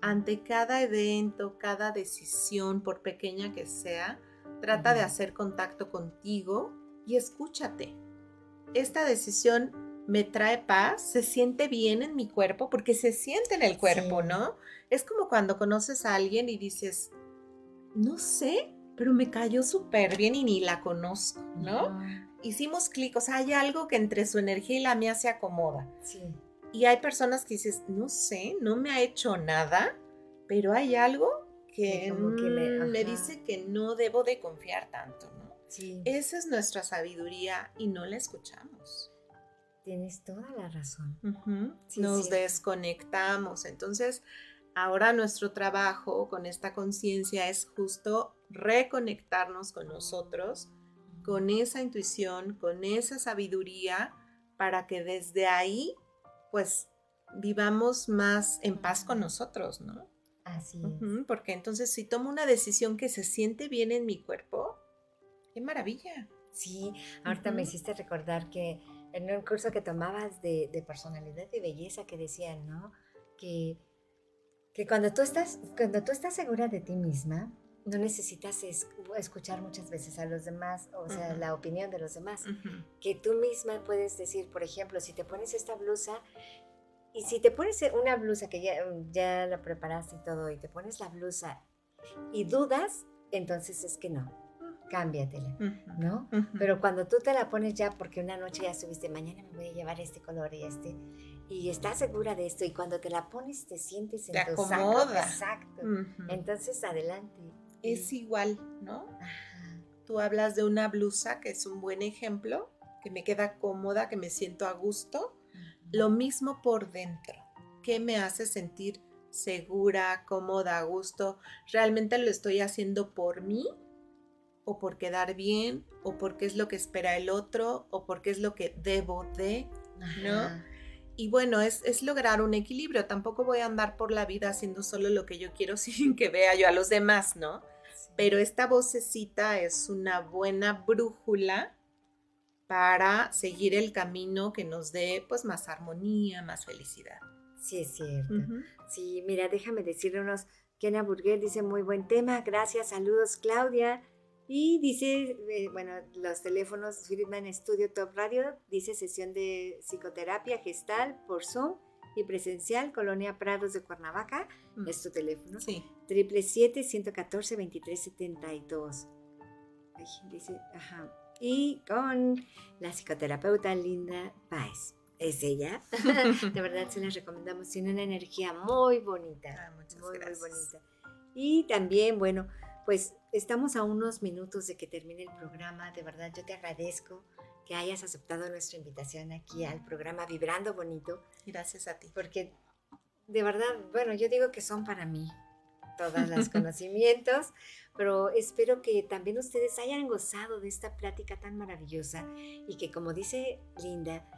B: Ante cada evento, cada decisión, por pequeña que sea, trata de hacer contacto contigo y escúchate. Esta decisión me trae paz, se siente bien en mi cuerpo, porque se siente en el cuerpo, ¿no? Es como cuando conoces a alguien y dices, no sé, pero me cayó súper bien y ni la conozco, ¿no? Hicimos clic, o sea, hay algo que entre su energía y la mía se acomoda. Sí. Y hay personas que dices, no sé, no me ha hecho nada, pero hay algo que, me, me, dice que no debo de confiar tanto, ¿no? Sí. Esa es nuestra sabiduría y no la escuchamos.
A: Tienes toda la razón.
B: Nos desconectamos. Entonces, ahora nuestro trabajo con esta conciencia es justo reconectarnos con nosotros, con esa intuición, con esa sabiduría, para que desde ahí, pues, vivamos más en paz con nosotros, ¿no?
A: Así
B: es. porque entonces si tomo una decisión que se siente bien en mi cuerpo, qué maravilla.
A: Sí, ahorita me hiciste recordar que en un curso que tomabas de, personalidad y belleza que decían, ¿no? Que, que cuando, tú estás, cuando tú estás segura de ti misma, no necesitas escuchar muchas veces a los demás, o sea, la opinión de los demás. Que tú misma puedes decir, por ejemplo, si te pones esta blusa, y si te pones una blusa que ya, ya la preparaste y todo, y te pones la blusa y dudas, entonces es que no cámbiatela, ¿no? Pero cuando tú te la pones ya porque una noche ya subiste, mañana me voy a llevar este color y este, y estás segura de esto, y cuando te la pones te sientes en
B: te acomoda.
A: exacto. Entonces, adelante.
B: Es igual, ¿no? Tú hablas de una blusa que es un buen ejemplo, que me queda cómoda, que me siento a gusto. Lo mismo por dentro. ¿Qué me hace sentir segura, cómoda, a gusto? ¿Realmente lo estoy haciendo por mí o por quedar bien, o porque es lo que espera el otro, o porque es lo que debo de, ¿no? Y bueno, es, es, lograr un equilibrio. Tampoco voy a andar por la vida haciendo solo lo que yo quiero <laughs> sin que vea yo a los demás, ¿no? Pero esta vocecita es una buena brújula para seguir el camino que nos dé pues más armonía, más felicidad.
A: Sí, es cierto. Sí, mira, déjame decirle unos, Kena Burguer dice muy buen tema, gracias, saludos Claudia. Y dice, eh, bueno, los teléfonos Friedman Studio Top Radio, dice sesión de psicoterapia gestal por Zoom y presencial, Colonia Prados de Cuernavaca, mm. es tu teléfono.
B: Sí.
A: 777-114-2372. Dice, ajá. Y con la psicoterapeuta Linda Páez. Es ella. <laughs> de verdad se las recomendamos. Tiene una energía muy bonita.
B: Ah, muchas muy, gracias.
A: muy bonita. Y también, bueno, pues estamos a unos minutos de que termine el programa. De verdad, yo te agradezco que hayas aceptado nuestra invitación aquí al programa Vibrando Bonito.
B: Gracias a ti.
A: Porque de verdad, bueno, yo digo que son para mí todos los <laughs> conocimientos, pero espero que también ustedes hayan gozado de esta plática tan maravillosa y que como dice Linda,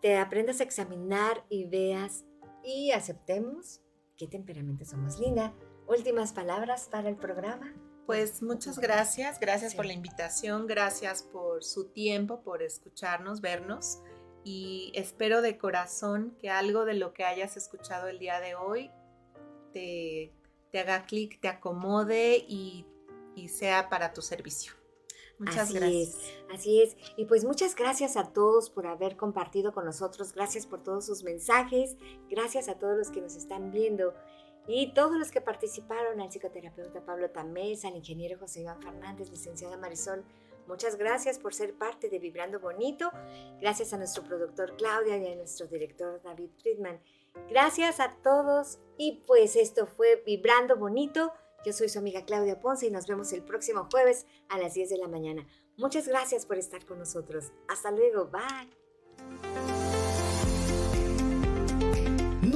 A: te aprendas a examinar y veas y aceptemos qué temperamento somos. Linda, últimas palabras para el programa.
B: Pues muchas gracias, gracias por la invitación, gracias por su tiempo, por escucharnos, vernos y espero de corazón que algo de lo que hayas escuchado el día de hoy te, haga clic, te acomode y, sea para tu servicio. Muchas gracias.
A: así es. Y pues muchas gracias a todos por haber compartido con nosotros. Gracias por todos sus mensajes. Gracias a todos los que nos están viendo. Y todos los que participaron, al psicoterapeuta Pablo Tamés, al ingeniero José Iván Fernández, licenciada Marisol Muchas gracias por ser parte de Vibrando Bonito. Gracias a nuestro productor Claudia y a nuestro director David Friedman. Gracias a todos y pues esto fue Vibrando Bonito. Yo soy su amiga Claudia Ponce y nos vemos el próximo jueves a las 10 de la mañana. Muchas gracias por estar con nosotros. Hasta luego. Bye.